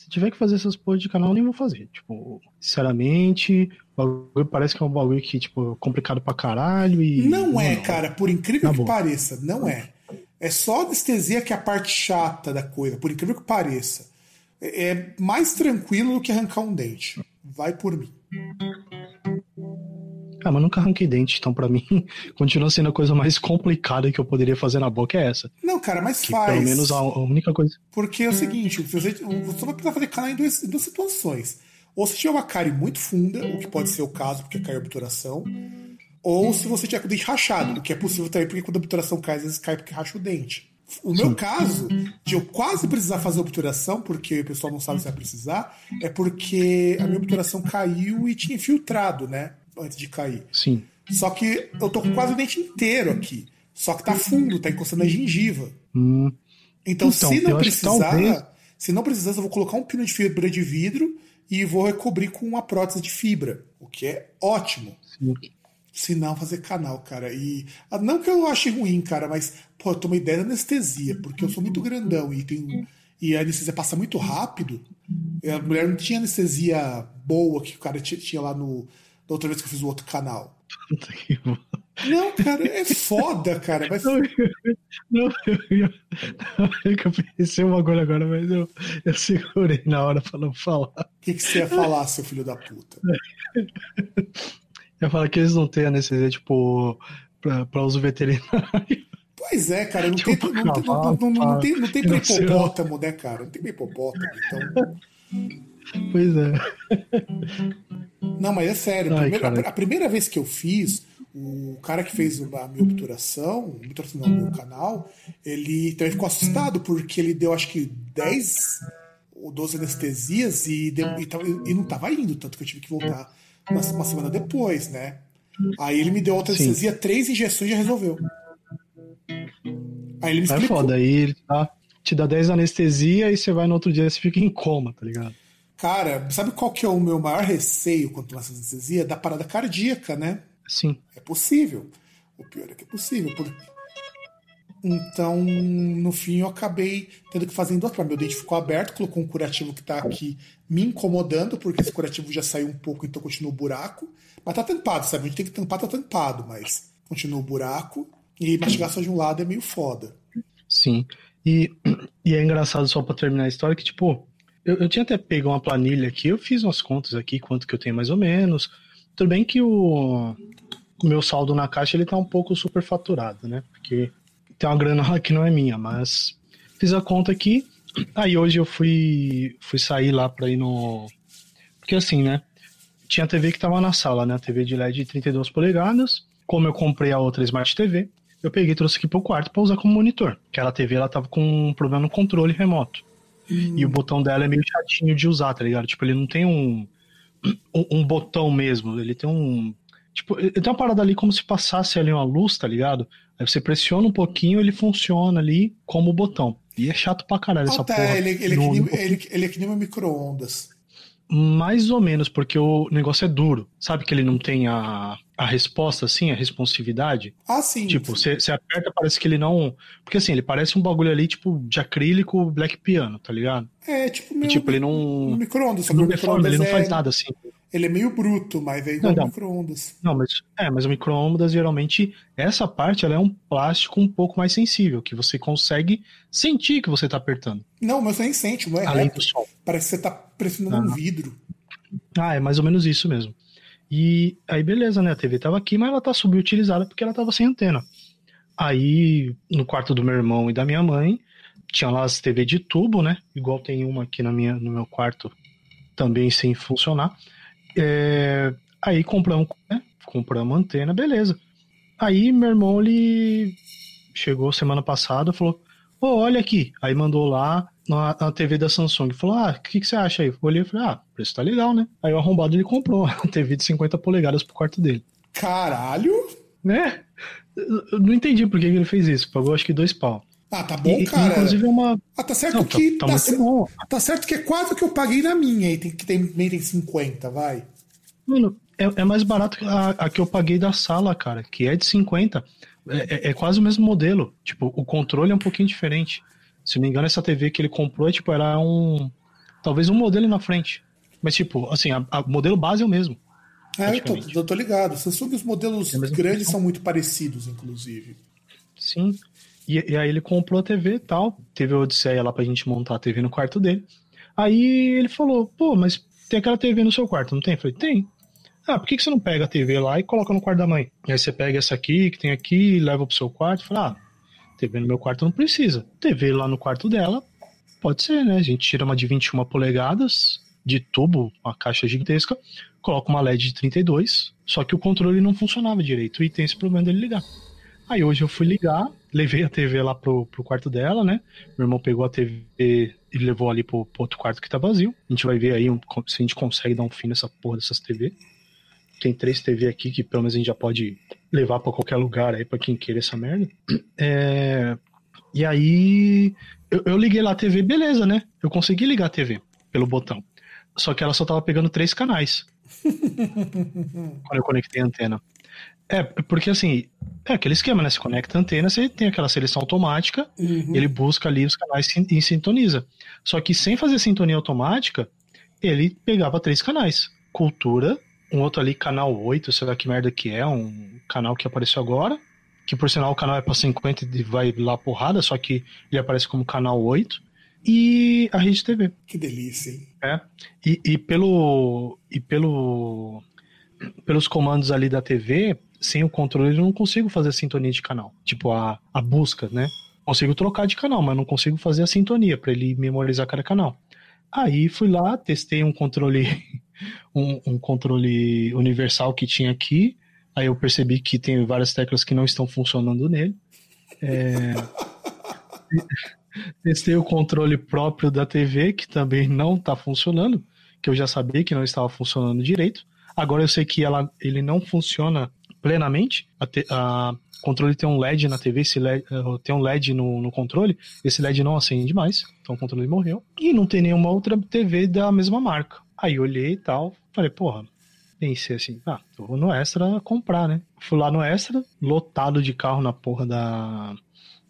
S3: se tiver que fazer essas porras de canal, eu nem vou fazer. Tipo, sinceramente, o bagulho parece que é um bagulho que, tipo, é complicado pra caralho e.
S2: Não é, cara, por incrível
S3: Tá
S2: que pareça, não é. É só anestesia que é a parte chata da coisa, por incrível que pareça. É é mais tranquilo do que arrancar um dente. Vai por mim.
S3: Ah, mas nunca arranquei dente, então pra mim continua sendo a coisa mais complicada que eu poderia fazer na boca é essa.
S2: Não, cara, mas
S3: Que
S2: faz.
S3: pelo menos a, única coisa.
S2: Porque é o seguinte, você, você vai precisar fazer canal em duas, duas situações. Ou se tiver uma cárie muito funda, o que pode ser o caso, porque cai a obturação, ou se você tiver com o dente rachado, o que é possível também, porque quando a obturação cai, às vezes cai porque racha o dente. O meu caso, de eu quase precisar fazer obturação, porque o pessoal não sabe se vai precisar, é porque a minha obturação caiu e tinha infiltrado, né? Antes de cair.
S3: Sim.
S2: Só que eu tô com quase o dente inteiro aqui. Só que tá fundo, tá encostando na gengiva.
S3: Hum,
S2: Então,
S3: Então,
S2: se não precisar,
S3: talvez-
S2: se não precisar, eu vou colocar um pino de fibra de vidro e vou recobrir com uma prótese de fibra, o que é ótimo.
S3: sim.
S2: Se não, fazer canal, cara. E ah, não que eu ache ruim, cara, mas pô, eu tomo ideia da anestesia, porque eu sou muito grandão e tenho e a anestesia passa muito rápido. A mulher não tinha anestesia boa que o cara ti- tinha lá no da outra vez que eu fiz o outro canal.
S3: Puta que.
S2: Não, cara, é foda, cara. Mas
S3: Não, eu- não, eu, que eu pensei um bagulho agora, mas eu, eu segurei na hora pra não falar.
S2: o que, que você ia falar, seu filho da puta?
S3: Eu ia falar que eles não têm anestesia, tipo, pra, pra uso veterinário.
S2: Pois é, cara, não tem,
S3: Tipo,
S2: não, tem, não, não, não tem, não tem pra
S3: Não
S2: hipopótamo, né, cara? Não tem pra hipopótamo, então.
S3: Pois é.
S2: Não, mas é sério. a
S3: Ai,
S2: primeira, a primeira vez que eu fiz, o cara que fez a minha obturação, obturação no meu canal, ele também ficou assustado porque ele deu acho que 10 ou 12 anestesias e, deu, e, e, não tava indo, tanto que eu tive que voltar uma, uma semana depois, né? Aí ele me deu outra Sim. anestesia, três injeções e já resolveu.
S3: Aí ele me é explicou. É foda, aí ele tá, te dá 10 anestesia e você vai no outro dia e você fica em coma, tá ligado?
S2: Cara, sabe qual que é o meu maior receio quando toma essa anestesia? Da parada cardíaca, né?
S3: Sim.
S2: É possível. O pior é que é possível. Porque... Então, no fim, eu acabei tendo que fazer em duas Meu dente ficou aberto, colocou um curativo que tá aqui me incomodando, porque esse curativo já saiu um pouco, então continua o buraco. Mas tá tampado, sabe? A gente tem que tampar, tá tampado, mas continua o buraco. E mastigar só de um lado é meio foda.
S3: Sim. E, e é engraçado, só pra terminar a história, que, tipo, eu, eu tinha até pego uma planilha aqui, eu fiz umas contas aqui, quanto que eu tenho mais ou menos. Tudo bem que o, o meu saldo na caixa ele tá um pouco superfaturado, né? Porque tem uma grana lá que não é minha, mas fiz a conta aqui. Aí hoje eu fui fui sair lá para ir no porque assim, né? Tinha a TV que tava na sala, né? TV de LED de 32 polegadas. Como eu comprei a outra Smart TV, eu peguei e trouxe aqui pro quarto para usar como monitor. Que a TV ela tava com um problema no controle remoto. Hum. E o botão dela é meio chatinho de usar, tá ligado? Tipo, ele não tem um um, um botão mesmo, ele tem um Tipo, ele tem uma parada ali como se passasse ali uma luz, tá ligado? Aí você pressiona um pouquinho, ele funciona ali como botão. E é chato pra caralho essa
S2: tá,
S3: porra.
S2: Ele, ele, no, é que nem, ele, ele é que nem um micro-ondas.
S3: Mais ou menos, porque o negócio é duro. Sabe que ele não tem a, a resposta, assim, a responsividade?
S2: Ah, sim.
S3: Tipo, você aperta, parece que ele não. Porque assim, ele parece um bagulho ali, tipo, de acrílico black piano, tá ligado?
S2: É, tipo,
S3: e, tipo, ele não.
S2: micro-ondas,
S3: não deforma, ele não faz é... nada assim.
S2: Ele é meio bruto, mas é igual micro-ondas.
S3: Não, mas é, mas o micro-ondas geralmente essa parte ela é um plástico um pouco mais sensível, que você consegue sentir que você está apertando.
S2: Não, mas você nem sente, não é
S3: Além reto. do sol.
S2: Parece que você está pressionando ah. um vidro.
S3: Ah, é mais ou menos isso mesmo. E aí beleza, né? A TV tava aqui, mas ela tá subutilizada porque ela tava sem antena. Aí no quarto do meu irmão e da minha mãe tinha lá as TV de tubo, né? Igual tem uma aqui na minha, no meu quarto também sem funcionar. É, aí compramos, né? compramos antena, beleza. Aí meu irmão, ele chegou semana passada, falou, oh, olha aqui. Aí mandou lá na, na TV da Samsung, falou, ah, o que, que você acha aí? Eu olhei e falei, ah, o preço tá legal, né? Aí o arrombado, ele comprou a TV de 50 polegadas pro quarto dele.
S2: Caralho!
S3: Né? Eu não entendi por que ele fez isso. Pagou acho que dois pau.
S2: Ah, tá bom,
S3: e,
S2: cara.
S3: Inclusive é uma.
S2: Ah, tá certo não, que. Tá, tá, bom. Tá certo que é quase o que eu paguei na minha, e tem, que tem, também tem 50, vai.
S3: Mano, é, é mais barato que a, a, que eu paguei da sala, cara, que é de 50. É, é, é, quase o mesmo modelo. Tipo, o controle é um pouquinho diferente. Se não me engano, essa TV que ele comprou, é, tipo, era um. Talvez um modelo na frente. Mas, tipo, assim, o modelo base é o mesmo.
S2: É, eu tô, eu tô ligado. Samsung, os modelos é grandes são muito parecidos, inclusive.
S3: Sim. E, e, aí ele comprou a TV e tal. Teve a Odisseia lá pra gente montar a TV no quarto dele. Aí ele falou, pô, mas tem aquela TV no seu quarto, não tem? Eu falei, tem. Ah, por que, que você não pega a TV lá e coloca no quarto da mãe? E aí você pega essa aqui, que tem aqui, leva pro seu quarto e fala, ah, TV no meu quarto não precisa. TV lá no quarto dela, pode ser, né? A gente tira uma de 21 polegadas, de tubo, uma caixa gigantesca, coloca uma LED de 32, só que o controle não funcionava direito e tem esse problema dele ligar. Aí hoje eu fui ligar, levei a TV lá pro, pro quarto dela, né? Meu irmão pegou a TV e levou ali pro, pro outro quarto que tá vazio. A gente vai ver aí um, se a gente consegue dar um fim nessa porra dessas TV. Tem três TV aqui que pelo menos a gente já pode levar para qualquer lugar aí para quem queira essa merda. É... E aí eu, eu liguei lá a TV, beleza, né? Eu consegui ligar a TV pelo botão. Só que ela só tava pegando três canais. quando eu conectei a antena. É, porque assim, é aquele esquema, né? Você conecta a antena, você tem aquela seleção automática, uhum. ele busca ali os canais e sintoniza. Só que sem fazer sintonia automática, ele pegava três canais: Cultura, um outro ali, canal 8, sei lá que merda que é, um canal que apareceu agora. Que por sinal o canal é pra 50 e vai lá porrada, só que ele aparece como canal 8. E a Rede TV.
S2: Que delícia, hein?
S3: É. E, e pelo. E pelo. Pelos comandos ali da TV, sem o controle eu não consigo fazer a sintonia de canal. Tipo, a, a busca, né? Consigo trocar de canal, mas não consigo fazer a sintonia para ele memorizar cada canal. Aí fui lá, testei um controle um, um, controle universal que tinha aqui. Aí eu percebi que tem várias teclas que não estão funcionando nele. É... Testei o controle próprio da TV, que também não está funcionando, que eu já sabia que não estava funcionando direito. Agora eu sei que ela, ele não funciona plenamente. A, te, a controle tem um LED na TV, esse LED, eh, tem um LED no, no, controle, esse LED não acende mais, então o controle morreu. E não tem nenhuma outra TV da mesma marca. Aí olhei e tal, falei, porra, pensei assim, ah, vou no Extra comprar, né? Fui lá no Extra, lotado de carro na porra da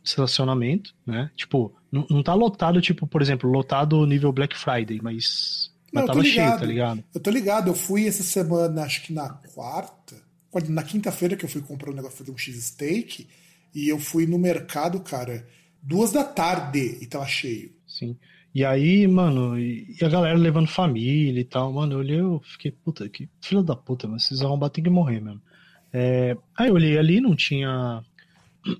S3: estacionamento, né? Tipo, não, não tá lotado, tipo, por exemplo, lotado nível Black Friday, mas,
S2: mas
S3: não, tava cheio, tá ligado?
S2: Eu tô ligado, eu fui essa semana, acho que na quarta, na quinta-feira que eu fui comprar um negócio, fazer um X-Steak, e eu fui no mercado, cara, duas da tarde e tava cheio.
S3: Sim. E aí, mano, e a galera levando família e tal, mano, eu olhei, eu fiquei, puta, que filha da puta, mas esses arrombados tem que morrer mesmo. É, aí eu olhei ali, não tinha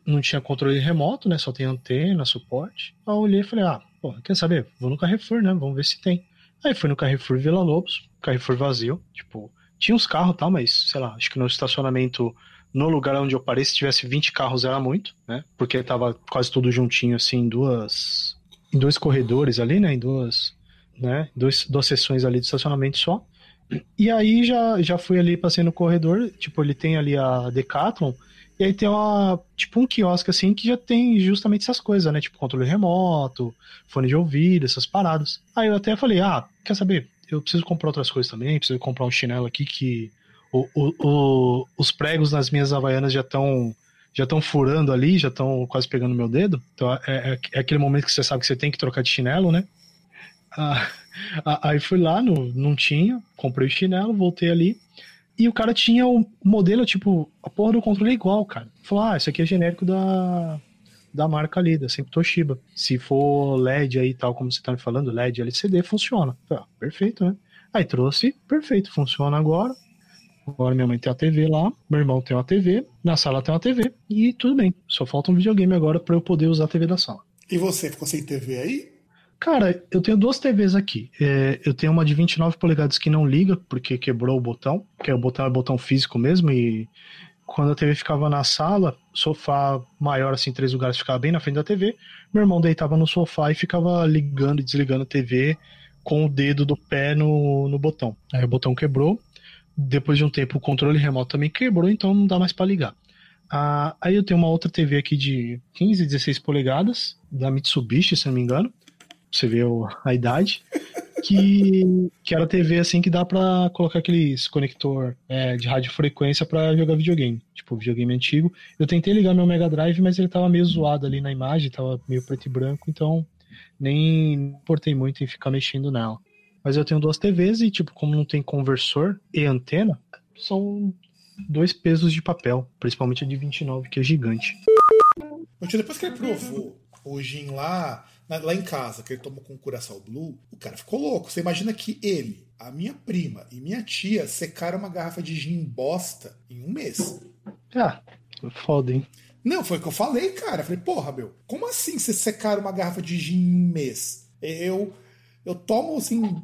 S3: não tinha controle remoto, né? Só tem antena, suporte. Aí eu olhei e falei, ah, pô, quer saber? Vou no Carrefour, né? Vamos ver se tem. Aí fui no Carrefour Vila Lobos, Carrefour vazio, tipo, tinha uns carros tal, mas, sei lá, acho que no estacionamento, no lugar onde eu parei, se tivesse 20 carros era muito, né? Porque tava quase tudo juntinho, assim, em duas. Em dois corredores ali, né? Em duas. Né? Dois, duas sessões ali de estacionamento só. E aí já, já fui ali, passei no corredor, tipo, ele tem ali a Decathlon, e aí tem uma, tipo um quiosque assim que já tem justamente essas coisas, né? Tipo controle remoto, fone de ouvido, essas paradas. Aí eu até falei, ah, quer saber? Eu preciso comprar outras coisas também, preciso comprar um chinelo aqui que o, o, o, os pregos nas minhas havaianas já estão já estão furando ali, já estão quase pegando meu dedo. Então é, é, é, aquele momento que você sabe que você tem que trocar de chinelo, né? Ah, aí fui lá, no, não tinha, comprei o chinelo, voltei ali. E o cara tinha o modelo, tipo, a porra do controle é igual, cara. Falou, ah, isso aqui é genérico da, da marca ali, da sempre Toshiba. Se for LED aí tal, como você tá me falando, LED, LCD, funciona. Ah, perfeito, né? Aí trouxe, perfeito, funciona agora. Agora minha mãe tem a TV lá, meu irmão tem uma TV, na sala tem uma TV e tudo bem. Só falta um videogame agora para eu poder usar a TV da sala.
S2: E você ficou sem TV aí?
S3: Cara, eu tenho duas TVs aqui. É, eu tenho uma de 29 polegadas que não liga, porque quebrou o botão, que é o botão é botão físico mesmo, e quando a TV ficava na sala, sofá maior, assim, três lugares, ficava bem na frente da TV, meu irmão deitava no sofá e ficava ligando e desligando a TV com o dedo do pé no, no botão. Aí o botão quebrou, depois de um tempo o controle remoto também quebrou, então não dá mais para ligar. Ah, aí eu tenho uma outra TV aqui de 15, 16 polegadas, da Mitsubishi, se não me engano você vê a idade, que, que era TV assim que dá pra colocar aqueles conector é, de radiofrequência pra jogar videogame, tipo videogame antigo. Eu tentei ligar meu Mega Drive, mas ele tava meio zoado ali na imagem, tava meio preto e branco, então nem importei muito em ficar mexendo nela. Mas eu tenho duas TVs e, tipo, como não tem conversor e antena, são dois pesos de papel, principalmente a de 29, que é gigante.
S2: Depois que ele provou o gin lá, lá em casa, que ele tomou com Curaçao Blue, o cara ficou louco. Você imagina que ele, a minha prima e minha tia secaram uma garrafa de gin bosta em um mês.
S3: Ah, foda, hein?
S2: Não, foi o que eu falei, cara. Eu falei, porra, meu, como assim você secaram uma garrafa de gin em um mês? Eu eu tomo assim,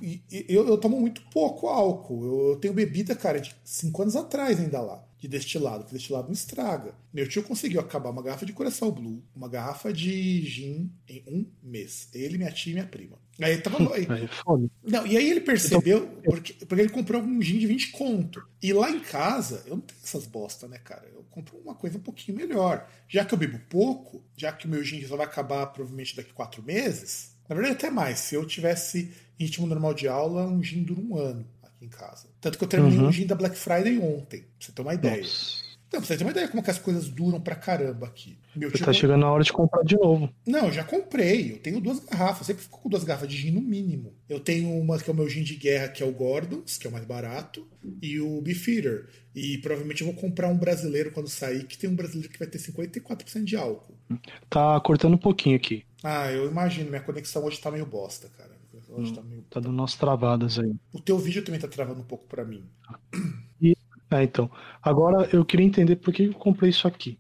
S2: eu, eu tomo muito pouco álcool. Eu, eu tenho bebida, cara, de cinco anos atrás ainda lá de destilado, porque destilado não estraga. Meu tio conseguiu acabar uma garrafa de Coração Blue, uma garrafa de gin em um mês. Ele, minha tia e minha prima. Aí tava. Aí, não, e aí ele percebeu, porque, porque ele comprou um gin de 20 conto. E lá em casa, eu não tenho essas bosta, né, cara? Eu compro uma coisa um pouquinho melhor. Já que eu bebo pouco, já que o meu gin só vai acabar provavelmente daqui quatro meses. Na verdade, até mais. Se eu tivesse ritmo normal de aula, um gin dura um ano aqui em casa. Tanto que eu terminei uhum. o gin da Black Friday ontem, pra você ter uma ideia. Nossa. Então, pra você ter uma ideia como que as coisas duram pra caramba aqui.
S3: Meu você tá chegando na hora de comprar de novo.
S2: Não, eu já comprei. Eu tenho duas garrafas. Eu sempre fico com duas garrafas de gin no mínimo. Eu tenho uma que é o meu gin de guerra, que é o Gordons, que é o mais barato, e o Beefeater. E provavelmente eu vou comprar um brasileiro quando sair, que tem um brasileiro que vai ter 54% de álcool.
S3: Tá cortando um pouquinho aqui.
S2: Ah, eu imagino. Minha conexão hoje tá meio bosta, cara.
S3: Hoje tá, meio... tá dando umas travadas aí.
S2: O teu vídeo também tá travando um pouco para mim.
S3: E, é, então. Agora eu queria entender por que eu comprei isso aqui.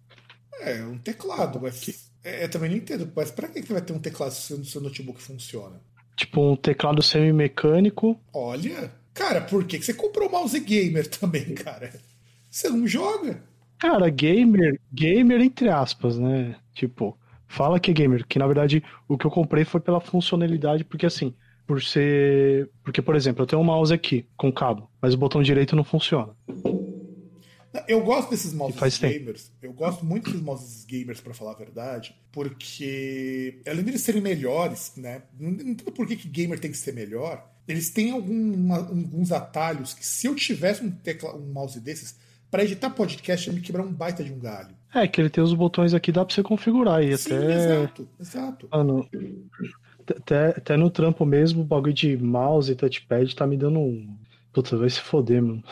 S2: É, um teclado, mas. É, eu também não entendo, mas pra que vai ter um teclado se o seu notebook funciona?
S3: Tipo um teclado semi-mecânico.
S2: Olha. Cara, por que você comprou o mouse gamer também, cara? Você não joga.
S3: Cara, gamer, gamer entre aspas, né? Tipo, fala que é gamer, que na verdade o que eu comprei foi pela funcionalidade, porque assim, por ser. Porque, por exemplo, eu tenho um mouse aqui com cabo, mas o botão direito não funciona.
S2: Eu gosto desses mouses
S3: faz tempo.
S2: gamers. Eu gosto muito desses mouses gamers, pra falar a verdade, porque além de eles serem melhores, né? Não entendo por que, que gamer tem que ser melhor. Eles têm alguma- alguns atalhos que, se eu tivesse um, tecla, um mouse desses, pra editar podcast, ia me quebrar um baita de um galho.
S3: É, que ele tem os botões aqui, dá pra você configurar e
S2: Sim,
S3: até.
S2: exato, exato.
S3: Mano, até, até no trampo mesmo, o bagulho de mouse e touchpad tá me dando um. Puta, vai se foder, mano.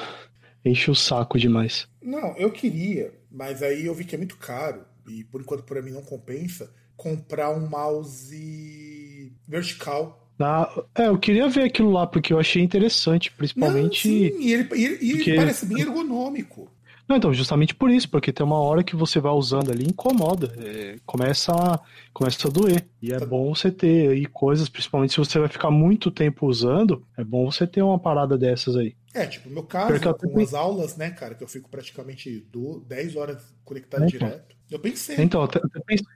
S3: Enche o saco demais.
S2: Não, eu queria, mas aí eu vi que é muito caro, e por enquanto pra mim não compensa, comprar um mouse vertical.
S3: Ah, é, eu queria ver aquilo lá, porque eu achei interessante,
S2: Não,
S3: principalmente.
S2: sim, e ele, e ele- e ele
S3: Porque-
S2: parece bem ergonômico.
S3: Não, então, justamente por isso, porque tem uma hora que você vai usando ali incomoda. é, começa, a, começa a doer. E é bom você ter aí coisas, principalmente se você vai ficar muito tempo usando, é bom você ter uma parada dessas aí.
S2: É, tipo, no meu caso,
S3: eu
S2: com as aulas, né, cara, que eu fico praticamente do 10 horas conectado
S3: É, então.
S2: direto. Eu pensei.
S3: Então, até pensei-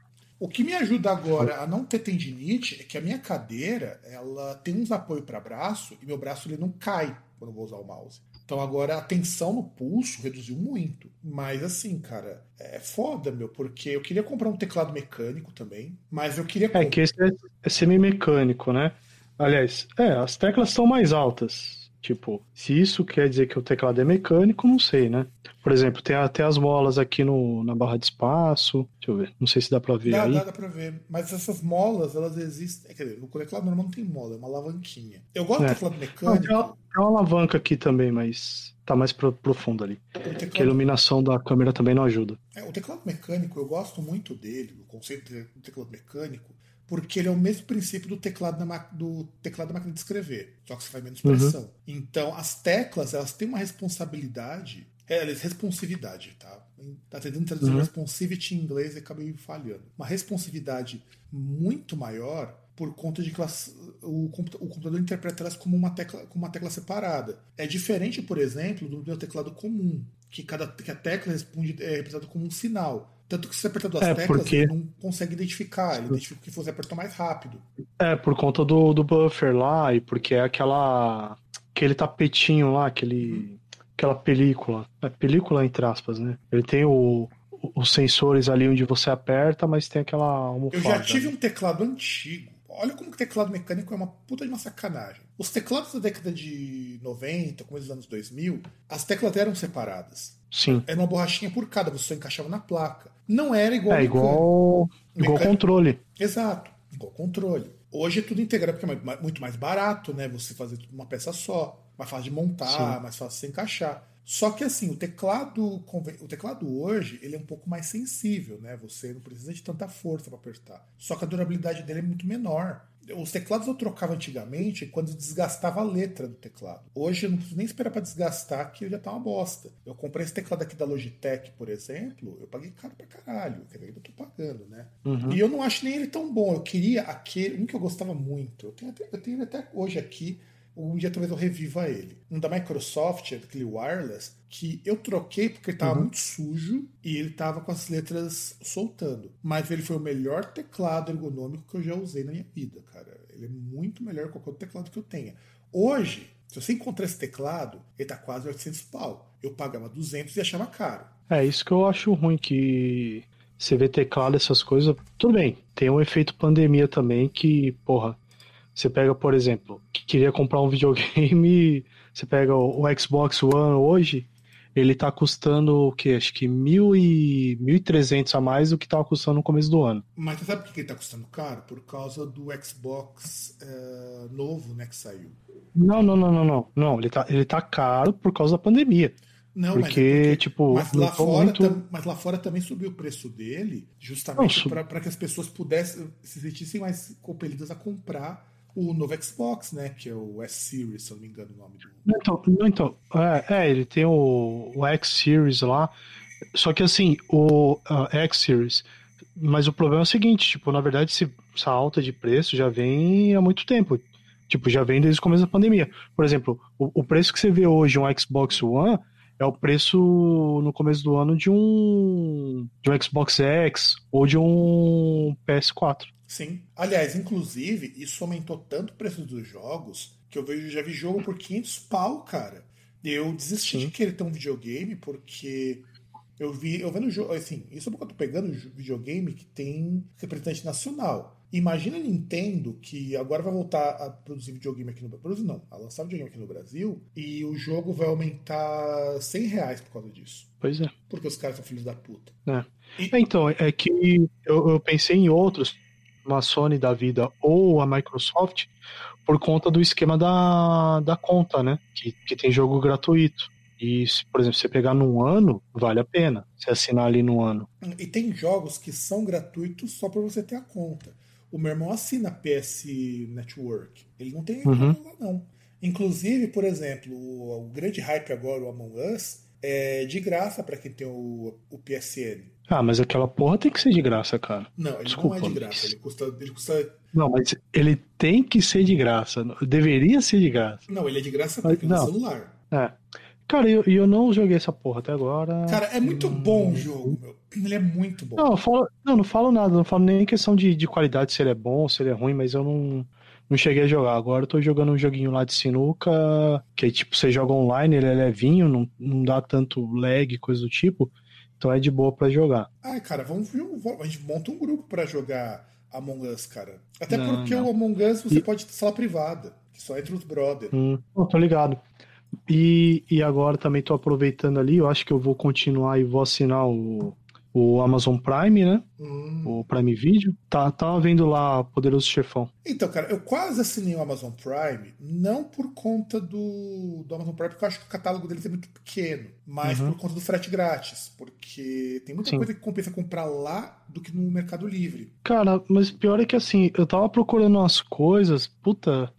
S2: O que me ajuda agora a não ter tendinite é que a minha cadeira, ela tem uns apoios para braço e meu braço ele não cai quando eu vou usar o mouse. Então agora a tensão no pulso reduziu muito. Mas assim, cara, é foda, meu, porque eu queria comprar um teclado mecânico também, mas eu queria
S3: é que esse é, é semi-mecânico, né? Aliás, é, as teclas são mais altas. Tipo, se isso quer dizer que o teclado é mecânico, não sei, né? Por exemplo, tem até as molas aqui no, na barra de espaço. Deixa eu ver. Não sei se dá pra ver
S2: Dá,
S3: aí.
S2: dá, dá pra ver. Mas essas molas, elas existem. Quer dizer, no teclado normal não tem mola, é uma alavanquinha. Eu gosto
S3: É.
S2: do teclado mecânico.
S3: tem, uma, tem uma alavanca aqui também, mas tá mais pro, profundo ali.
S2: o
S3: Que a
S2: teclado
S3: iluminação da câmera também não ajuda.
S2: É, o teclado mecânico, eu gosto muito dele, o conceito do teclado mecânico, porque ele é o mesmo princípio do teclado, da ma- do teclado da máquina de escrever, só que você faz menos
S3: Uhum.
S2: pressão. Então, as teclas, elas têm uma responsabilidade, é, responsividade, tá? Tá tentando traduzir
S3: Uhum.
S2: responsivity em inglês e acabei falhando. Uma responsividade muito maior por conta de que elas- o, computa- o computador interpreta elas como uma tecla, como uma tecla separada. É diferente, por exemplo, do meu teclado comum, que cada que a tecla responde, é representada como um sinal. Tanto que se você apertar duas
S3: É,
S2: teclas,
S3: porque-
S2: ele não consegue identificar, ele identifica o que você apertou mais rápido.
S3: É, por conta do, do buffer lá e porque é aquela. aquele tapetinho lá, aquele. Aquela película. É película entre aspas, né? Ele tem o, os sensores ali onde você aperta, mas tem aquela
S2: Eu
S3: almofada.
S2: já tive um teclado antigo. Olha como que teclado mecânico é uma puta de uma sacanagem. Os teclados da década de 90, começo dos anos 2000, as teclas eram separadas.
S3: Sim.
S2: Era uma borrachinha por cada, você só encaixava na placa. Não era igual
S3: É
S2: mecânico.
S3: igual. Igual
S2: Mecânico.
S3: controle.
S2: Exato, igual controle. Hoje é tudo integrado, porque é muito mais barato, né? Você fazer tudo uma peça só. Mais fácil de montar,
S3: Sim.
S2: mais fácil de se encaixar. Só que assim, o teclado, o teclado hoje, ele é um pouco mais sensível, né? Você não precisa de tanta força para apertar. Só que a durabilidade dele é muito menor. Os teclados eu trocava antigamente quando desgastava a letra do teclado. Hoje eu não preciso nem esperar para desgastar, que já tá uma bosta. Eu comprei esse teclado aqui da Logitech, por exemplo, eu paguei caro pra caralho. Dizer, ainda tô pagando, né?
S3: Uhum.
S2: E eu não acho nem ele tão bom. Eu queria aquele, um que eu gostava muito. Eu tenho, até, eu tenho ele até hoje aqui. Um dia talvez eu reviva ele. Um da Microsoft, aquele wireless, que eu troquei porque ele tava
S3: Uhum.
S2: muito sujo e ele tava com as letras soltando. Mas ele foi o melhor teclado ergonômico que eu já usei na minha vida, cara. Ele é muito melhor que qualquer outro teclado que eu tenha. Hoje, se você encontrar esse teclado, ele tá quase 800 pau. Eu pagava 200 e achava caro.
S3: É isso que eu acho ruim, que você vê teclado, essas coisas. Tudo bem, tem um efeito pandemia também que, porra, você pega, por exemplo, que queria comprar um videogame, você pega o, o Xbox One hoje, ele tá custando o quê? Acho que mil e 1.300 a mais do que tava custando no começo do ano.
S2: Mas você sabe por que ele tá custando caro? Por causa do Xbox eh, novo, né, que saiu.
S3: Não, não, não, não, não. Não, ele tá, ele tá caro por causa da pandemia.
S2: Não,
S3: Porque,
S2: mas, é
S3: tipo,
S2: mas, lá fora,
S3: muito-
S2: tam- mas lá fora também subiu o preço dele, justamente para que as pessoas pudessem se sentissem mais compelidas a comprar o novo Xbox, né? Que é o S-Series, se eu não me engano o nome do.
S3: Então, então é, é, ele tem o, o X Series lá. Só que assim, o a X Series. Mas o problema é o seguinte, tipo, na verdade, esse- essa alta de preço já vem há muito tempo. Tipo, já vem desde o começo da pandemia. Por exemplo, o, o preço que você vê hoje um Xbox One é o preço no começo do ano de um, de um Xbox X ou de um PS4.
S2: Sim. Aliás, inclusive, isso aumentou tanto o preço dos jogos que eu vejo, já vi jogo por 500 pau, cara. Eu desisti Sim. de querer ter um videogame porque eu vi, eu vendo jogo, assim, isso é porque eu tô pegando videogame que tem representante nacional. Imagina a Nintendo que agora vai voltar a produzir videogame aqui no Brasil. Não, a lançar videogame aqui no Brasil e o jogo vai aumentar 100 reais por causa disso.
S3: Pois é.
S2: Porque os caras são filhos da puta.
S3: É. E... É, então, é que eu, eu pensei em outros, uma Sony da vida ou a Microsoft, por conta do esquema da, da conta, né? Que, que tem jogo gratuito. E, por exemplo, você pegar num ano, vale a pena você assinar ali no ano.
S2: E tem jogos que são gratuitos só para você ter a conta. O meu irmão assina PS Network. Ele não tem uhum. lá, não. Inclusive, por exemplo, o, o, grande hype agora, o Among Us, é de graça para quem tem o, o, PSN.
S3: Ah, mas aquela porra tem que ser de graça, cara.
S2: Não, ele Desculpa, não é de graça. Ele custa, ele custa.
S3: Não, mas ele tem que ser de graça. Deveria ser de graça.
S2: Não, ele é de graça porque mas, no celular.
S3: É. Cara, e eu, eu não joguei essa porra até agora.
S2: Cara, é muito bom o jogo, meu. Ele é muito bom.
S3: Não, falo, não, não falo nada, não falo nem questão de, de qualidade, se ele é bom, se ele é ruim, mas eu não, não cheguei a jogar. Agora eu tô jogando um joguinho lá de sinuca, que tipo, você joga online, ele é levinho, não, não dá tanto lag, coisa do tipo. Então é de boa para jogar.
S2: Ai, cara, vamos, a gente monta um grupo para jogar Among Us, cara. Até não, porque não. o Among Us você e... pode ter sala privada, que só entre os brothers.
S3: Hum, tô ligado. E, e agora também tô aproveitando ali, eu acho que eu vou continuar e vou assinar o, o Amazon Prime, né? Hum. O Prime Video. Tá, tava vendo lá Poderoso Chefão.
S2: Então, cara, eu quase assinei o Amazon Prime, não por conta do, do Amazon Prime, porque eu acho que o catálogo deles é muito pequeno, mas uhum. por conta do frete grátis. Porque tem muita Sim. coisa que compensa comprar lá do que no Mercado Livre.
S3: Cara, mas pior é que assim, eu tava procurando umas coisas, puta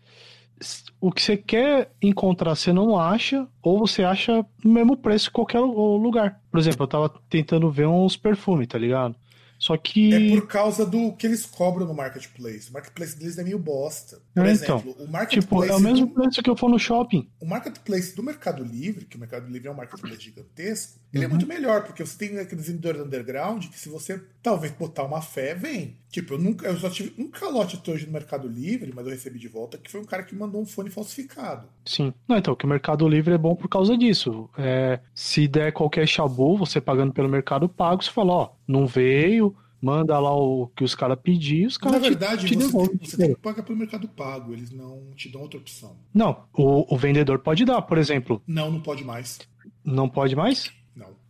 S3: o que você quer encontrar você não acha, ou você acha no mesmo preço em qualquer lugar. Por exemplo, eu tava tentando ver uns perfumes, tá ligado? Só que.
S2: É por causa do que eles cobram no marketplace. O marketplace deles é meio bosta. Por é, exemplo,
S3: então, o marketplace. Tipo, é o mesmo do... preço que eu for no shopping.
S2: O marketplace do Mercado Livre, que o Mercado Livre é um marketplace gigantesco, ele é uhum. é muito melhor, porque você tem aqueles vendedores underground que, se você talvez botar uma fé, vem. Tipo, eu nunca. Eu só tive um calote até hoje no Mercado Livre, mas eu recebi de volta, que foi um cara que mandou um fone falsificado.
S3: Sim. Não, então, que o Mercado Livre é bom por causa disso. É, se der qualquer chabu, você pagando pelo Mercado Pago, você fala, ó, não veio manda lá o que os caras pediram, os caras.
S2: Na verdade, te, te você, tem, você tem que pagar pelo Mercado Pago, eles não te dão outra opção.
S3: Não, o, o vendedor pode dar, por exemplo.
S2: Não, não pode mais.
S3: Não pode mais?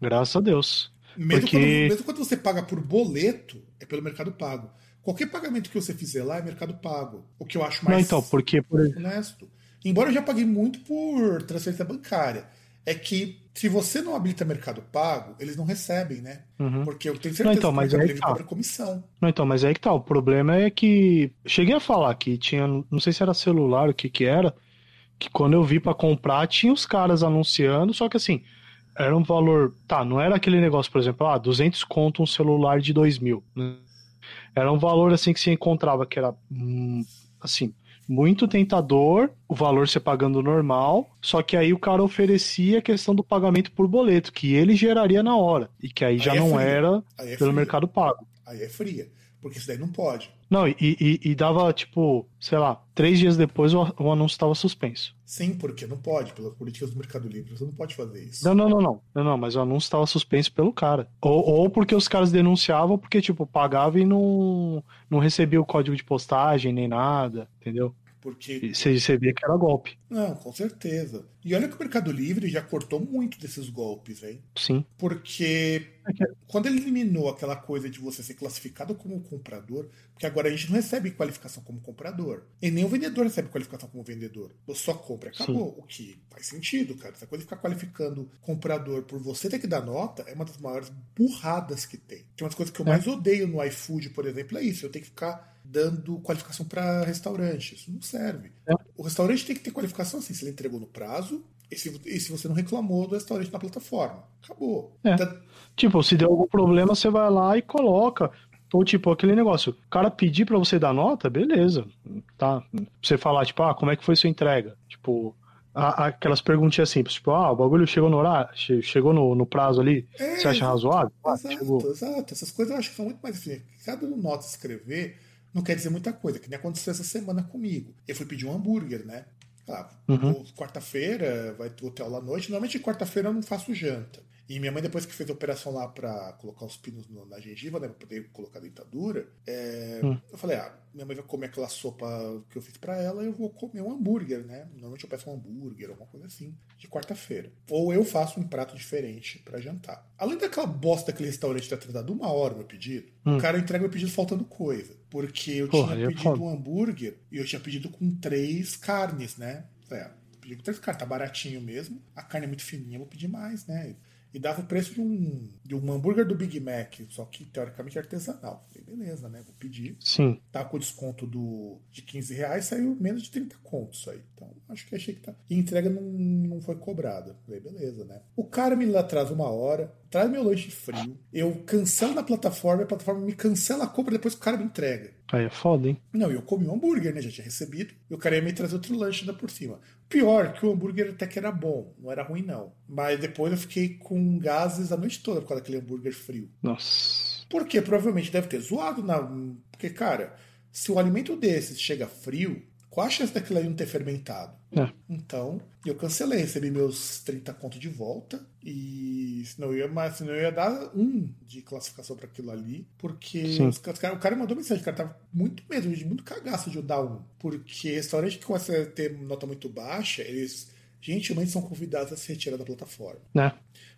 S3: Graças a Deus.
S2: Mesmo, Porque... quando, mesmo quando você paga por boleto, é pelo Mercado Pago. Qualquer pagamento que você fizer lá é Mercado Pago. O que eu acho mais
S3: não, então, porque, por...
S2: honesto. Embora eu já paguei muito por transferência bancária é que se você não habilita Mercado Pago, eles não recebem, né?
S3: Uhum.
S2: Porque eu tenho certeza não, então,
S3: mas
S2: que
S3: Mercado
S2: Livre tá. cobra comissão.
S3: Não, então, mas aí que tá. O problema é que. Cheguei a falar que tinha. Não sei se era celular, o que que era. Que quando eu vi para comprar, tinha os caras anunciando, só que assim. Era um valor. Tá, não era aquele negócio, por exemplo, ah, 200 conto um celular de 2 mil. Né? Era um valor assim que se encontrava que era. Hum, assim, muito tentador, o valor ser pagando normal, só que aí o cara oferecia a questão do pagamento por boleto, que ele geraria na hora, e que aí, aí já é não fria. era é pelo fria. mercado pago.
S2: Aí é fria, porque isso daí não pode.
S3: Não, e, e, e dava, tipo, sei lá, três dias depois o, o anúncio estava suspenso.
S2: Sim, porque não pode, pelas políticas do Mercado Livre, você não pode fazer isso.
S3: Não, não, não, não, não, não mas o anúncio estava suspenso pelo cara. Ou, ou porque os caras denunciavam porque, tipo, pagava e não, não recebia o código de postagem nem nada, entendeu?
S2: Porque.
S3: Você sabia que era golpe.
S2: Não, com certeza. E olha que o Mercado Livre já cortou muito desses golpes, hein?
S3: Sim.
S2: Porque é quando ele eliminou aquela coisa de você ser classificado como comprador, porque agora a gente não recebe qualificação como comprador. E nem o vendedor recebe qualificação como vendedor. Você só compra acabou. Sim. O que faz sentido, cara. Essa coisa de ficar qualificando comprador por você ter que dar nota é uma das maiores burradas que tem. Que uma das coisas que eu é. mais odeio no iFood, por exemplo, é isso. Eu tenho que ficar dando qualificação para restaurante. Isso não serve. É. O restaurante tem que ter qualificação assim, se ele entregou no prazo e se, e se você não reclamou do restaurante na plataforma. Acabou.
S3: É. Então, tipo, se deu algum problema, você vai lá e coloca. Ou tipo, aquele negócio, o cara pedir para você dar nota, beleza. Tá? Você falar, tipo, ah, como é que foi sua entrega? Tipo, aquelas perguntinhas simples, tipo, ah, o bagulho chegou no horário, che- chegou no, no prazo ali,
S2: É,
S3: você acha razoável? Ah,
S2: Exato,
S3: chegou.
S2: exato. Essas coisas eu acho que são muito mais assim. Cada nota escrever não quer dizer muita coisa, que nem aconteceu essa semana comigo. Eu fui pedir um hambúrguer, né? Ah,
S3: Uhum.
S2: quarta-feira, vai hotel lá à noite. Normalmente quarta-feira eu não faço janta. E minha mãe, depois que fez a operação lá pra colocar os pinos no- na gengiva, né? Pra poder colocar a dentadura, é,
S3: Hum.
S2: eu falei, ah, minha mãe vai comer aquela sopa que eu fiz pra ela, eu vou comer um hambúrguer, né? Normalmente eu peço um hambúrguer, alguma coisa assim, de quarta-feira. Ou eu faço um prato diferente pra jantar. Além daquela bosta daquele restaurante ter atrasado uma hora o meu pedido,
S3: Hum.
S2: o cara entrega meu pedido faltando coisa. Porque eu
S3: Porra,
S2: tinha
S3: é
S2: pedido
S3: foda.
S2: um hambúrguer e eu tinha pedido com três carnes, né? Ah, pedi com três carnes, tá baratinho mesmo. A carne é muito fininha, eu vou pedir mais, né? E dava o preço de um, de um hambúrguer do Big Mac, só que teoricamente artesanal. Beleza, né? Vou pedir.
S3: Sim.
S2: Tá com o desconto do, de 15 reais, saiu menos de 30 contos aí. Então, acho que achei que tá. E entrega não, não foi cobrada. Falei, beleza, né? O cara me atrasa uma hora, traz meu lanche frio, eu cancelo na plataforma, a plataforma me cancela a compra depois que o cara me entrega.
S3: Aí é foda, hein?
S2: Não, eu comi um hambúrguer, né? Já tinha recebido. E o cara ia me trazer outro lanche ainda por cima. Pior, que o hambúrguer até que era bom. Não era ruim, não. Mas depois eu fiquei com gases a noite toda por causa daquele hambúrguer frio.
S3: Nossa.
S2: Porque provavelmente deve ter zoado na. Porque, cara, se o alimento desses chega frio, qual a chance daquilo ali não ter fermentado?
S3: É.
S2: Então, eu cancelei, recebi meus 30 contos de volta. E senão eu ia, mas, senão eu ia dar um de classificação para aquilo ali. Porque os, os cara- o cara mandou mensagem, o cara tava muito medo, de muito cagaço de eu dar um. Porque restaurante que começa a ter nota muito baixa, eles gentilmente são convidados a se retirar da plataforma.
S3: Né?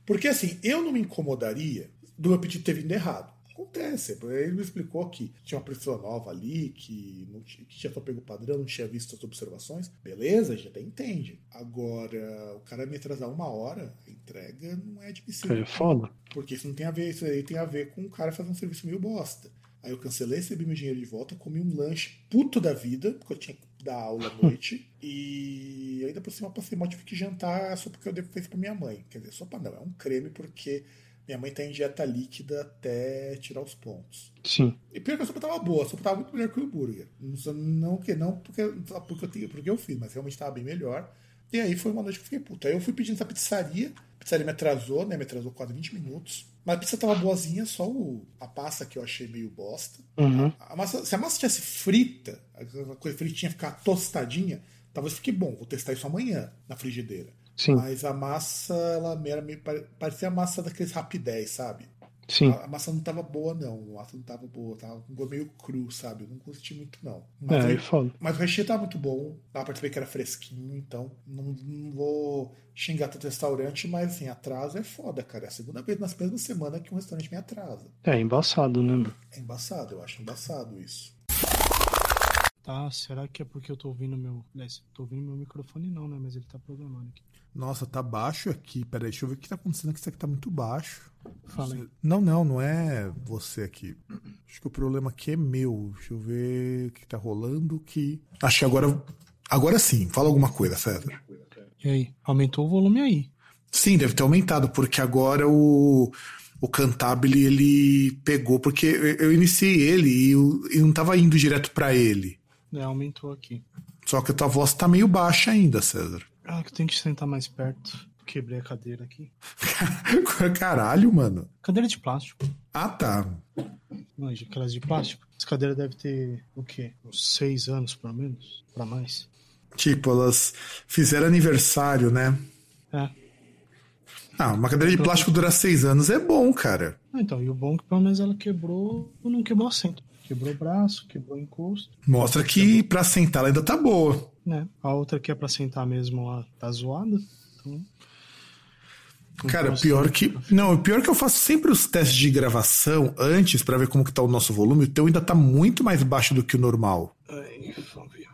S2: Porque assim, eu não me incomodaria do meu pedido ter vindo errado. Acontece. Ele me explicou que tinha uma pessoa nova ali, que, não tinha, que tinha só pego o padrão, não tinha visto as observações. Beleza, a gente até entende. Agora, o cara me atrasar uma hora, a entrega não é admissível.
S3: é foda.
S2: Porque isso não tem a ver, isso aí tem a ver com o cara fazer um serviço meio bosta. Aí eu cancelei, recebi meu dinheiro de volta, comi um lanche puto da vida, porque eu tinha que dar aula à noite. e ainda por cima passei mal, tive que jantar só porque eu devo fez pra minha mãe. Quer dizer, sopa não, é um creme porque minha mãe tá em dieta líquida até tirar os pontos.
S3: Sim.
S2: E pior que a sopa tava boa, a sopa tava muito melhor que o hambúrguer. Não, que não porque, porque, eu, tenho- porque eu fiz, mas realmente tava bem melhor. E aí foi uma noite que eu fiquei puta. Aí eu fui pedindo essa pizzaria, a pizzaria me atrasou, né? Me atrasou quase 20 minutos. Mas a pizza tava boazinha, só o, a passa que eu achei meio bosta.
S3: Uhum.
S2: A massa, se a massa tivesse frita, aquela coisa fritinha ficar tostadinha, talvez fique bom. Vou testar isso amanhã na frigideira.
S3: Sim.
S2: Mas a massa, ela era meio, pare- parecia a massa daqueles rapidez, sabe?
S3: Sim.
S2: A, a massa não tava boa, não. A massa não tava boa, tava com gosto meio cru, sabe? Eu não curti muito, não.
S3: É,
S2: Mas,
S3: aí
S2: aí-
S3: é foda.
S2: mas o recheio tava muito bom. Dá pra perceber que era fresquinho, então não, não vou xingar tanto restaurante, mas assim, atraso é foda, cara. É a segunda vez nas mesmas semanas que um restaurante me atrasa.
S3: É embaçado, né?
S2: É embaçado, eu acho embaçado isso.
S5: Tá, será que é porque eu tô ouvindo meu. Aliás, tô ouvindo meu microfone não, né? Mas ele tá programando aqui.
S1: Nossa, tá baixo aqui. Peraí, deixa eu ver o que tá acontecendo aqui. Isso aqui tá muito baixo.
S5: Fala.
S1: Não, não, não é você aqui. Acho que o problema aqui é meu. Deixa eu ver o que tá rolando. Que. Acho que agora. Agora sim, fala alguma coisa, César.
S5: E aí? Aumentou o volume aí.
S1: Sim, deve ter aumentado, porque agora o, o Cantabile ele pegou, porque eu, iniciei ele e eu, eu não tava indo direto pra ele.
S5: É, aumentou aqui.
S1: Só que a tua voz tá meio baixa ainda, César.
S5: Ah, que eu tenho que sentar mais perto. Quebrei a cadeira aqui.
S1: Caralho, mano.
S5: Cadeira de plástico.
S1: Ah, tá.
S5: Manja, aquelas de plástico. Essa cadeira deve ter o quê? Uns seis anos, pelo menos? Pra mais.
S1: Tipo, elas fizeram aniversário, né?
S5: É.
S1: Ah, uma cadeira de plástico dura seis anos é bom, cara.
S5: Ah, então, e o bom é que pelo menos ela quebrou, não quebrou assento. Quebrou o braço, quebrou o encosto,
S1: Mostra que pra sentar ela ainda tá boa.
S5: né? A outra que é pra sentar mesmo lá tá zoada. Então.
S1: Cara,
S5: Então,
S1: pior
S5: assim,
S1: que. Não, o pior é que eu faço sempre os testes de gravação antes pra ver como que tá o nosso volume. O teu ainda tá muito mais baixo do que o normal.
S5: Ai, vamos ver.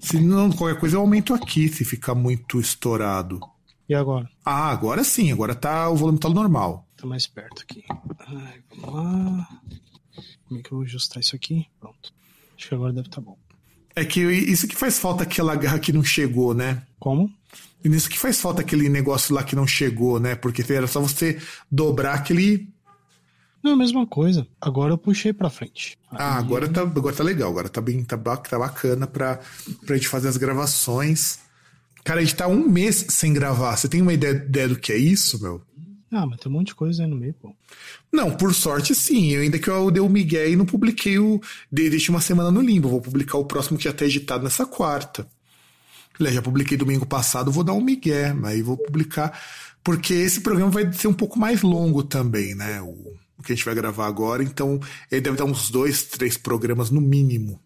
S1: Se não, qualquer coisa eu aumento aqui se ficar muito estourado.
S5: E agora?
S1: Ah, agora sim, agora tá o volume tá normal.
S5: Tá mais perto aqui. Ai, vamos lá. Como é que eu vou ajustar isso aqui? Pronto. Acho que agora deve estar bom.
S1: É que isso que faz falta aquela garra que não chegou, né?
S5: Como?
S1: E nisso que faz falta aquele negócio lá que não chegou, né? Porque era só você dobrar aquele.
S5: Não, a mesma coisa. Agora eu puxei pra frente.
S2: Ah, agora tá, agora tá legal. Agora tá bem, tá, tá bacana pra, pra gente fazer as gravações. Cara, a gente tá um mês sem gravar. Você tem uma ideia, ideia do que é isso, meu?
S5: Ah, mas tem um monte de coisa aí no meio, pô.
S2: Não, por sorte sim. Eu ainda que eu dei o Miguel e não publiquei o. Deixei uma semana no limbo. Vou publicar o próximo que já tá editado nessa quarta. Já publiquei domingo passado, vou dar um Miguel, aí vou publicar. Porque esse programa vai ser um pouco mais longo também, né? O, o que a gente vai gravar agora. Então, ele deve dar uns dois, três programas no mínimo.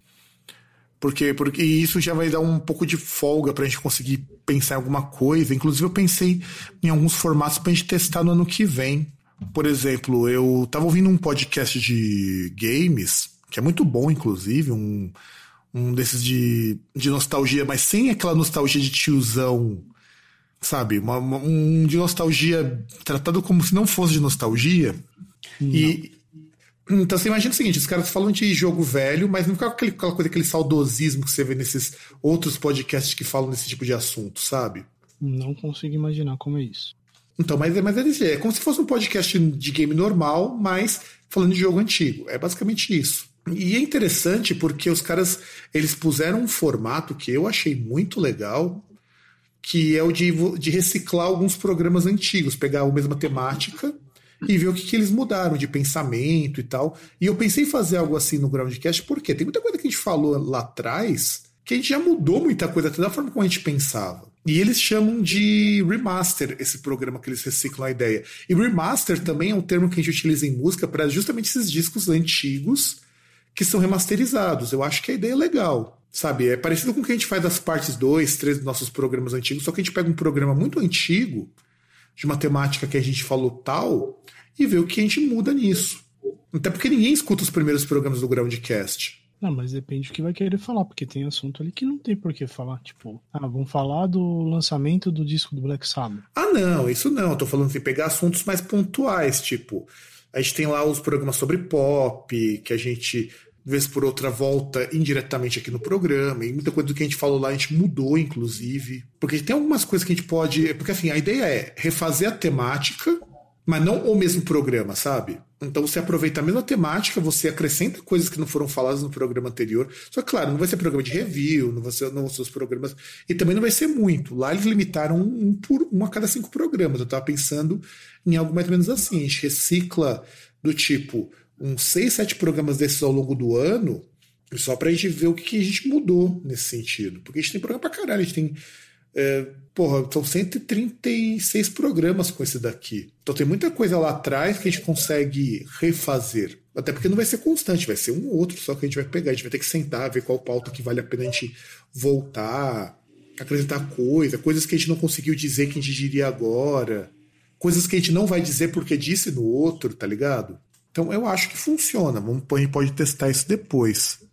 S2: Porque, porque isso já vai dar um pouco de folga pra gente conseguir pensar em alguma coisa. Inclusive, eu pensei em alguns formatos pra gente testar no ano que vem. Por exemplo, eu tava ouvindo um podcast de games, que é muito bom, inclusive, um, um desses de, de nostalgia, mas sem aquela nostalgia de tiozão, sabe? Uma, um de nostalgia tratado como se não fosse de nostalgia. Não. E, então você imagina o seguinte: os caras falam de jogo velho, mas não fica aquele, aquela coisa, aquele saudosismo que você vê nesses outros podcasts que falam desse tipo de assunto, sabe?
S5: Não consigo imaginar como é isso.
S2: Então, mas, mas é, é como se fosse um podcast de game normal, mas falando de jogo antigo. É basicamente isso. E é interessante porque os caras eles puseram um formato que eu achei muito legal, que é o de, de reciclar alguns programas antigos, pegar a mesma temática e ver o que, que eles mudaram de pensamento e tal. E eu pensei em fazer algo assim no Groundcast, porque tem muita coisa que a gente falou lá atrás que a gente já mudou muita coisa, até da forma como a gente pensava. E eles chamam de remaster esse programa que eles reciclam a ideia. E remaster também é um termo que a gente utiliza em música para justamente esses discos antigos que são remasterizados. Eu acho que a ideia é legal. Sabe, é parecido com o que a gente faz das partes 2, 3 dos nossos programas antigos, só que a gente pega um programa muito antigo de uma temática que a gente falou tal e ver o que a gente muda nisso. Até porque ninguém escuta os primeiros programas do Groundcast.
S5: Não, mas depende do que vai querer falar, porque tem assunto ali que não tem por que falar. Tipo, ah, vamos falar do lançamento do disco do Black Sabbath.
S2: Ah, não, isso não. Eu tô falando de pegar assuntos mais pontuais, tipo, a gente tem lá os programas sobre pop, que a gente vez por outra volta indiretamente aqui no programa, e muita coisa do que a gente falou lá a gente mudou, inclusive. Porque tem algumas coisas que a gente pode. Porque assim, a ideia é refazer a temática, mas não o mesmo programa, sabe? Então você aproveita a mesma temática, você acrescenta coisas que não foram faladas no programa anterior. Só que, claro, não vai ser programa de review, não vai ser, não vão ser os programas. E também não vai ser muito. Lá eles limitaram um, por, um a cada cinco programas. Eu tava pensando em algo mais ou menos assim. A gente recicla do tipo uns seis, sete programas desses ao longo do ano, só pra gente ver o que, que a gente mudou nesse sentido. Porque a gente tem programa pra caralho, a gente tem. É, porra, são 136 programas com esse daqui. Então tem muita coisa lá atrás que a gente consegue refazer. Até porque não vai ser constante, vai ser um ou outro só que a gente vai pegar. A gente vai ter que sentar, ver qual pauta que vale a pena a gente voltar, acrescentar coisa, coisas que a gente não conseguiu dizer que a gente diria agora, coisas que a gente não vai dizer porque disse no outro, tá ligado? Então eu acho que funciona. Vamos, a gente pode testar isso depois.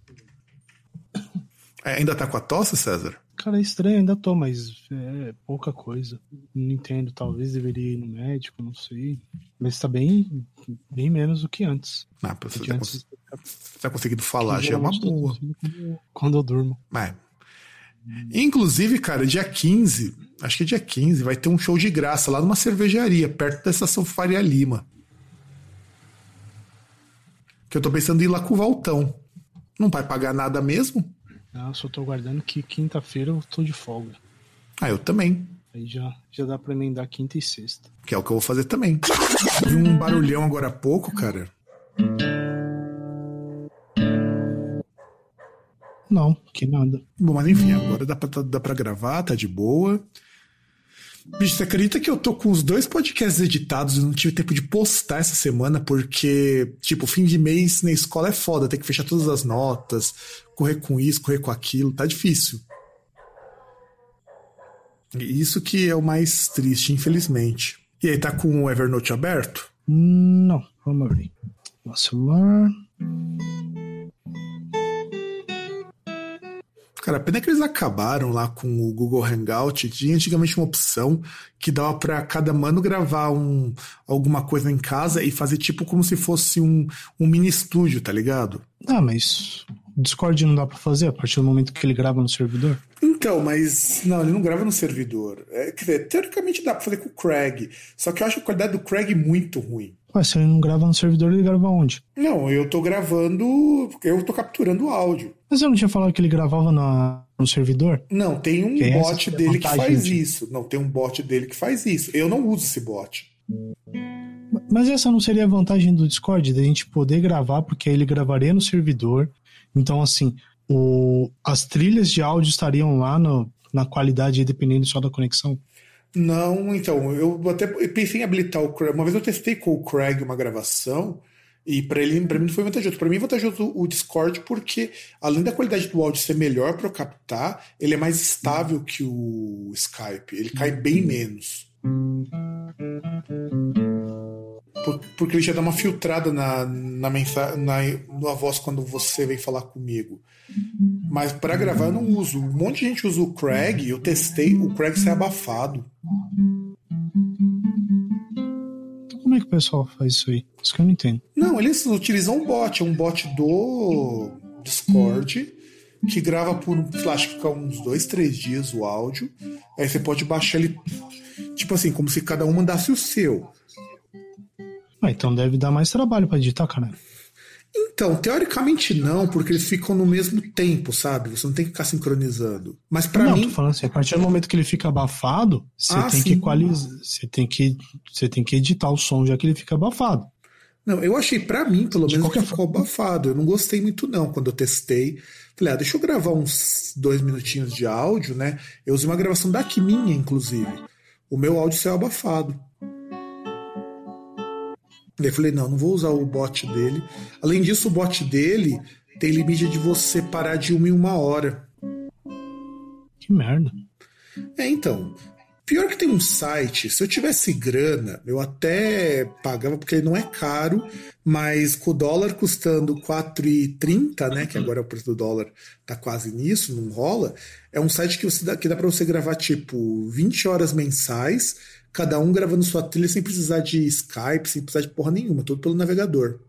S2: É, ainda tá com a tosse, César?
S5: Cara, é estranho, ainda tô, mas é pouca coisa. Não entendo, talvez deveria ir no médico, não sei. Mas tá bem, bem menos do que antes.
S2: Ah, você, tá, antes... você tá conseguindo falar, já é uma boa.
S5: Quando eu durmo.
S2: É. Inclusive, cara, dia 15, acho que é dia 15, vai ter um show de graça lá numa cervejaria, perto da estação Faria Lima. Que eu tô pensando em ir lá com o Valtão. Não vai pagar nada mesmo?
S5: Não, só tô guardando que quinta-feira eu tô de folga.
S2: Ah, eu também.
S5: Aí já, já dá pra emendar quinta e sexta.
S2: Que é o que eu vou fazer também. Vi um barulhão agora há pouco, cara.
S5: Não, que nada.
S2: Bom, mas enfim, agora dá pra, dá pra gravar, tá de boa. Bicho, você acredita que eu tô com os dois podcasts editados e não tive tempo de postar essa semana porque, tipo, fim de mês na escola é foda, tem que fechar todas as notas, correr com isso, correr com aquilo, tá difícil. Isso que é o mais triste, infelizmente. E aí, tá com o Evernote aberto?
S5: Não, vamos abrir. Nosso celular.
S2: Cara, a pena que eles acabaram lá com o Google Hangout. Tinha antigamente uma opção
S6: que dava pra cada mano gravar um, alguma coisa em casa e fazer tipo como se fosse um, um mini estúdio, tá ligado?
S3: Ah, mas Discord não dá pra fazer a partir do momento que ele grava no servidor?
S2: Então, mas não, ele não grava no servidor. É, quer dizer, teoricamente dá pra fazer com o Craig. Só que eu acho a qualidade do Craig muito ruim.
S3: Ué, se ele não grava no servidor, ele grava onde?
S2: Não, eu tô gravando. Eu tô capturando o áudio.
S3: Mas eu não tinha falado que ele gravava na, no servidor?
S2: Não, tem um
S3: Que
S2: bot
S3: é
S2: dele que faz
S3: de-
S2: isso. Não, tem um bot dele que faz isso. Eu não uso esse bot.
S3: Mas essa não seria a vantagem do Discord, da gente poder gravar, porque aí ele gravaria no servidor. Então, assim, o, as trilhas de áudio estariam lá no, na qualidade, dependendo só da conexão.
S2: Não, então, eu até pensei em habilitar o Craig. Uma vez eu testei com o Craig uma gravação e para ele, para mim não foi vantajoso. Para mim é vantajoso o Discord porque além da qualidade do áudio ser melhor para eu captar, ele é mais estável que o Skype. Ele cai bem menos. Por- Porque ele já dá uma filtrada na, na, mensa na, na voz quando você vem falar comigo. Mas para gravar eu não uso. Um monte de gente usa o Craig, eu testei, o Craig sai abafado.
S3: Então, como é que o pessoal faz isso aí? Isso que eu não entendo.
S2: Não, eles utilizam um bot, é um bot do Discord que grava por, sei acho que fica uns dois, três dias o áudio. Aí você pode baixar ele, tipo assim, como se cada um mandasse o seu.
S3: Ah, então deve dar mais trabalho pra editar, cara.
S2: Então, teoricamente não, porque eles ficam no mesmo tempo, sabe? Você não tem que ficar sincronizando. Mas pra
S3: não,
S2: mim,
S3: tô falando assim, a partir do momento que ele fica abafado, você
S2: Ah,
S3: tem
S2: sim.
S3: que equalizar, você tem que, você tem que editar o som já que ele fica abafado.
S2: Não, eu achei pra mim, pelo menos, que ficou abafado. Eu não gostei muito, não, quando eu testei. Falei, ah, deixa eu gravar uns dois minutinhos de áudio, né? Eu usei uma gravação daqui minha, inclusive. O meu áudio saiu abafado. Eu falei, não, não vou usar o bot dele. Além disso, o bot dele tem limite de você parar de uma em uma hora.
S3: Que merda.
S2: É, então. Pior que tem um site, se eu tivesse grana, eu até pagava, porque ele não é caro, mas com o dólar custando 4,30, né? Que agora é o preço do dólar tá quase nisso, não rola. É um site que, você dá, que dá pra você gravar, tipo, 20 horas mensais, cada um gravando sua trilha sem precisar de Skype, sem precisar de porra nenhuma, tudo pelo navegador.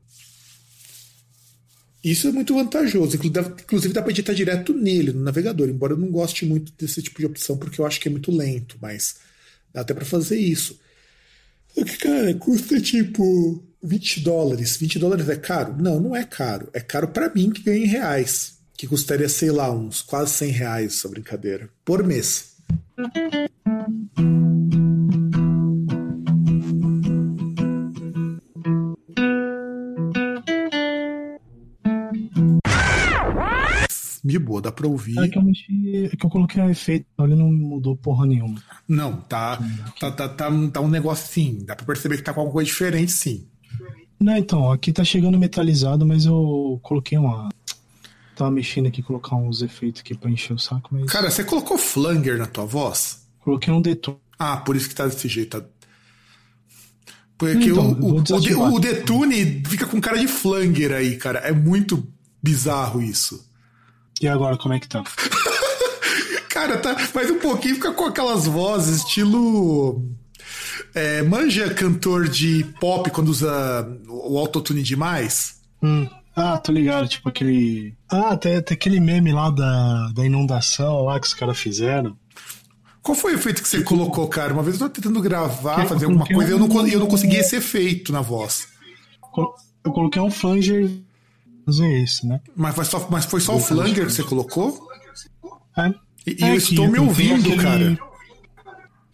S2: Isso é muito vantajoso. Inclusive, dá para editar direto nele, no navegador. Embora eu não goste muito desse tipo de opção, porque eu acho que é muito lento, mas dá até para fazer isso. Só que, cara, custa tipo 20 dólares. 20 dólares é caro? Não, não é caro. É caro para mim que ganha em reais. Que custaria, sei lá, uns quase 100 reais essa brincadeira. Por mês. De boa, dá pra ouvir.
S3: É que eu mexi, é que eu coloquei um efeito, então ele não mudou porra nenhuma.
S2: Não, tá, tá, tá, tá, tá um negócio assim. Dá pra perceber que tá com alguma coisa diferente, sim.
S3: Não, então, aqui tá chegando metalizado, mas eu coloquei uma. Tava mexendo aqui, colocar uns efeitos aqui pra encher o saco, mas.
S2: Cara, você colocou flanger na tua voz?
S3: Coloquei um deton.
S2: Ah, por isso que tá desse jeito. tá? Porque
S3: Então,
S2: o, o, o, o Detune fica com cara de flanger aí, cara. É muito bizarro isso.
S3: E agora, como é que tá?
S2: Cara, tá, mas um pouquinho fica com aquelas vozes, estilo. é, manja cantor de pop quando usa o autotune demais?
S3: Hum. Ah, tô ligado, tipo aquele. Ah, tem, tem aquele meme lá da, da inundação lá que os caras fizeram.
S2: Qual foi o efeito que você colocou, cara? Uma vez eu tô tentando gravar, fazer alguma coisa e eu não, eu não consegui esse efeito na voz.
S3: Eu coloquei um flanger. Fazer esse, né?
S2: Mas foi só, mas foi só o flanger que você colocou?
S3: É.
S2: E,
S3: É
S2: eu estou me ouvindo,
S3: aquele-
S2: cara.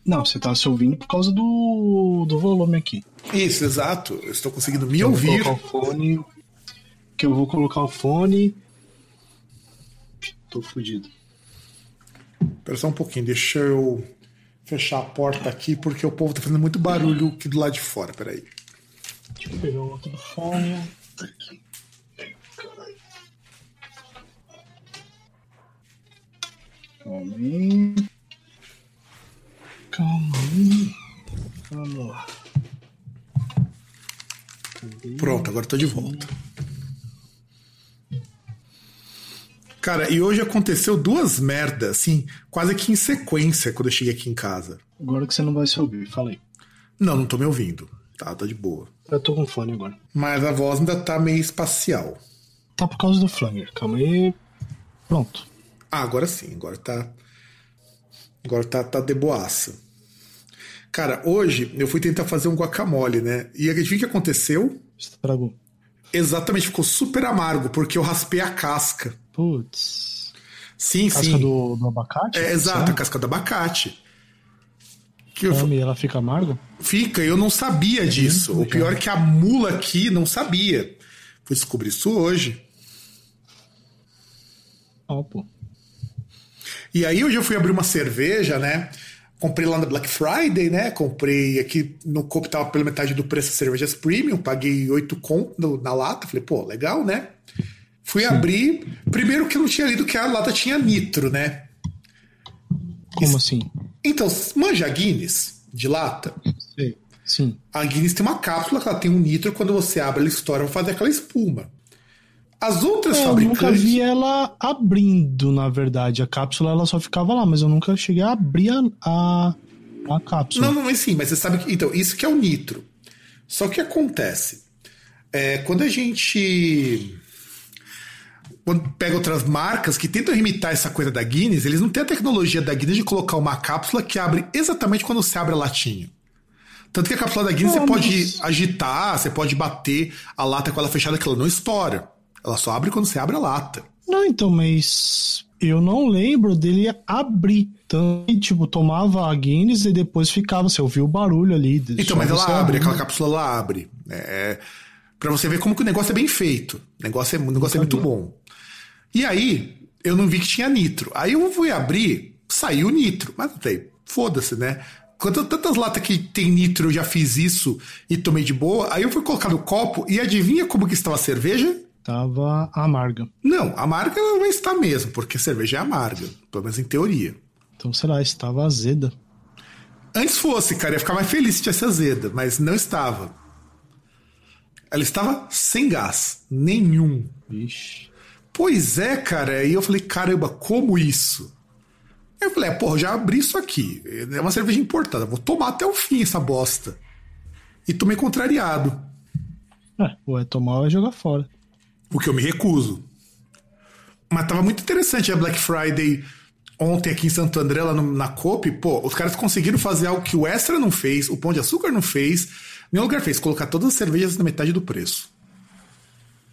S3: Não, você tá se ouvindo por causa do, do volume aqui.
S2: Isso, exato. Eu estou conseguindo me
S3: Eu vou
S2: ouvir.
S3: colocar o fone. Que eu vou colocar o fone. Tô fudido.
S2: Espera só um pouquinho, deixa eu fechar a porta aqui, porque o povo tá fazendo muito barulho aqui do lado de fora. Peraí.
S3: Deixa eu pegar o outro fone. Calma aí. Calma aí. Vamos lá.
S2: Pronto, agora tô de volta. Cara, e hoje aconteceu duas merdas, assim, quase que em sequência quando eu cheguei aqui em casa.
S3: Agora que você não vai se ouvir, falei.
S2: Não, não tô me ouvindo. Tá, tá de boa.
S3: Eu tô com fone agora.
S2: Mas a voz ainda tá meio espacial.
S3: Tá por causa do flanger. Calma aí. Pronto.
S2: Ah, agora sim, agora tá. Agora tá, tá de boaça. Cara, hoje eu fui tentar fazer um guacamole, né? E adivinha o que aconteceu?
S3: Estragou.
S2: Exatamente, ficou super amargo, porque eu raspei a casca.
S3: Putz.
S2: Sim,
S3: Casca
S2: sim.
S3: do, do abacate?
S2: É, exato, a
S3: Sério?
S2: casca do abacate. Que eu,
S3: Come, ela fica amarga?
S2: Fica, eu não sabia disso. O pior é que a mula aqui não sabia. Fui descobrir isso hoje.
S3: Ó, pô.
S2: E aí hoje eu fui abrir uma cerveja, né? Comprei lá na Black Friday, né? Comprei aqui no copo tava pela metade do preço das cervejas premium, paguei 8 conto na lata. Falei, pô, legal, né? Fui abrir. Primeiro que eu não tinha lido que a lata tinha nitro, né?
S3: Como assim?
S2: Então, manja a Guinness de lata?
S3: Sei. Sim.
S2: A Guinness tem uma cápsula que ela tem um nitro, quando você abre, ela estoura pra fazer aquela espuma. As outras
S3: É, eu
S2: fabricantes.
S3: nunca vi ela abrindo, na verdade. A cápsula ela só ficava lá, mas eu nunca cheguei a abrir a, a, a cápsula.
S2: Não, não, mas sim, mas você sabe que. Então, isso que é o nitro. Só que acontece? É, quando a gente. Quando pega outras marcas que tentam imitar essa coisa da Guinness, eles não têm a tecnologia da Guinness de colocar uma cápsula que abre exatamente quando você abre a latinha. Tanto que a cápsula da Guinness você pode
S3: mas-
S2: agitar, você pode bater a lata com ela fechada, que ela não estoura. Ela só abre quando você abre a lata.
S3: Não, então, mas eu não lembro dele abrir. Então, tipo, tomava a Guinness e depois ficava, você ouvia o barulho ali.
S2: Então, mas ela
S3: você
S2: abre, aquela cápsula ela abre. É, para você ver como que o negócio é bem feito. O negócio é, o negócio é muito bom. E aí, eu não vi que tinha nitro. Aí eu fui abrir, saiu nitro. Mas falei, foda-se, né? Quanto tantas latas que tem nitro, eu já fiz isso e tomei de boa. Aí eu fui colocar no copo e adivinha como que estava a cerveja?
S3: Tava amarga.
S2: Não, amarga ela vai estar mesmo, porque a cerveja é amarga. Pelo menos em teoria.
S3: Então, sei lá, estava azeda.
S2: Antes fosse, cara, ia ficar mais feliz se tivesse azeda, mas não estava. Ela estava sem gás, nenhum.
S3: Vixe.
S2: Pois é, cara. E eu falei, caramba, como isso? Eu falei, é, porra, já abri isso aqui. É uma cerveja importada, vou tomar até o fim essa bosta. E tomei contrariado,
S3: É, ou é tomar ou é jogar fora.
S2: O que eu me recuso. Mas tava muito interessante a Black Friday ontem aqui em Santo André, lá no- na Coop. Pô, os caras conseguiram fazer algo que o Extra não fez, o Pão de Açúcar não fez, nenhum lugar fez, colocar todas as cervejas na metade do preço.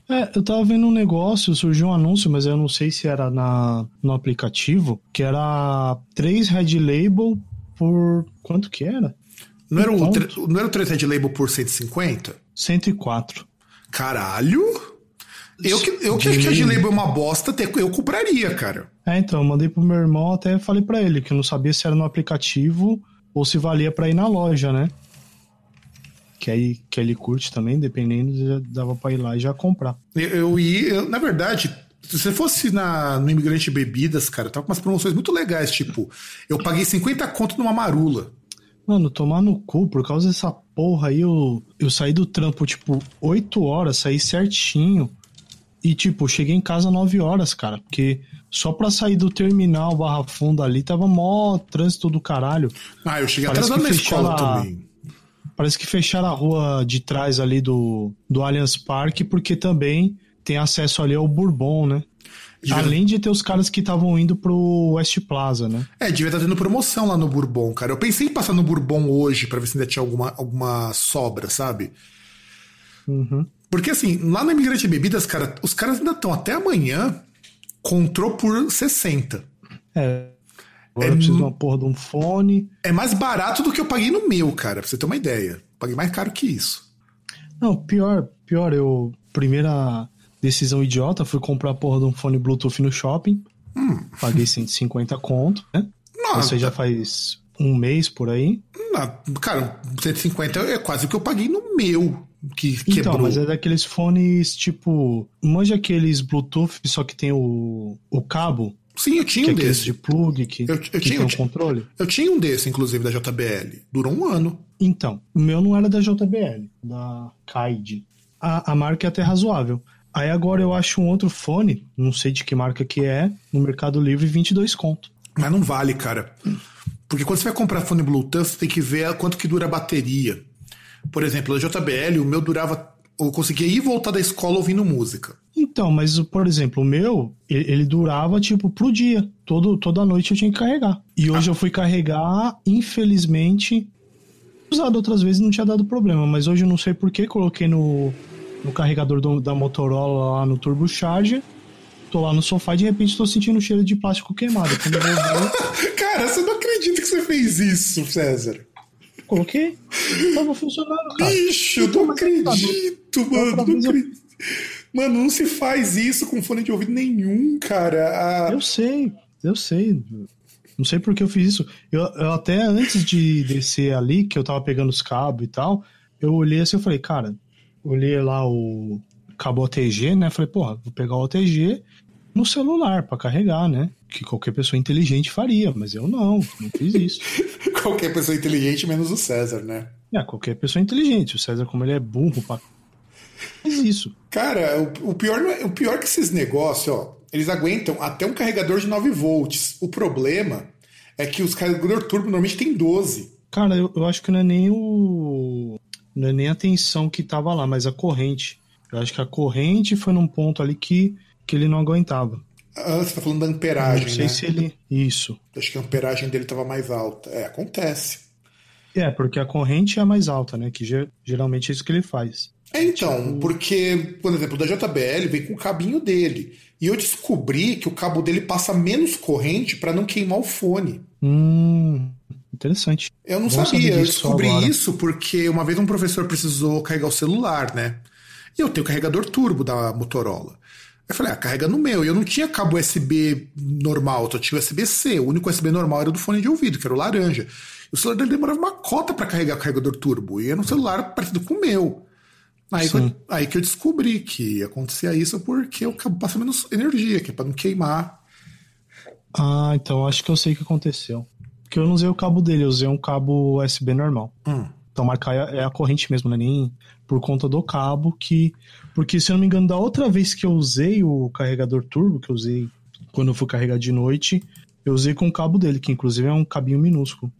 S3: É, eu tava vendo um negócio, surgiu um anúncio, mas eu não sei se era na, no aplicativo, que era 3 Red Label por. Quanto que era?
S2: Não era, o, tre- não era o 3 Red Label por 150?
S3: 104.
S2: Caralho! Eu que, eu que acho que a G-Label é uma bosta, eu compraria, cara.
S3: É, então, eu mandei pro meu irmão, até falei pra ele que eu não sabia se era no aplicativo ou se valia pra ir na loja, né? Que aí que ele curte também, dependendo, já dava pra ir lá e já comprar.
S2: Eu, eu ia, eu- na verdade, se você fosse na, no Imigrante Bebidas, cara, tava com umas promoções muito legais, tipo, eu paguei 50 conto numa marula.
S3: Mano, tomar no cu, por causa dessa porra aí, eu, eu saí do trampo, tipo, 8 horas, saí certinho. E, tipo, cheguei em casa 9 horas, cara. Porque só pra sair do terminal Barra Funda ali, tava mó trânsito do caralho.
S2: Ah, eu cheguei atrasado na escola
S3: a-
S2: também.
S3: Parece que fecharam a rua de trás ali do, do Allianz Parque, porque também tem acesso ali ao Bourbon, né?
S2: Devia-
S3: Além de ter os caras que estavam indo pro West Plaza, né?
S2: É, devia estar tendo promoção lá no Bourbon, cara. Eu pensei em passar no Bourbon hoje pra ver se ainda tinha alguma, alguma sobra, sabe?
S3: Uhum.
S2: Porque assim, lá no Imigrante Bebidas, cara, os caras ainda estão até amanhã, comprou por 60.
S3: É. Agora
S2: É
S3: eu preciso de uma porra de um fone.
S2: É mais barato do que eu paguei no meu, cara, pra você ter uma ideia. Paguei mais caro que isso.
S3: Não, pior, pior, eu. Primeira decisão idiota, fui comprar a porra de um fone Bluetooth no shopping. Paguei 150 conto, né?
S2: Não,
S3: Ou seja, faz um mês por aí.
S2: não, cara, 150 é quase o que eu paguei no meu, que
S3: Então,
S2: quebrou.
S3: mas é daqueles fones tipo. Manja aqueles Bluetooth, só que tem o, o cabo,
S2: Sim, eu tinha
S3: é
S2: um desse.
S3: de plug, que,
S2: Eu- eu
S3: que
S2: tinha- tinha-
S3: controle.
S2: Eu tinha um desse, inclusive, da JBL. Durou um ano.
S3: Então, o meu não era da JBL, da Kaid. A, a marca é até razoável. Aí agora eu acho um outro fone, não sei de que marca que é, no Mercado Livre, 22 conto.
S2: Mas não vale, cara. Porque quando você vai comprar fone Bluetooth, você tem que ver quanto que dura a bateria. Por exemplo, a JBL, o meu durava. Eu conseguia ir e voltar da escola ouvindo música.
S3: Então, mas, por exemplo, o meu, ele, durava, tipo, pro dia. Todo, toda noite eu tinha que carregar. E hoje ah. eu fui carregar, infelizmente. Usado outras vezes não tinha dado problema, mas hoje eu não sei porquê, coloquei no, no carregador do, da Motorola lá no Turbo Charger. Tô lá no sofá e de repente tô sentindo cheiro de plástico queimado.
S2: Cara, você não acredita que você fez isso, César?
S3: Coloquei. Tava funcionando.
S2: Cara. Bicho, não acredito, mano. Não acredito. Mano, não se faz isso com fone de ouvido nenhum, cara.
S3: Ah. Eu sei, eu sei. Não sei por que eu fiz isso. Eu, eu, até antes de descer ali, que eu tava pegando os cabos e tal, eu olhei assim e falei, cara, olhei lá o cabo OTG, né? Falei, porra, vou pegar o OTG no celular para carregar, né? Que qualquer pessoa inteligente faria, mas eu não, não fiz isso.
S2: qualquer pessoa inteligente menos o César, né?
S3: É, qualquer pessoa inteligente. O César, como ele é burro pra faz isso.
S2: Cara, o, o, pior, é, o pior que esses negócios, ó, eles aguentam até um carregador de 9 volts. O problema é que os carregadores turbo normalmente tem 12.
S3: Cara, eu, eu acho que não é nem o não é nem a tensão que tava lá, mas a corrente. Eu acho que a corrente foi num ponto ali que, que ele não aguentava.
S2: Ah, você tá falando da amperagem,
S3: não sei
S2: né?
S3: se ele. Isso.
S2: Acho que a amperagem dele tava mais alta. É, acontece.
S3: É, porque a corrente é mais alta, né? Que geralmente é isso que ele faz.
S2: É, então, tipo... porque, por exemplo, da JBL vem com o cabinho dele. E eu descobri que o cabo dele passa menos corrente para não queimar o fone.
S3: Hum, Interessante.
S2: Eu não sabia, eu descobri isso porque uma vez um professor precisou carregar o celular, né? E eu tenho o carregador turbo da Motorola. Eu falei, ah, carrega no meu. E eu não tinha cabo USB normal, só tinha USB-C. O único USB normal era do fone de ouvido, que era o laranja. E o celular dele demorava uma cota para carregar o carregador turbo. E era um celular parecido com o meu. Aí, eu, aí que eu descobri que acontecia isso porque o cabo passa menos energia, que é pra não queimar.
S3: Ah, então acho que eu sei o que aconteceu. Porque eu não usei o cabo dele, eu usei um cabo USB normal. Hum. Então marcar é a corrente mesmo, né? Nem por conta do cabo que. Porque, se eu não me engano, da outra vez que eu usei o carregador turbo, que eu usei quando eu fui carregar de noite, eu usei com o cabo dele, que inclusive é um cabinho minúsculo.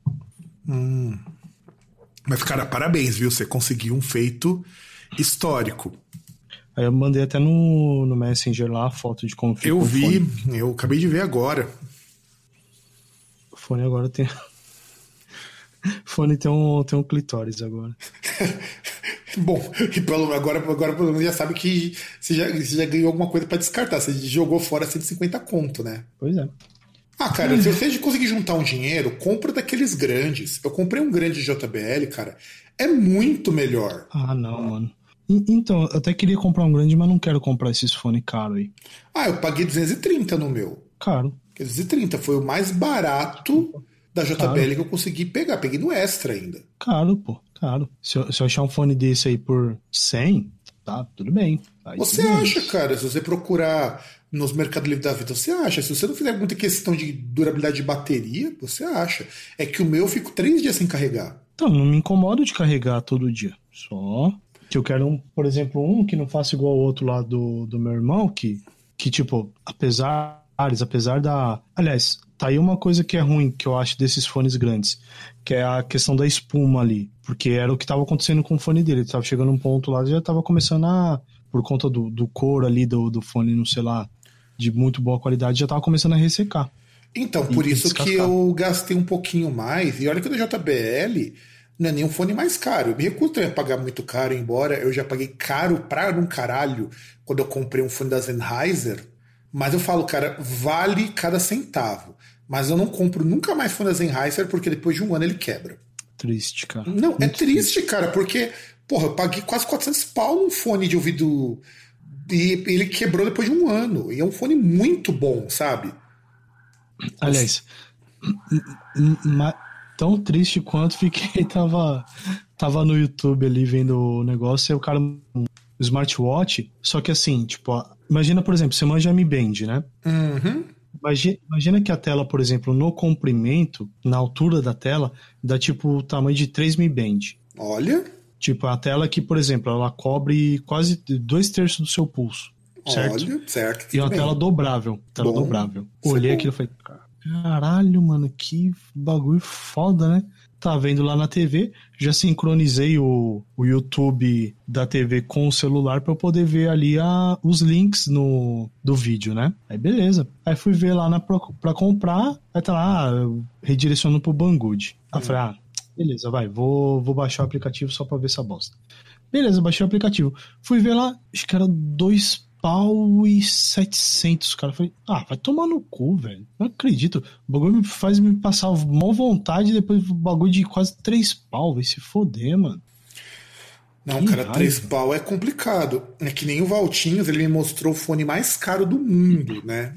S2: Hum. Mas, cara, parabéns, viu? Você conseguiu um feito histórico.
S3: Aí eu mandei até no, no Messenger lá a foto de como ficou.
S2: Eu vi, eu acabei de ver agora
S3: fone agora tem. fone tem um, tem um clitóris agora.
S2: Bom, e pelo, agora, agora pelo menos já sabe que você já, você já ganhou alguma coisa para descartar. Você jogou fora 150 conto, né?
S3: Pois é.
S2: Ah, cara, se você conseguir juntar um dinheiro, compra daqueles grandes. Eu comprei um grande JBL, cara. É muito melhor.
S3: Ah, não, mano. Então, eu até queria comprar um grande, mas não quero comprar esses fones caros aí.
S2: Ah, eu paguei 230 no meu.
S3: Caro.
S2: 530 foi o mais barato da JBL caro. que eu consegui pegar. Peguei no extra ainda.
S3: Caro, pô, caro. Se eu, se eu achar um fone desse aí por 100, tá, tudo bem.
S2: Aí você acha, cara, se você procurar nos Mercado Livre da vida, você acha. Se você não fizer muita questão de durabilidade de bateria, você acha. É que o meu eu fico três dias sem carregar.
S3: Então, não me incomodo de carregar todo dia. Só que eu quero, um, por exemplo, um que não faça igual o outro lá do, do meu irmão, que, que tipo, apesar apesar da. Aliás, tá aí uma coisa que é ruim que eu acho desses fones grandes, que é a questão da espuma ali. Porque era o que estava acontecendo com o fone dele. Ele tava chegando um ponto lá, já estava começando a. Por conta do, do couro ali do, do fone, não sei lá, de muito boa qualidade, já estava começando a ressecar.
S2: Então, por isso que eu gastei um pouquinho mais. E olha que o JBL não é nem um fone mais caro. Eu me recuso a pagar muito caro, embora eu já paguei caro pra um caralho quando eu comprei um fone da Sennheiser mas eu falo, cara, vale cada centavo. Mas eu não compro nunca mais fone da Sennheiser porque depois de um ano ele quebra.
S3: Triste, cara.
S2: Não, é Muito é triste, triste, cara, porque, porra, eu paguei quase 400 pau num fone de ouvido e ele quebrou depois de um ano. E é um fone muito bom, sabe?
S3: Aliás, tão triste quanto fiquei, tava, tava no YouTube ali vendo o negócio e o cara um smartwatch, só que assim, tipo, Imagina, por exemplo, você manja Mi Band, né?
S2: Uhum.
S3: Imagina, imagina, que a tela, por exemplo, no comprimento, na altura da tela, dá tipo o tamanho de 3 Mi Band.
S2: Olha.
S3: Tipo, a tela que, por exemplo, ela cobre quase dois terços do seu pulso. certo?
S2: Olha, certo.
S3: E uma
S2: tudo
S3: tela
S2: bem.
S3: dobrável. Tela
S2: Bom.
S3: dobrável.
S2: É
S3: Olhei aquilo e falei, caralho, mano, que bagulho foda, né? Tá vendo lá na TV, já sincronizei o, o YouTube da TV com o celular pra eu poder ver ali a, os links no, do vídeo, né? Aí beleza. Aí fui ver lá pra comprar, aí tá lá, ah, redirecionando pro Banggood. Aí falei, ah, beleza, vai, vou, vou baixar o aplicativo só pra ver essa bosta. Beleza, baixei o aplicativo. Fui ver lá, acho que era dois pau e 700, cara. Falei, ah, vai tomar no cu, velho. Não acredito. O bagulho me faz me passar mó vontade depois o bagulho de quase três pau. Vai se foder, mano.
S2: Não,
S3: Que
S2: cara,
S3: raiva.
S2: três pau é complicado. É que nem o Valtinhos, ele me mostrou o fone mais caro do mundo, né?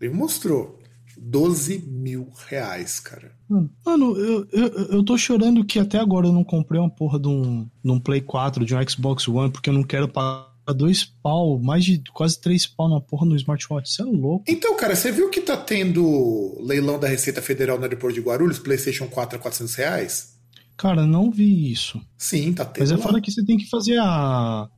S2: Ele me mostrou. 12 mil reais, cara.
S3: Mano, Mano, eu, eu, eu tô chorando que até agora eu não comprei uma porra de um, de um Play 4, de um Xbox One, porque eu não quero pagar dois pau, mais de quase três pau na porra no smartwatch. Você é louco.
S2: Então, cara, você viu que tá tendo leilão da Receita Federal no aeroporto de Guarulhos, PlayStation 4 a 400 reais?
S3: Cara, não vi isso.
S2: Sim, tá tendo.
S3: Mas é foda que você tem que fazer a.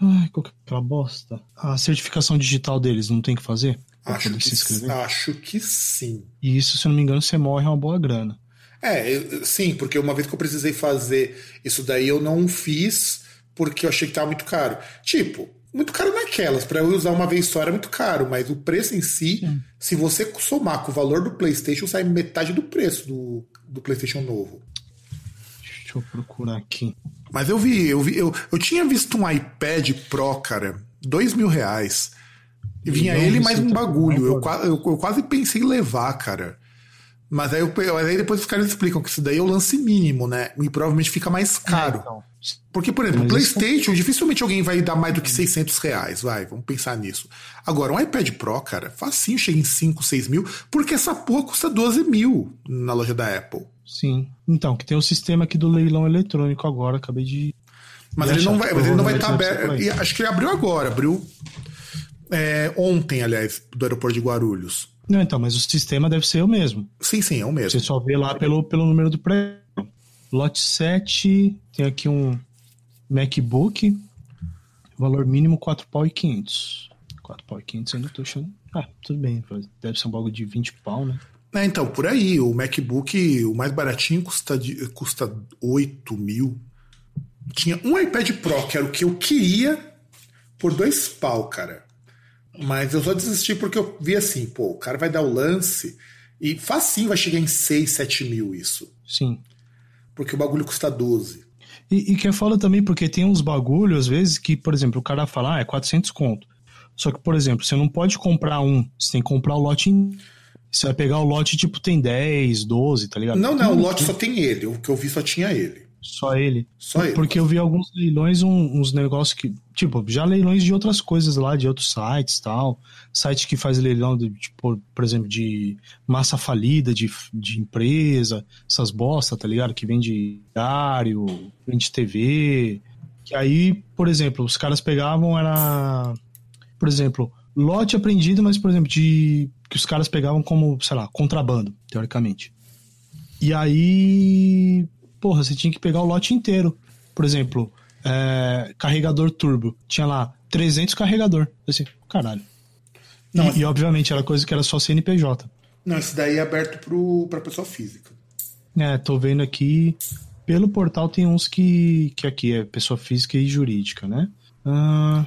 S3: Ai, qual que é aquela bosta? A certificação digital deles, não tem que fazer?
S2: Acho que,
S3: se
S2: acho que sim.
S3: E isso, se eu não me engano, você morre uma boa grana.
S2: É, eu- sim, porque uma vez que eu precisei fazer isso daí, eu não fiz porque eu achei que tava muito caro. Tipo, muito caro naquelas, pra eu usar uma vez só era muito caro, mas o preço em si,
S3: Sim.
S2: se você somar com o valor do PlayStation, sai metade do preço do, do PlayStation novo.
S3: Deixa eu procurar aqui.
S7: Mas eu vi, eu vi, eu, eu tinha visto um iPad Pro, cara, dois mil reais. E vinha ele mais um bagulho. Eu, eu, eu quase pensei em levar, cara. Mas aí, eu, mas aí depois os caras explicam que isso daí é o lance mínimo, né? E provavelmente fica mais caro.
S3: É, então.
S7: Porque, por exemplo,
S3: Mas isso-
S7: PlayStation, dificilmente alguém vai dar mais do que 600 reais, vai, vamos pensar nisso. Agora, um iPad Pro, cara, facinho, chega em 5, 6 mil, porque essa porra custa 12 mil na loja da Apple.
S3: Sim. Então, que tem o sistema aqui do leilão eletrônico agora, acabei de.
S7: Mas ele não vai, mas ele não vai estar
S3: deve
S7: aberto. e Acho que ele abriu agora, abriu é, ontem, aliás, do aeroporto de Guarulhos.
S3: Não, então, mas o sistema deve ser o mesmo.
S7: Sim, sim, é o mesmo.
S3: Você só vê lá pelo, pelo número do pré. Lote 7, tem aqui um MacBook, valor mínimo 4 pau e 500. 4 pau e 500 ainda tô achando. Ah, tudo bem, deve ser um bagulho de 20 pau, né?
S7: É, então, por aí, o MacBook, o mais baratinho, custa, de- custa 8 mil. Tinha um iPad Pro, que era o que eu queria, por dois pau, cara. Mas eu só desisti porque eu vi assim, pô, o cara vai dar o lance e facinho vai chegar em 6, 7 mil isso.
S3: Sim.
S7: Porque o bagulho custa 12.
S3: E, e que é foda também, porque tem uns bagulho, às vezes, que, por exemplo, o cara fala, ah, é 400 conto. Só que, por exemplo, você não pode comprar um, você tem que comprar o lote em... Você vai pegar o lote, tipo, tem 10, 12, tá ligado?
S2: Não, não, o lote só tem ele. O que eu vi só tinha ele.
S3: Só ele.
S2: Só ele.
S3: Porque eu vi alguns leilões, um- uns negócios que. Tipo, já leilões de outras coisas lá, de outros sites tal. Site que faz leilão, de, tipo, por exemplo, de massa falida de, de empresa, essas bosta, tá ligado? Que vende diário, vende TV. Que aí, por exemplo, os caras pegavam, era. Por exemplo, lote apreendido, mas, por exemplo, de. Que os caras pegavam como, sei lá, contrabando, teoricamente. E aí, porra, você tinha que pegar o lote inteiro. Por exemplo, é, carregador turbo. Tinha lá 300 carregador. Assim, caralho.
S2: Não,
S3: e, e, obviamente era coisa que era só CNPJ.
S2: Não, esse daí é aberto pro, pra pessoa física.
S3: É, tô vendo aqui. Pelo portal tem uns que, que aqui é pessoa física e jurídica, né? Ah,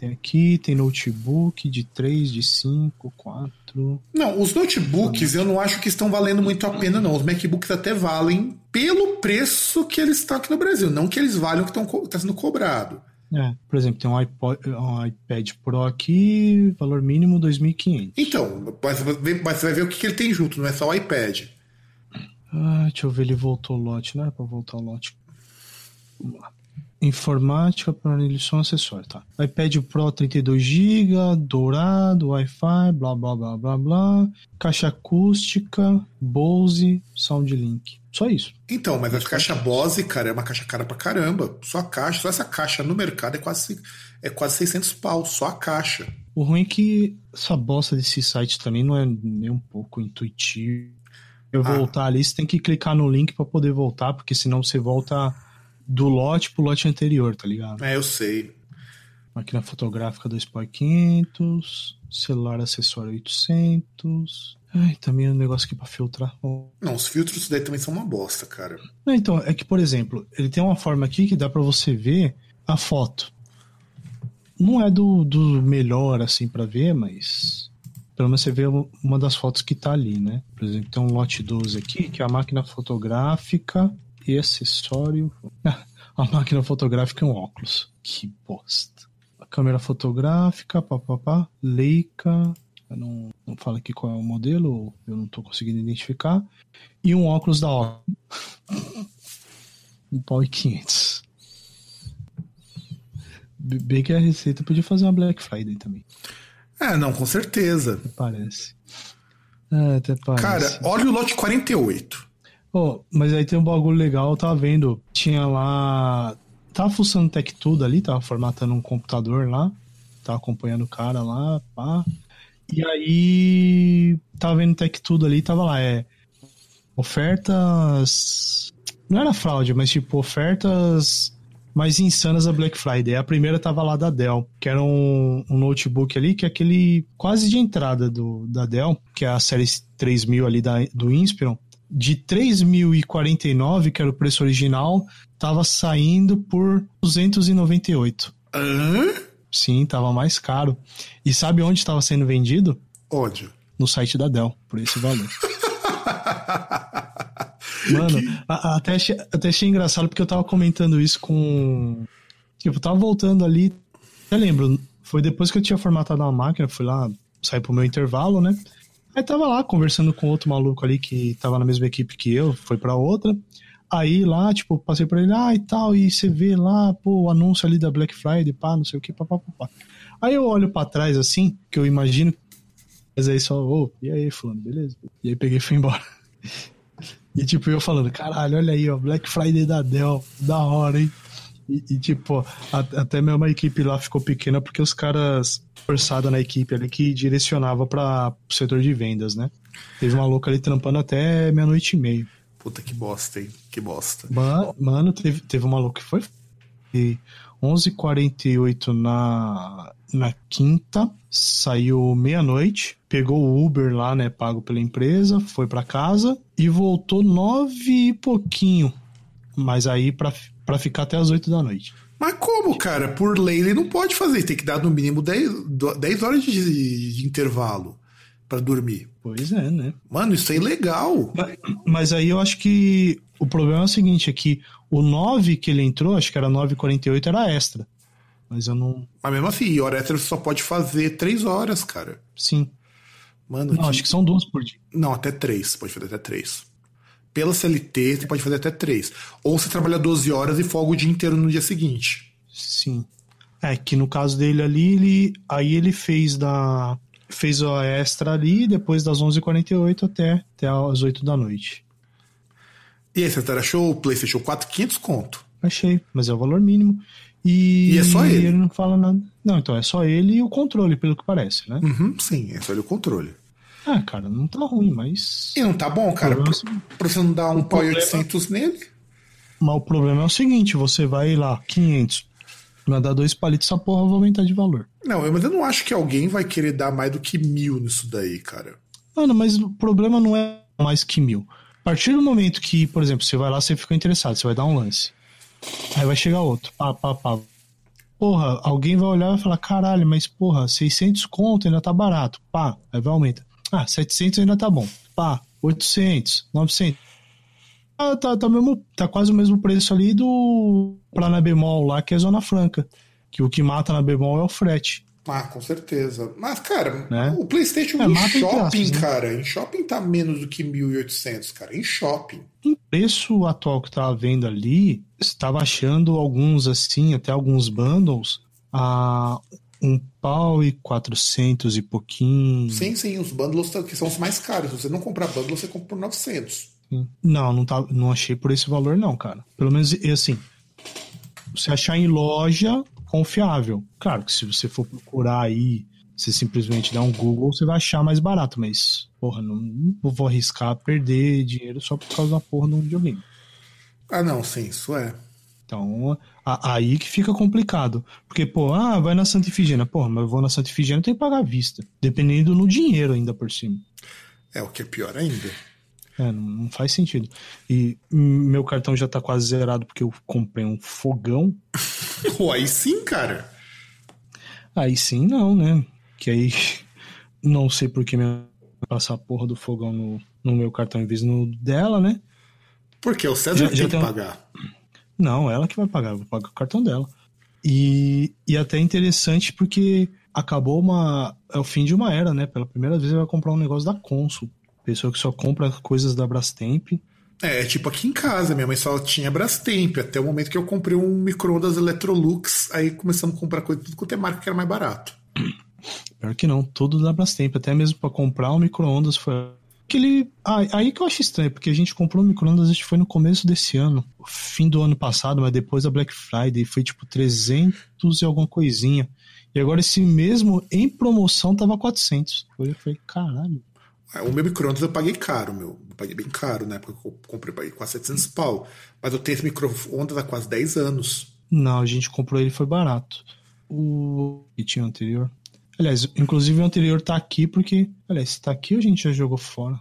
S3: tem aqui, tem notebook de 3, de 5, 4.
S2: Não, os notebooks eu não acho que estão valendo muito a pena, não. Os MacBooks até valem pelo preço que eles estão aqui no Brasil, não que eles valham o que está sendo cobrado.
S3: É, por exemplo, tem um, iPod, um iPad Pro aqui, valor mínimo 2.500.
S2: Então, mas você vai ver o que, que ele tem junto, não é só o iPad.
S3: Ah, deixa eu ver, ele voltou o lote, não era pra voltar o lote. Vamos lá. Informática, planilha som, acessório, tá. iPad Pro 32GB, dourado, Wi-Fi, blá blá blá blá blá. Caixa acústica, Bose, SoundLink. Só isso.
S2: Então, mas a caixa Bose, cara, é uma caixa cara pra caramba. Só a caixa, só essa caixa no mercado é quase, é quase 600 pau, só a caixa.
S3: O ruim é que essa bosta desse site também não é nem um pouco intuitivo. Eu
S2: Ah.
S3: voltar ali, você tem que clicar no link para poder voltar, porque senão você volta do lote pro lote anterior, tá ligado?
S2: É, eu sei.
S3: Máquina fotográfica 2.500, celular acessório 800. Ai, também um negócio aqui pra filtrar.
S2: Não, os filtros daí também são uma bosta, cara.
S3: Não, então, é que, por exemplo, ele tem uma forma aqui que dá para você ver a foto. Não é do, do melhor, assim, para ver, mas pelo menos você vê uma das fotos que tá ali, né? Por exemplo, tem um lote 12 aqui, que é a máquina fotográfica e acessório. a máquina fotográfica é um óculos. Que bosta. A câmera fotográfica, papapá, Leica. Não, não fala aqui qual é o modelo, eu não tô conseguindo identificar. E um óculos da Oculus. um pau e 500. Bem que a receita podia fazer uma Black Friday também.
S2: É, não, com certeza.
S3: Até parece. É, até parece.
S2: Cara, olha o lote 48.
S3: Oh, mas aí tem um bagulho legal, tava vendo. Tinha lá. Tava fuçando Tech Tudo ali, tava formatando um computador lá. Tava acompanhando o cara lá, pá. E aí. Tava vendo Tech Tudo ali, tava lá, é. Ofertas. Não era fraude, mas tipo, ofertas mais insanas da Black Friday. A primeira tava lá da Dell, que era um, um, notebook ali, que é aquele quase de entrada do, da Dell, que é a série 3000 ali da, do Inspiron. De 3.049, que era o preço original, tava saindo por 298.
S2: Hã?
S3: Sim, tava mais caro. E sabe onde estava sendo vendido?
S2: Onde?
S3: No site da Dell, por esse valor. Mano, que... até, achei, até achei engraçado porque eu tava comentando isso com. Tipo, eu tava voltando ali. Eu lembro, foi depois que eu tinha formatado a máquina, fui lá, saí pro meu intervalo, né? Aí tava lá conversando com outro maluco ali que tava na mesma equipe que eu, foi pra outra. Aí lá, tipo, passei pra ele, ah, e tal, e você vê lá, pô, o anúncio ali da Black Friday, pá, não sei o que, pá, pá, pá, pá. Aí eu olho pra trás assim, que eu imagino. Mas aí só, ô, oh, e aí, fulano, beleza? E aí peguei e fui embora. E tipo, eu falando, caralho, olha aí, ó, Black Friday da Dell, da hora, hein? E, e tipo, a, até mesmo a equipe lá ficou pequena porque os caras forçados na equipe ali que direcionava para o setor de vendas, né? Teve uma louca ali trampando até meia-noite e meia.
S2: Puta que bosta, hein? Que bosta.
S3: Mano, mano teve, teve uma louca que foi. E 11h48 na, na quinta, saiu meia-noite, pegou o Uber lá, né, pago pela empresa, foi para casa e voltou nove e pouquinho. Mas aí para ficar até as oito da noite.
S2: Mas como, cara? Por lei ele não pode fazer, tem que dar no mínimo 10, 10 horas de, de intervalo para dormir.
S3: Pois é, né?
S2: Mano, isso é ilegal.
S3: Mas, mas, aí eu acho que o problema é o seguinte, é que o 9 que ele entrou, acho que era 9h48, era extra. Mas eu não.
S2: Mas mesmo assim, hora extra você só pode fazer 3 horas, cara.
S3: Sim.
S2: Mano,
S3: não, acho que são duas por dia.
S2: Não, até 3. Pode fazer até 3. Pela CLT, você pode fazer até 3. Ou você trabalha 12 horas e folga o dia inteiro no dia seguinte.
S3: Sim. É que no caso dele ali, ele, aí ele fez da fez a extra ali, depois das 11h48 até, até as 8 da noite.
S2: E aí, você achou o PlayStation 4 500 conto?
S3: Achei, mas é o valor mínimo. E,
S2: e é só ele.
S3: ele não fala nada. Não, então é só ele e o controle, pelo que parece, né?
S2: Uhum, sim, é só ele o controle.
S3: Ah, cara, não tá ruim, mas.
S2: E não tá bom, cara? Pra, pra você não dar um pau 800 nele?
S3: Mas o problema é o seguinte: você vai lá, 500, vai dar dois palitos, essa porra vai aumentar de valor.
S2: Não, mas eu não acho que alguém vai querer dar mais do que mil nisso daí, cara.
S3: Mano, mas o problema não é mais que mil. A partir do momento que, por exemplo, você vai lá, você ficou interessado, você vai dar um lance. Aí vai chegar outro, pá, pá, pá. Porra, alguém vai olhar e vai falar, caralho, mas porra, 600 conto ainda tá barato. Pá, aí vai aumenta. Ah, 700 ainda tá bom. Pá, 800, 900. Ah, tá, tá, mesmo, tá quase o mesmo preço ali do pra na bemol lá, que é Zona Franca. Que o que mata na bemol é o frete.
S2: Ah, com certeza. Mas, cara, né? o PlayStation é, em shopping, né? cara, em shopping tá menos do que 1.800, cara, em shopping.
S3: Em preço atual que tava vendo ali, estava achando alguns assim, até alguns bundles, a um pau e quatrocentos e pouquinho.
S2: Sim, sim, os bundles que são os mais caros. Se você não comprar bundle, você compra por 900.
S3: Não, não, tá, não achei por esse valor não, cara. Pelo menos, assim, você achar em loja, confiável. Claro que se você for procurar aí, você simplesmente dá um Google, você vai achar mais barato, mas, porra, não, não vou arriscar perder dinheiro só por causa da porra de um videogame.
S2: Ah, não, sim, isso é.
S3: Então, aí que fica complicado. Porque, pô, ah, vai na Santa Ifigênia. Porra, mas eu vou na Santa Ifigênia tenho que pagar à vista. Dependendo no dinheiro ainda por cima.
S2: É, o que é pior ainda.
S3: É, não, não faz sentido. E meu cartão já tá quase zerado porque eu comprei um fogão.
S2: Pô, aí sim, cara.
S3: Aí sim, não, né? Que aí não sei por que me passar a porra do fogão no, no meu cartão em vez no dela, né?
S2: Porque o César já, tem já que tem pagar.
S3: Não, ela que vai pagar, eu vou pagar o cartão dela. E, e até interessante porque acabou uma. É o fim de uma era, né? Pela primeira vez vai comprar um negócio da Consul. Pessoa que só compra coisas da Brastemp.
S2: É, tipo aqui em casa, minha mãe só tinha Brastemp, até o momento que eu comprei um micro-ondas Electrolux, aí começamos a comprar coisa tudo quanto é marca que era mais barato.
S3: Pior que não, tudo da Brastemp, até mesmo para comprar um micro-ondas foi aquele. Ah, aí que eu acho estranho, porque a gente comprou o micro-ondas, acho que foi no começo desse ano, fim do ano passado, mas depois da Black Friday, foi tipo 300 e alguma coisinha. E agora esse mesmo, em promoção, tava 400. Eu falei, caralho.
S2: É, o meu micro-ondas eu paguei caro, meu. Eu paguei bem caro, né? Porque eu comprei paguei quase 700 pau. Mas eu tenho esse micro-ondas há quase 10 anos.
S3: Não, a gente comprou ele foi barato. O que tinha anterior. Aliás, inclusive o anterior tá aqui porque. Aliás, se tá aqui a gente já jogou fora.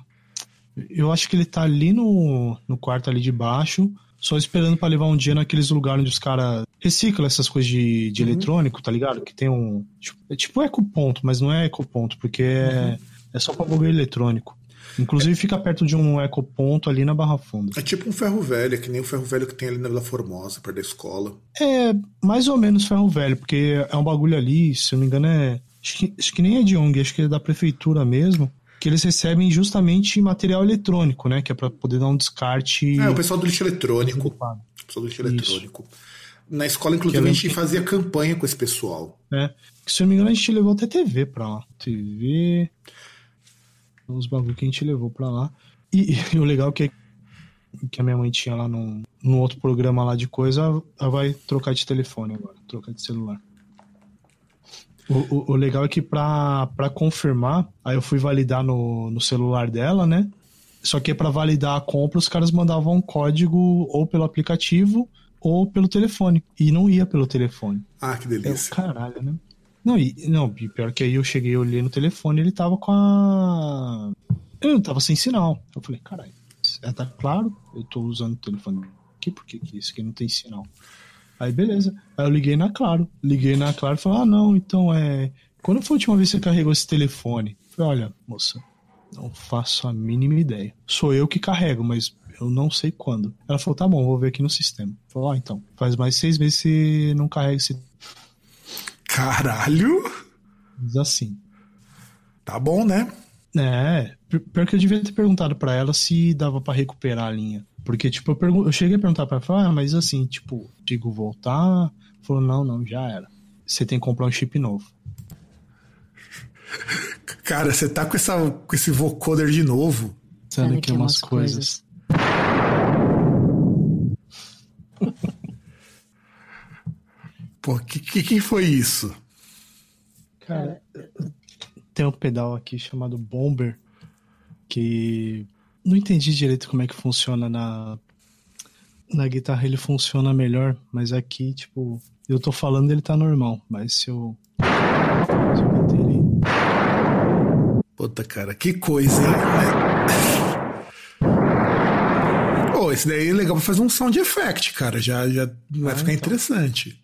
S3: Eu acho que ele tá ali no, no quarto ali de baixo, só esperando para levar um dia naqueles lugares onde os caras reciclam essas coisas de, de uhum. eletrônico, tá ligado? Que tem um. Tipo, é tipo ecoponto, mas não é ecoponto, porque é, uhum. é só pra bagulho eletrônico. Inclusive fica perto de um ecoponto ali na Barra Funda.
S2: É tipo um ferro velho, é que nem o ferro velho que tem ali na Vila Formosa, perto da escola.
S3: É, mais ou menos ferro velho, porque é um bagulho ali, se eu não me engano, é acho que, acho que nem é de ONG, acho que é da prefeitura mesmo, que eles recebem justamente material eletrônico, né? Que é para poder dar um descarte.
S2: É, o pessoal do lixo eletrônico. O pessoal do lixo Isso. eletrônico. Na escola, inclusive, a gente fazia campanha com esse pessoal.
S3: É. Se eu não me engano, a gente levou até TV pra lá. TV. Os bagulho que a gente levou pra lá. E, e o legal é que, que a minha mãe tinha lá no, no outro programa lá de coisa, ela vai trocar de telefone agora, trocar de celular. O, o, o, legal é que pra, pra confirmar, aí eu fui validar no, no celular dela, né? Só que para validar a compra, os caras mandavam um código ou pelo aplicativo ou pelo telefone. E não ia pelo telefone.
S2: Ah, que delícia.
S3: Eu, caralho, né? Não, e, não, pior que aí eu cheguei, eu olhei no telefone ele tava com a. Eu tava sem sinal. Eu falei, caralho, é, tá claro, eu tô usando o telefone aqui, porque isso aqui não tem sinal. Aí beleza. Aí eu liguei na Claro. Liguei na Claro e falei, ah, não, então é. Quando foi a última vez que você carregou esse telefone? Eu falei, olha, moça, não faço a mínima ideia. Sou eu que carrego, mas eu não sei quando. Ela falou, tá bom, vou ver aqui no sistema. Falou, ah, então, faz mais seis meses que não carrega esse.
S2: Caralho!
S3: Mas assim.
S2: Tá bom, né?
S3: É, pior que eu devia ter perguntado para ela se dava para recuperar a linha. Porque, tipo, eu, pergun eu cheguei a perguntar pra ela, ah, mas assim, tipo, digo voltar? Falou, não, não, já era. Você tem que comprar um chip novo.
S2: Cara, você tá com, essa, com esse vocoder de novo.
S3: Pensando aqui umas coisas.
S2: coisas. Pô, que, que, que foi isso?
S3: Cara, tem um pedal aqui chamado Bomber que não entendi direito como é que funciona na na guitarra ele funciona melhor, mas aqui, tipo, eu tô falando ele tá normal, mas se eu se eu bater ele...
S2: Puta, cara, que coisa, hein? Pô, esse daí é legal pra fazer um sound effect, cara, já, já vai ah, ficar então. interessante.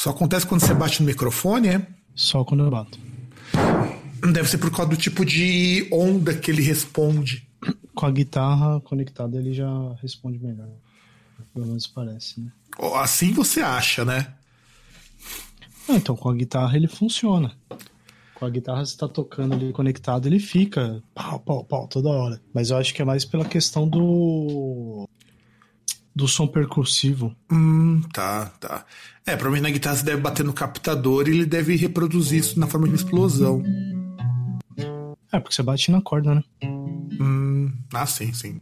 S2: Só acontece quando você bate no microfone, é?
S3: Só quando eu bato.
S2: Deve ser por causa do tipo de onda que ele responde.
S3: Com a guitarra conectada ele já responde melhor. Pelo menos parece, né?
S2: Assim você acha, né?
S3: Ah, então com a guitarra ele funciona. Com a guitarra você tá tocando ali conectado, ele fica pau, pau, pau toda hora. Mas eu acho que é mais pela questão do do som percussivo.
S2: Hum, tá, tá. É, provavelmente na guitarra você deve bater no captador e ele deve reproduzir isso na forma de uma explosão.
S3: É, porque você bate na corda, né?
S2: Hum, ah, sim, sim.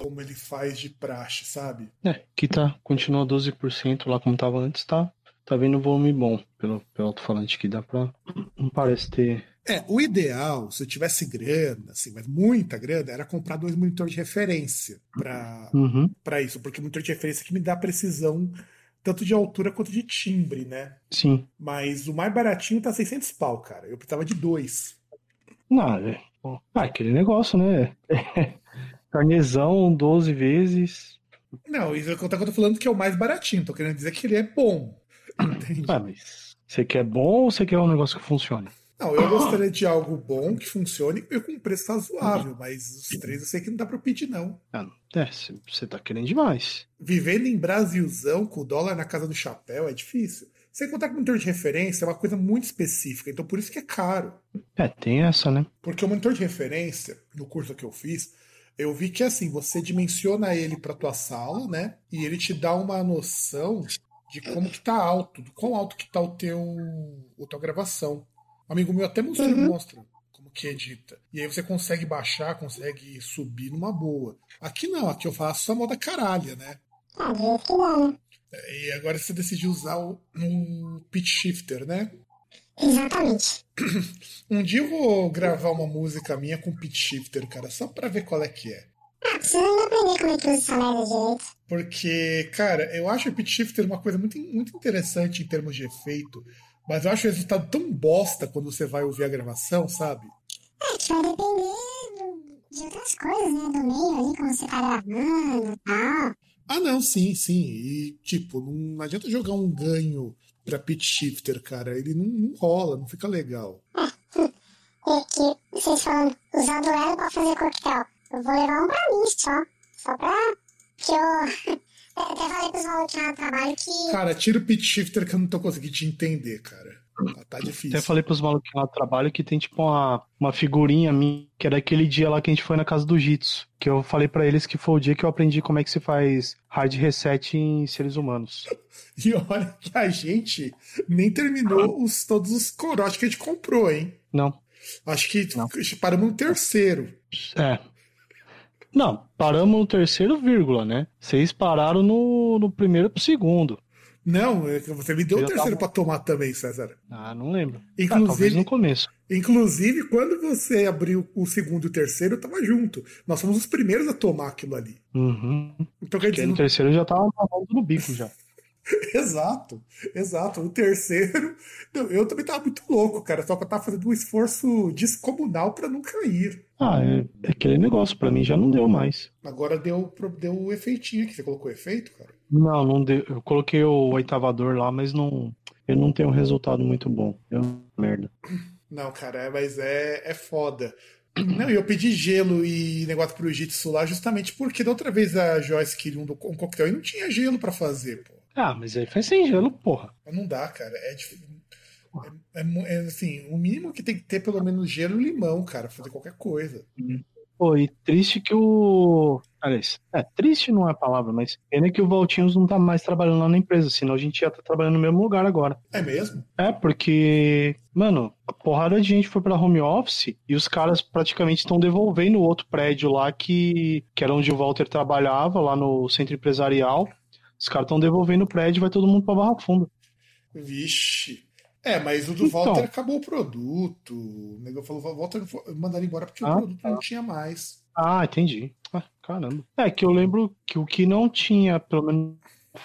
S2: Como ele faz de praxe, sabe?
S3: É, aqui tá, continua 12% lá como tava antes, tá tá vindo um volume bom pelo, pelo alto-falante que dá pra. Não parece ter.
S2: É, o ideal, se eu tivesse grana, assim, mas muita grana, era comprar dois monitores de referência para
S3: Uhum.
S2: pra isso, porque o monitor de referência que me dá precisão tanto de altura quanto de timbre, né?
S3: Sim.
S2: Mas o mais baratinho tá 600 pau, cara. Eu precisava de dois.
S3: Não, é. Ah, aquele negócio, né? Carnezão 12 vezes.
S2: Não, isso é o que eu tô falando que é o mais baratinho. Tô querendo dizer que ele é bom. Entende?
S3: Ah, mas você quer bom ou você quer um negócio que funcione?
S2: Não, eu gostaria de algo bom, que funcione e com um preço razoável, mas os três eu sei que não dá pra pedir, não.
S3: Ah. É, você- tá querendo demais.
S2: Vivendo em Brasilzão, com o dólar na casa do chapéu, é difícil. Sem contar que o monitor de referência é uma coisa muito específica, então por isso que é caro.
S3: É, tem essa, né?
S2: Porque o monitor de referência, no curso que eu fiz, eu vi que assim, você dimensiona ele para tua sala, né? E ele te dá uma noção de como que tá alto, do quão alto que tá o teu, o tua gravação. Um amigo meu até mostrou, mostra como que edita. E aí você consegue baixar, consegue subir numa boa. Aqui não, aqui eu faço a moda caralha, né?
S8: Ah, jeito que né?
S2: E agora você decidiu usar o, um pitch shifter, né?
S8: Exatamente.
S2: Um dia eu vou gravar uma música minha com pitch shifter, cara, só pra ver qual é que é.
S8: Ah, precisa ainda aprender como é que usa essa merda direito.
S2: Porque, cara, eu acho o pitch shifter uma coisa muito, muito interessante em termos de efeito, mas eu acho o resultado tão bosta quando você vai ouvir a gravação, sabe?
S8: É, que vai depender de outras coisas, né? Do meio ali, como você tá gravando e tal.
S2: Ah, não, sim, sim. E, tipo, não adianta jogar um ganho pra pitch shifter, cara. Ele não, não rola, não fica legal.
S8: E que vocês falando, usar o duelo pra fazer coquetel. Eu vou levar um pra mim só. Só pra. Que eu. Até falei pros malucos lá no trabalho que.
S2: Cara, tira o pitch shifter que eu não tô conseguindo te entender, cara. Tá, tá difícil.
S3: Até falei pros malucos lá no trabalho que tem tipo uma, uma figurinha minha, que é daquele dia lá que a gente foi na casa do Jitsu. Que eu falei pra eles que foi o dia que eu aprendi como é que se faz hard reset em seres humanos.
S2: E olha que a gente nem terminou os, todos os corotes que a gente comprou, hein?
S3: Não.
S2: Acho que
S3: Não.
S2: paramos no terceiro.
S3: É. Não, paramos no terceiro vírgula, né? Vocês pararam no, no primeiro pro segundo.
S2: Não, é você me deu o
S3: Eu
S2: terceiro
S3: tava-
S2: pra tomar também, César.
S3: Ah, não lembro. Ah,
S2: Inclusive-
S3: talvez no começo.
S2: Inclusive, quando você abriu o segundo e o terceiro, eu tava junto. Nós fomos os primeiros a tomar aquilo ali.
S3: Uhum.
S2: Então quer dizer,
S3: no terceiro já tava no bico já.
S2: exato, exato. O terceiro, eu também tava muito louco, cara. Só que eu tava fazendo um esforço descomunal pra não cair.
S3: Ah, é, é aquele negócio, pra mim já não deu mais.
S2: Agora deu, deu o efeitinho aqui. Você colocou efeito, cara?
S3: Não, não deu. Eu coloquei o oitavador lá, mas não. Ele não tem um resultado muito bom. Deu merda.
S2: Não, cara, é- mas é, é foda. Não, eu pedi gelo e negócio pro Jitsu lá justamente porque da outra vez a Joyce queria um, um coquetel e não tinha gelo pra fazer, pô.
S3: Ah, mas aí faz sem gelo, porra.
S2: Mas Não dá, cara. É, difícil. É, é é, assim, o mínimo que tem que ter pelo menos gelo e limão, cara, pra fazer qualquer coisa.
S3: Pô, e triste que o. Aliás, é, triste não é a palavra, mas pena que o Valtinhos não tá mais trabalhando lá na empresa, senão a gente ia estar trabalhando no mesmo lugar agora.
S2: É mesmo?
S3: É, porque, mano, a porrada de gente foi pra home office e os caras praticamente estão devolvendo o outro prédio lá que, que era onde o Walter trabalhava, lá no centro empresarial. Os caras estão devolvendo o prédio e vai todo mundo pra Barra Funda.
S2: Vixe. É, mas o do
S3: Então.
S2: Walter acabou o produto. O nego falou, o Walter mandaram embora porque o
S3: Ah,
S2: produto não tinha mais.
S3: Ah, entendi. Ah, caramba. É que eu lembro que o que não tinha, pelo menos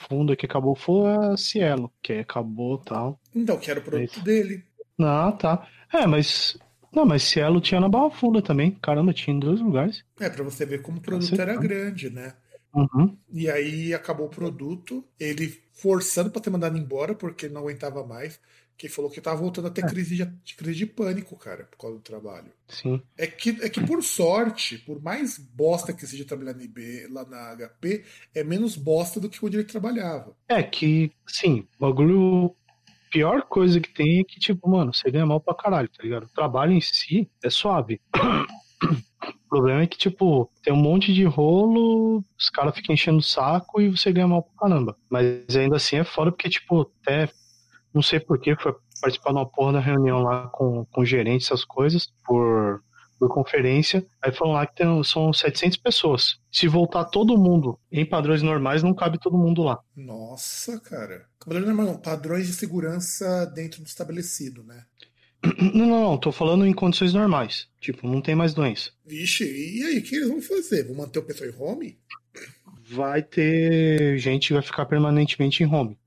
S3: funda que acabou foi a Cielo, que acabou e tal.
S2: Então, que era o produto
S3: Isso.
S2: dele.
S3: Ah, tá. É, mas. Não, mas Cielo tinha na Barra Funda também. Caramba, tinha em dois lugares.
S2: É, pra você ver como o produto era
S3: tá.
S2: grande, né?
S3: Uhum.
S2: E aí acabou o produto, ele forçando pra ter mandado embora porque não aguentava mais. Que falou que tava voltando a ter
S3: É.
S2: crise, de, crise de pânico, cara, por causa do trabalho.
S3: Sim.
S2: É que, é que por sorte, por mais bosta que seja trabalhar na IB, lá na HP, é menos bosta do que onde ele trabalhava.
S3: É que, sim, bagulho. Pior coisa que tem é que, tipo, mano, você ganha mal pra caralho, tá ligado? O trabalho em si é suave. O problema é que, tipo, tem um monte de rolo, os caras ficam enchendo o saco e você ganha mal pra caramba. Mas ainda assim é foda porque, tipo, até não sei porquê, foi participar de uma porra da reunião lá com, com o gerente, essas coisas, por por conferência. Aí falam lá que tem, são 700 pessoas. Se voltar todo mundo em padrões normais, não cabe todo mundo lá.
S2: Nossa, cara. Padrões normais não, padrões de segurança dentro do estabelecido, né?
S3: Não, não, não, tô falando em condições normais. Tipo, não tem mais doença.
S2: Vixe, e aí, o que eles vão fazer? Vão manter o pessoal em home?
S3: Vai ter gente que vai ficar permanentemente em home.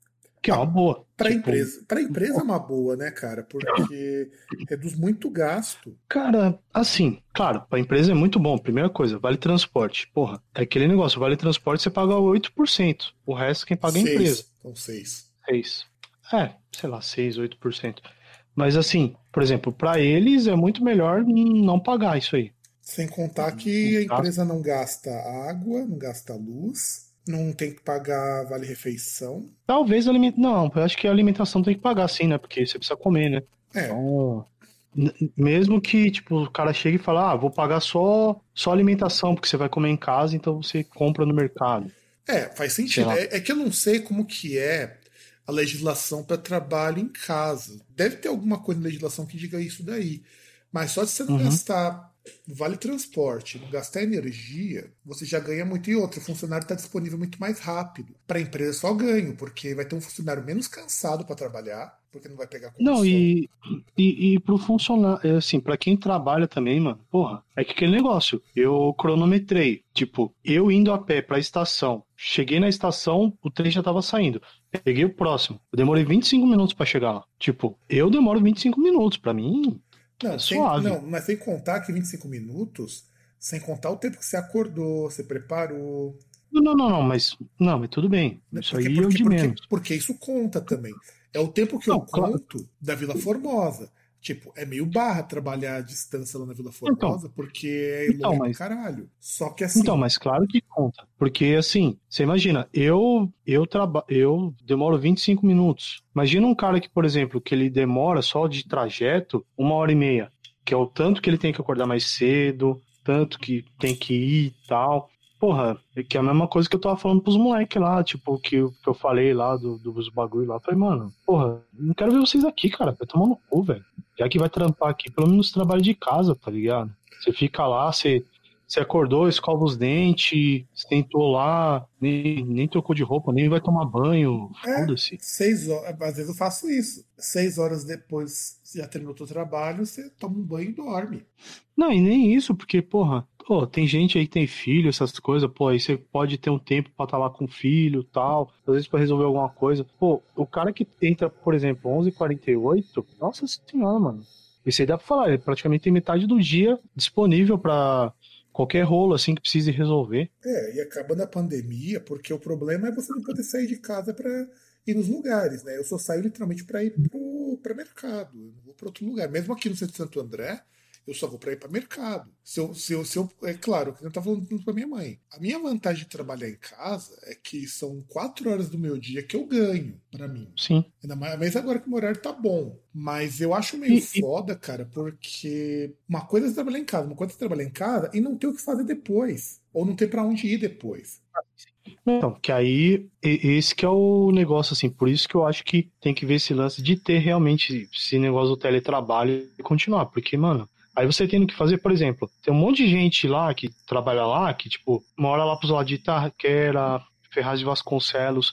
S3: Que é uma boa.
S2: Para
S3: Tipo,
S2: empresa, pra empresa é uma boa, né, cara? Porque reduz muito gasto.
S3: Cara, assim, claro, pra empresa é muito bom. Primeira coisa, vale transporte. Porra, é aquele negócio, vale transporte você paga 8%. O resto quem paga é a empresa.
S2: São seis.
S3: 6. É, sei lá, 6, 8%. Mas assim, por exemplo, pra eles é muito melhor não pagar isso aí.
S2: Sem contar que a
S3: Não gasta.
S2: empresa não gasta água, não gasta luz, não tem que pagar vale refeição.
S3: Talvez alimentação. Não, eu acho que a alimentação tem que pagar sim, né? Porque você precisa comer, né?
S2: É,
S3: Então, mesmo que tipo, o cara chegue e fale, ah, vou pagar só, só alimentação, porque você vai comer em casa, então você compra no mercado.
S2: é, faz sentido. É, é que eu não sei como que é a legislação para trabalho em casa. Deve ter alguma coisa na legislação que diga isso daí. Mas só de você não
S3: Uhum.
S2: gastar vale transporte, não gastar energia, você já ganha muito. E outro, o funcionário está disponível muito mais rápido. Para a empresa só ganho, porque vai ter um funcionário menos cansado para trabalhar, porque não vai pegar condição.
S3: Não, e, e, e pro funcionário, assim, pra quem trabalha também, mano, porra, é que aquele negócio, eu cronometrei, tipo, eu indo a pé pra estação, cheguei na estação, o trem já tava saindo, peguei o próximo, eu demorei 25 minutos pra chegar lá, tipo, eu demoro 25 minutos, pra mim,
S2: Não,
S3: É
S2: sem,
S3: suave.
S2: não, mas sem contar que 25 minutos, sem contar o tempo que você acordou, você preparou.
S3: não, não, não, não, mas, não, mas tudo bem, isso
S2: Porque-
S3: aí é o
S2: porque,
S3: de
S2: porque,
S3: menos.
S2: porque isso conta também. É o tempo que eu
S3: Não, claro.
S2: conto da Vila Formosa. Tipo, é meio barra trabalhar à distância lá na Vila Formosa, porque é
S3: então, mas-
S2: caralho. Só que assim.
S3: Então, mas claro que conta. Porque assim, você imagina, eu eu traba eu demoro 25 minutos. Imagina um cara que, por exemplo, que ele demora só de trajeto uma hora e meia, que é o tanto que ele tem que acordar mais cedo, tanto que tem que ir e tal. Porra, é que é a mesma coisa que eu tava falando pros moleques lá, tipo, que, eu- que eu falei lá do, dos bagulho lá. Eu Falei, mano, porra, não quero ver vocês aqui, cara. Vai tomar no cu, velho. Já que vai trampar aqui, pelo menos trabalho de casa, tá ligado? Você fica lá, você, você acordou, escova os dentes, sentou lá, nem, nem trocou de roupa, nem vai tomar banho.
S2: É.
S3: Foda-se.
S2: Seis horas, às vezes eu faço isso. Seis horas depois, você já terminou o seu trabalho, você toma um banho e dorme.
S3: Não, e nem isso, porque, porra, pô, tem gente aí que tem filho, essas coisas, pô, aí você pode ter um tempo pra estar lá com o filho tal, às vezes pra resolver alguma coisa. Pô, o cara que entra, por exemplo, 11h48, nossa senhora, mano. Isso aí dá pra falar, ele praticamente tem metade do dia disponível pra qualquer rolo, assim, que precise resolver.
S2: É, e acaba na pandemia, porque o problema é você não poder sair de casa para ir nos lugares, né? Eu só saio literalmente para ir para mercado, eu não vou para outro lugar. Mesmo aqui no centro de Santo André, eu só vou para ir para mercado. Se eu, se eu, se eu, é claro, que eu estava falando para minha mãe. A minha vantagem de trabalhar em casa é que são quatro horas do meu dia que eu ganho para mim.
S3: Sim.
S2: Ainda mais mas agora que o meu horário tá bom. Mas eu acho meio
S3: E-
S2: foda, cara, porque uma coisa é trabalhar em casa, uma coisa é trabalhar em casa e não ter o que fazer depois. Ou não ter pra onde ir depois.
S3: Então, que aí, esse que é o negócio, assim, por isso que eu acho que tem que ver esse lance de ter realmente esse negócio do teletrabalho e continuar, porque, mano, aí você tendo que fazer, por exemplo, tem um monte de gente lá que trabalha lá, que, tipo, mora lá pros lados de Itaquera, Ferraz de Vasconcelos,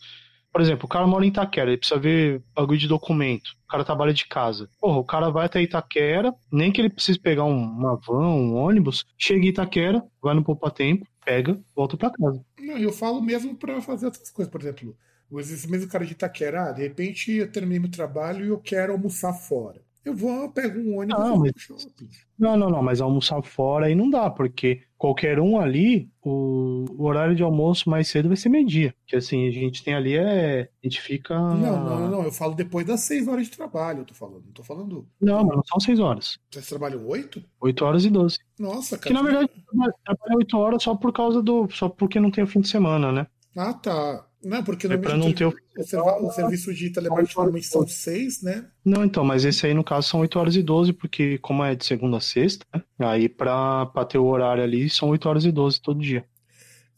S3: por exemplo, o cara mora em Itaquera, ele precisa ver bagulho de documento, o cara trabalha de casa. Porra, o cara vai até Itaquera, nem que ele precise pegar um- uma van, um ônibus, chega em Itaquera, vai no Poupa Tempo, pega, volta pra casa.
S2: Não, eu falo mesmo pra fazer outras coisas. Por exemplo, esse mesmo cara de Itaquera, ah, de repente eu terminei meu trabalho e eu quero almoçar fora. Eu vou, pego um ônibus vou
S3: mas-
S2: shopping.
S3: Não, não, não, mas almoçar fora aí não dá, porque qualquer um ali, o, o horário de almoço mais cedo vai ser meio-dia. Que assim, a gente tem ali é. A gente fica.
S2: Não, não, não, não. Eu falo depois das seis horas de trabalho, eu tô falando. Não tô falando.
S3: Não, mas não são seis horas.
S2: Vocês trabalham oito?
S3: 8 horas e 12.
S2: Nossa,
S3: Que
S2: cara.
S3: na verdade trabalha 8 horas só por causa do. Só porque não tem o fim de semana, né?
S2: Ah, tá. Não, porque
S3: É pra não ter o.
S2: o, serviço de telemarketing normalmente são seis, né?
S3: Não, então, mas esse aí no caso são 8 horas e 12, porque como é de segunda a sexta, né? Aí pra, pra ter o horário ali são 8 horas e 12 todo dia.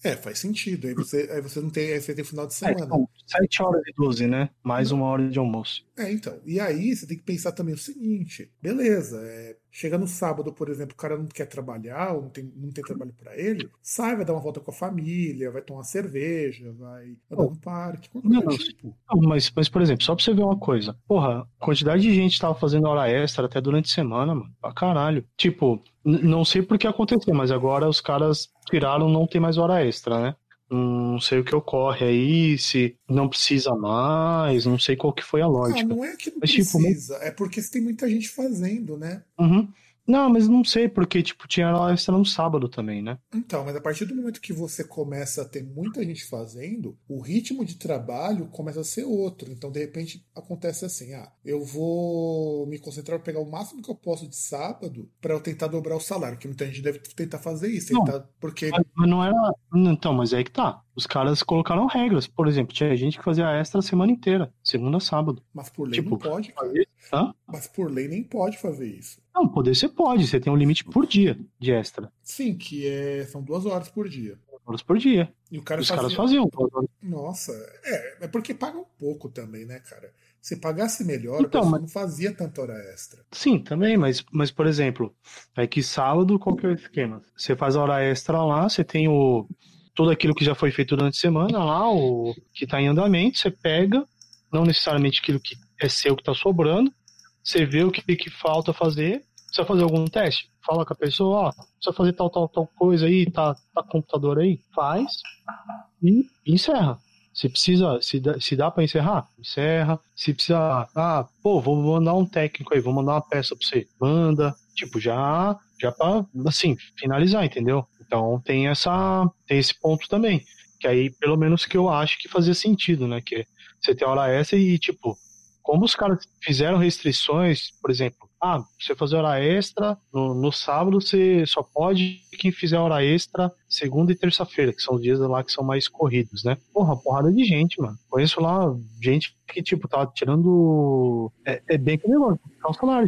S2: É, faz sentido. Aí você, aí você não tem, aí você tem final de
S3: É,
S2: semana.
S3: são 7 horas e 12, né? Mais uma hora de almoço.
S2: É, então. E aí você tem que pensar também o seguinte: beleza, é, Chega no sábado, por exemplo, o cara não quer trabalhar, ou não tem, não tem trabalho para ele, sai, vai dar uma volta com a família, vai tomar uma cerveja, vai andar no parque,
S3: não, tipo. Não, mas, mas, por exemplo, só pra você ver uma coisa. Porra, quantidade de gente tava fazendo hora extra até durante a semana, mano. Pra caralho. Tipo, não sei por que aconteceu, mas agora os caras tiraram, não tem mais hora extra, né? Não sei o que ocorre aí, se não precisa mais, não sei qual que foi a lógica.
S2: Não, não é que não Mas, tipo, precisa, tipo, é porque tem muita gente fazendo, né?
S3: Uhum. Não, mas não sei, porque, tipo, tinha hora extra no sábado também, né?
S2: Então, mas a partir do momento que você começa a ter muita gente fazendo, o ritmo de trabalho começa a ser outro. Então, de repente, acontece assim: ah, eu vou me concentrar para pegar o máximo que eu posso de sábado para eu tentar dobrar o salário, que muita gente deve tentar fazer isso. Tentar, não, porque...
S3: mas não era. Então, mas é aí que tá. Os caras colocaram regras. Por exemplo, tinha gente que fazia extra a semana inteira, segunda a sábado.
S2: Mas por lei tipo, não pode, cara. Hã? Mas por lei nem pode fazer isso.
S3: Não, poder você pode, você tem um limite por dia de extra.
S2: Sim, que é, são duas horas por dia.
S3: Duas horas por dia.
S2: E
S3: Os
S2: fazia...
S3: caras faziam.
S2: Nossa, é, é porque pagam pouco também, né, cara? Se pagasse melhor, então, mas... não fazia tanta hora extra.
S3: Sim, também, mas, mas por exemplo, é que sábado, qual que é o esquema? Você faz a hora extra lá, você tem o tudo aquilo que já foi feito durante a semana lá, o que está em andamento, você pega, não necessariamente aquilo que é seu que está sobrando, você vê o que, que falta fazer, precisa fazer algum teste, fala com a pessoa, ó, precisa fazer tal, tal, tal coisa aí, tá, tá computador aí, faz e encerra. Se precisa, se dá, se dá para encerrar, encerra. Se precisa, ah, pô, vou mandar um técnico aí, vou mandar uma peça pra você, manda. Tipo, já, já pra, assim, finalizar, entendeu? Então tem essa tem esse ponto também, que aí pelo menos que eu acho que fazia sentido, né, que você tem hora extra e tipo, como os caras fizeram restrições, por exemplo, ah, você fazer hora extra no, no sábado, você só pode quem fizer hora extra segunda e terça-feira, que são os dias lá que são mais corridos, né? Porra, porrada de gente, mano. Conheço lá gente que, tipo, tava tá tirando. É, é bem que negócio.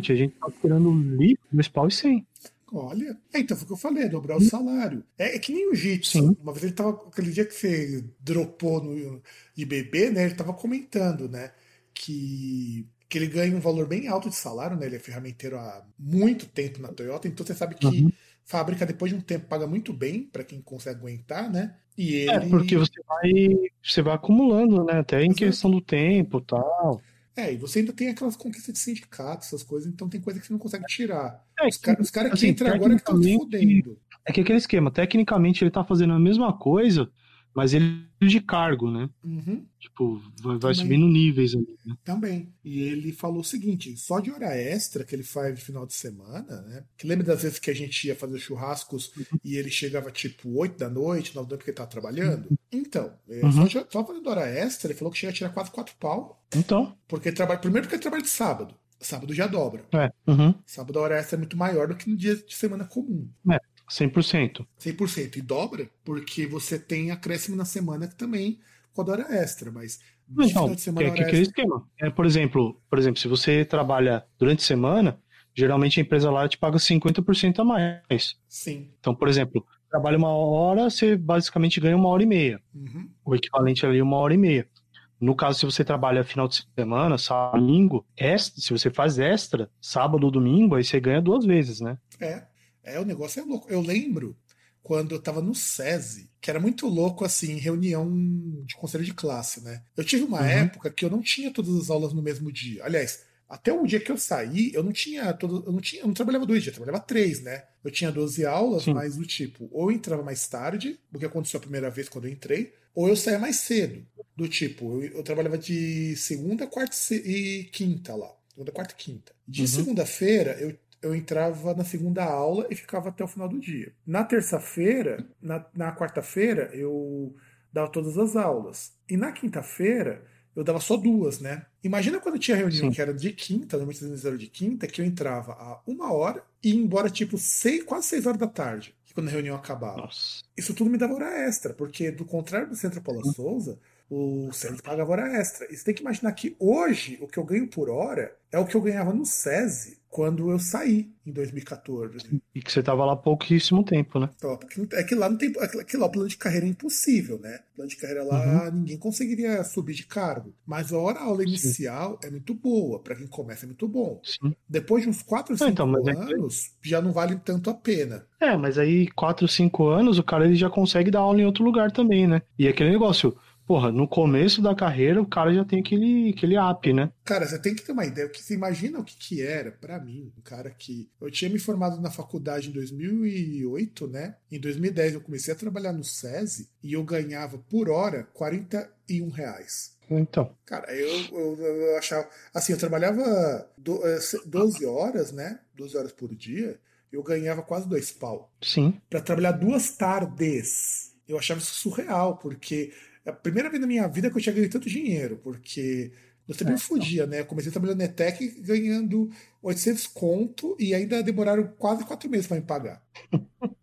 S3: Tinha gente tava tirando livro, pau e cem.
S2: Olha, é, então foi o que eu falei, dobrar o salário. É, é que nem o Jitsu. Uma vez ele tava, aquele dia que você dropou no IBB, né? Ele tava comentando, né? Que, que ele ganha um valor bem alto de salário, né? Ele é ferramenteiro há muito tempo na Toyota, então você sabe que uhum. fábrica, depois de um tempo, paga muito bem para quem consegue aguentar, né?
S3: E é, ele... É, porque você vai, você vai acumulando, né? Até em Exato. questão do tempo e tal.
S2: É, e você ainda tem aquelas conquistas de sindicato, essas coisas, então tem coisa que você não consegue tirar. É, os caras cara que assim, entram agora que estão fudendo.
S3: É que aquele esquema, tecnicamente ele tá fazendo a mesma coisa, mas ele é de cargo, né?
S2: Uhum.
S3: Tipo, vai, vai subindo níveis ali. Né?
S2: Também. E ele falou o seguinte: só de hora extra que ele faz de final de semana, né? Que lembra das vezes que a gente ia fazer churrascos e ele chegava tipo 8 da noite, 9 da noite, porque ele tava trabalhando? Então, é, uhum. só, só fazendo hora extra, ele falou que chega a tirar quase 4 pau.
S3: Então.
S2: Porque ele trabalha. Primeiro porque ele trabalha de sábado. Sábado já dobra.
S3: É. Uhum.
S2: Sábado a hora extra é muito maior do que no dia de semana comum.
S3: É. 100%.
S2: 100%. E dobra, porque você tem acréscimo na semana que também com a hora extra, mas
S3: então, de semana, é, que, aquele esquema. É, por exemplo, por exemplo, se você trabalha durante a semana, geralmente a empresa lá te paga 50% a mais.
S2: Sim.
S3: Então, por exemplo, trabalha uma hora, você basicamente ganha uma hora e meia.
S2: Uhum.
S3: O equivalente ali uma hora e meia. No caso, se você trabalha final de semana, sábado, domingo, extra, se você faz extra, sábado ou domingo, aí você ganha duas vezes, né?
S2: É. É, o negócio é louco. Eu lembro quando eu tava no SESI, que era muito louco, assim, reunião de conselho de classe, né? Eu tive uma uhum. época que eu não tinha todas as aulas no mesmo dia. Aliás, até o dia que eu saí, eu não tinha todo, eu não tinha, eu não trabalhava dois dias, eu trabalhava três, né? Eu tinha 12 aulas, Sim. mas do tipo, ou eu entrava mais tarde, o que aconteceu a primeira vez quando eu entrei, ou eu saía mais cedo. Do tipo, eu, eu trabalhava de segunda, quarta e quinta lá. Segunda, quarta e quinta. De uhum. segunda-feira, eu eu entrava na segunda aula e ficava até o final do dia. Na terça-feira, na, na quarta-feira, eu dava todas as aulas. E na quinta-feira, eu dava só duas, né? Imagina quando tinha reunião Sim. que era de quinta, normalmente eles eram de quinta, que eu entrava a uma hora e ia embora tipo seis, quase seis horas da tarde, quando a reunião acabava.
S3: Nossa.
S2: Isso tudo me dava hora extra, porque do contrário do Centro Paula Souza, O SESI pagava hora extra. E você tem que imaginar que hoje o que eu ganho por hora é o que eu ganhava no SESI quando eu saí em 2014.
S3: E que você tava lá pouquíssimo tempo, né?
S2: É que lá não tem. É que lá o plano de carreira é impossível, né? O plano de carreira lá uhum. ninguém conseguiria subir de cargo. Mas a hora aula inicial Sim. é muito boa. para quem começa é muito bom. Sim. Depois de uns 4 ou 5 então, anos, é já não vale tanto a pena.
S3: É, mas aí 4 ou 5 anos o cara ele já consegue dar aula em outro lugar também, né? E aquele negócio porra, no começo da carreira o cara já tem aquele, aquele app, né?
S2: Cara, você tem que ter uma ideia. que Você imagina o que, que era para mim, um cara que. Eu tinha me formado na faculdade em 2008, né? Em 2010 eu comecei a trabalhar no SESI e eu ganhava por hora 41 reais.
S3: Então.
S2: Cara, eu, eu, eu achava. Assim, eu trabalhava 12 eh, horas, né? 12 horas por dia. Eu ganhava quase dois pau.
S3: Sim.
S2: Para trabalhar duas tardes. Eu achava isso surreal, porque é a primeira vez na minha vida que eu tinha ganho tanto dinheiro, porque eu também é, fudia, né? Eu comecei trabalhando na ETEC ganhando 800 conto e ainda demoraram quase quatro meses para me pagar.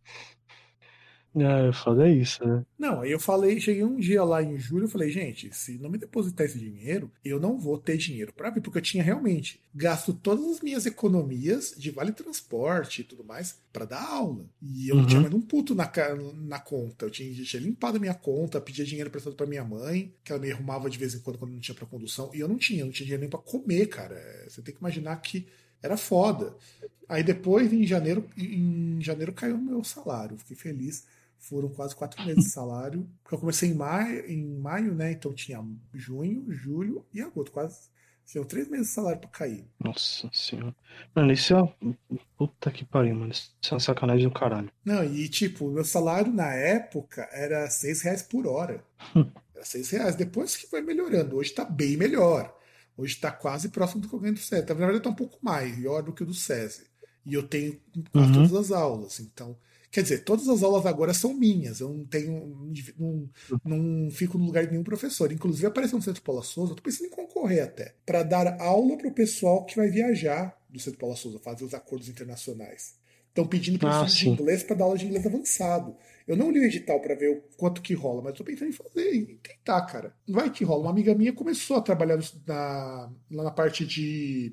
S3: É, foda isso, né?
S2: Não, aí eu falei, cheguei um dia lá em julho, eu falei, gente, se não me depositar esse dinheiro, eu não vou ter dinheiro para vir, porque eu tinha realmente gasto todas as minhas economias de vale transporte e tudo mais para dar aula. E eu uhum. não tinha mais um puto na, na conta. Eu tinha, tinha limpado a minha conta, pedia dinheiro prestado para minha mãe, que ela me arrumava de vez em quando quando não tinha para condução, e eu não tinha, eu não tinha dinheiro nem para comer, cara. Você tem que imaginar que era foda. Aí depois, em janeiro, em janeiro caiu o meu salário. Fiquei feliz foram quase quatro meses de salário. Porque eu comecei em maio, em maio, né? Então tinha junho, julho e agosto. Quase. Tinham três meses de salário pra cair.
S3: Nossa senhora. Mano, isso é. Puta que pariu, mano. Isso é uma sacanagem do caralho.
S2: Não, e tipo, meu salário na época era seis reais por hora. era seis reais. Depois que foi melhorando. Hoje tá bem melhor. Hoje tá quase próximo do que eu ganho do SESI. Na verdade, tá um pouco maior do que o do SESI. E eu tenho quase uhum. todas as aulas. Então, Quer dizer, todas as aulas agora são minhas. Eu não tenho. Não, não fico no lugar de nenhum professor. Inclusive, apareceu no Centro Paula Souza, eu tô pensando em concorrer até, para dar aula para o pessoal que vai viajar do Centro Paula Souza, fazer os acordos internacionais. Estão pedindo professor ah, de inglês para dar aula de inglês avançado. Eu não li o edital para ver o quanto que rola, mas estou pensando em fazer, em tentar, cara. Vai que rola. Uma amiga minha começou a trabalhar na, lá na parte de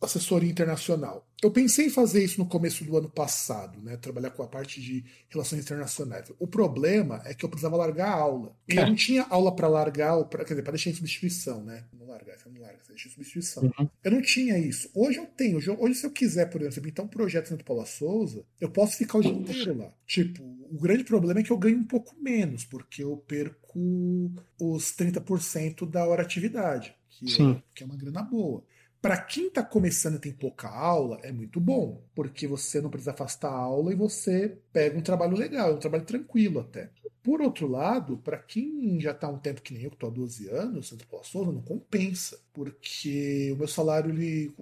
S2: assessoria internacional. Eu pensei em fazer isso no começo do ano passado, né? Trabalhar com a parte de relações internacionais. O problema é que eu precisava largar a aula. E é. eu não tinha aula para largar, pra, quer dizer, para deixar em substituição, né? Não largar, você não larga, você deixa em substituição. Uhum. Eu não tinha isso. Hoje eu tenho. Hoje, hoje se eu quiser, por exemplo, então um projeto dentro do Paula Souza, eu posso ficar o dia inteiro lá. Tipo, o grande problema é que eu ganho um pouco menos, porque eu perco os 30% da hora atividade, que, É, que é uma grana boa. Para quem está começando e tem pouca aula, é muito bom, porque você não precisa afastar a aula e você pega um trabalho legal, é um trabalho tranquilo até. Por outro lado, para quem já está um tempo que nem eu, que estou há 12 anos, Centro Paula Souza, não compensa, porque o meu salário, ele,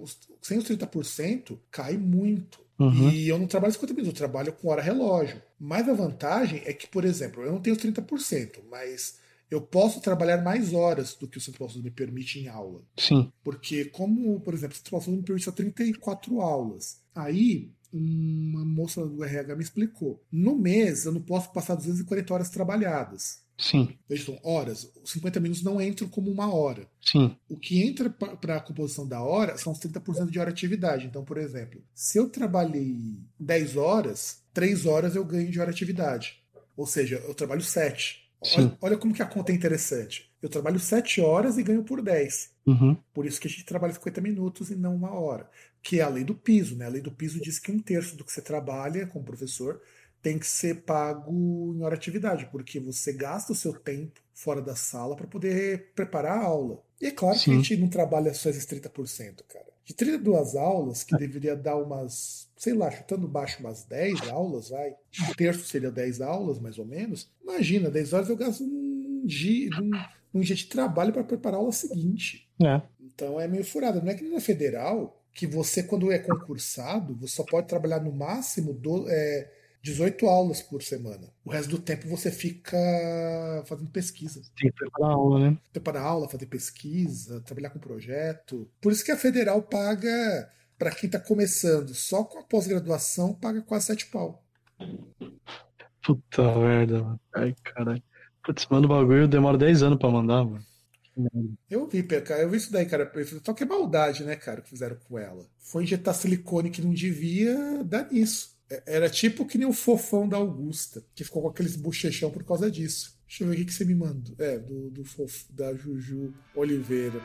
S2: sem os 30%, cai muito. Uhum. E eu não trabalho 50 minutos, eu trabalho com hora relógio. Mas a vantagem é que, por exemplo, eu não tenho os 30%, mas eu posso trabalhar mais horas do que o Centro Paulo me permite em aula.
S3: Sim.
S2: Porque, como, por exemplo, o Centro Paulo me permite só 34 aulas. Aí, uma moça do RH me explicou. No mês, eu não posso passar 240 horas trabalhadas.
S3: Sim.
S2: Vejam, horas. Os 50 minutos não entram como uma hora.
S3: Sim.
S2: O que entra para a composição da hora são os 30% de hora de atividade. Então, por exemplo, se eu trabalhei 10 horas, 3 horas eu ganho de hora de atividade. Ou seja, eu trabalho 7. Olha, olha, como que a conta é interessante. Eu trabalho 7 horas e ganho por 10.
S3: Uhum.
S2: Por isso que a gente trabalha 50 minutos e não uma hora. Que é a lei do piso, né? A lei do piso diz que um terço do que você trabalha como professor tem que ser pago em hora de atividade, porque você gasta o seu tempo fora da sala para poder preparar a aula. E é claro Sim. que a gente não trabalha só esses 30%, cara. De 32 aulas, que deveria dar umas sei lá, chutando baixo umas 10 aulas, vai. Um terço seria 10 aulas, mais ou menos. Imagina, 10 horas eu gasto um dia, um, um dia de trabalho para preparar a aula seguinte.
S3: É.
S2: Então é meio furada. Não é que na federal, que você, quando é concursado, você só pode trabalhar no máximo do, é, 18 aulas por semana. O resto do tempo você fica fazendo pesquisa.
S3: Tem que preparar aula, né?
S2: Preparar aula, fazer pesquisa, trabalhar com projeto. Por isso que a federal paga para quem está começando só com a pós-graduação, paga quase sete pau.
S3: Puta merda, mano. Ai, caralho. Putz, manda o bagulho, demora 10 anos pra mandar, mano.
S2: Eu vi, cara, eu vi isso daí, cara. Só que é maldade, né, cara, que fizeram com ela. Foi injetar silicone que não devia dar nisso. É, era tipo que nem o fofão da Augusta, que ficou com aqueles bochechão por causa disso. Deixa eu ver o que, você me mandou. É, do, do fofo, da Juju Oliveira.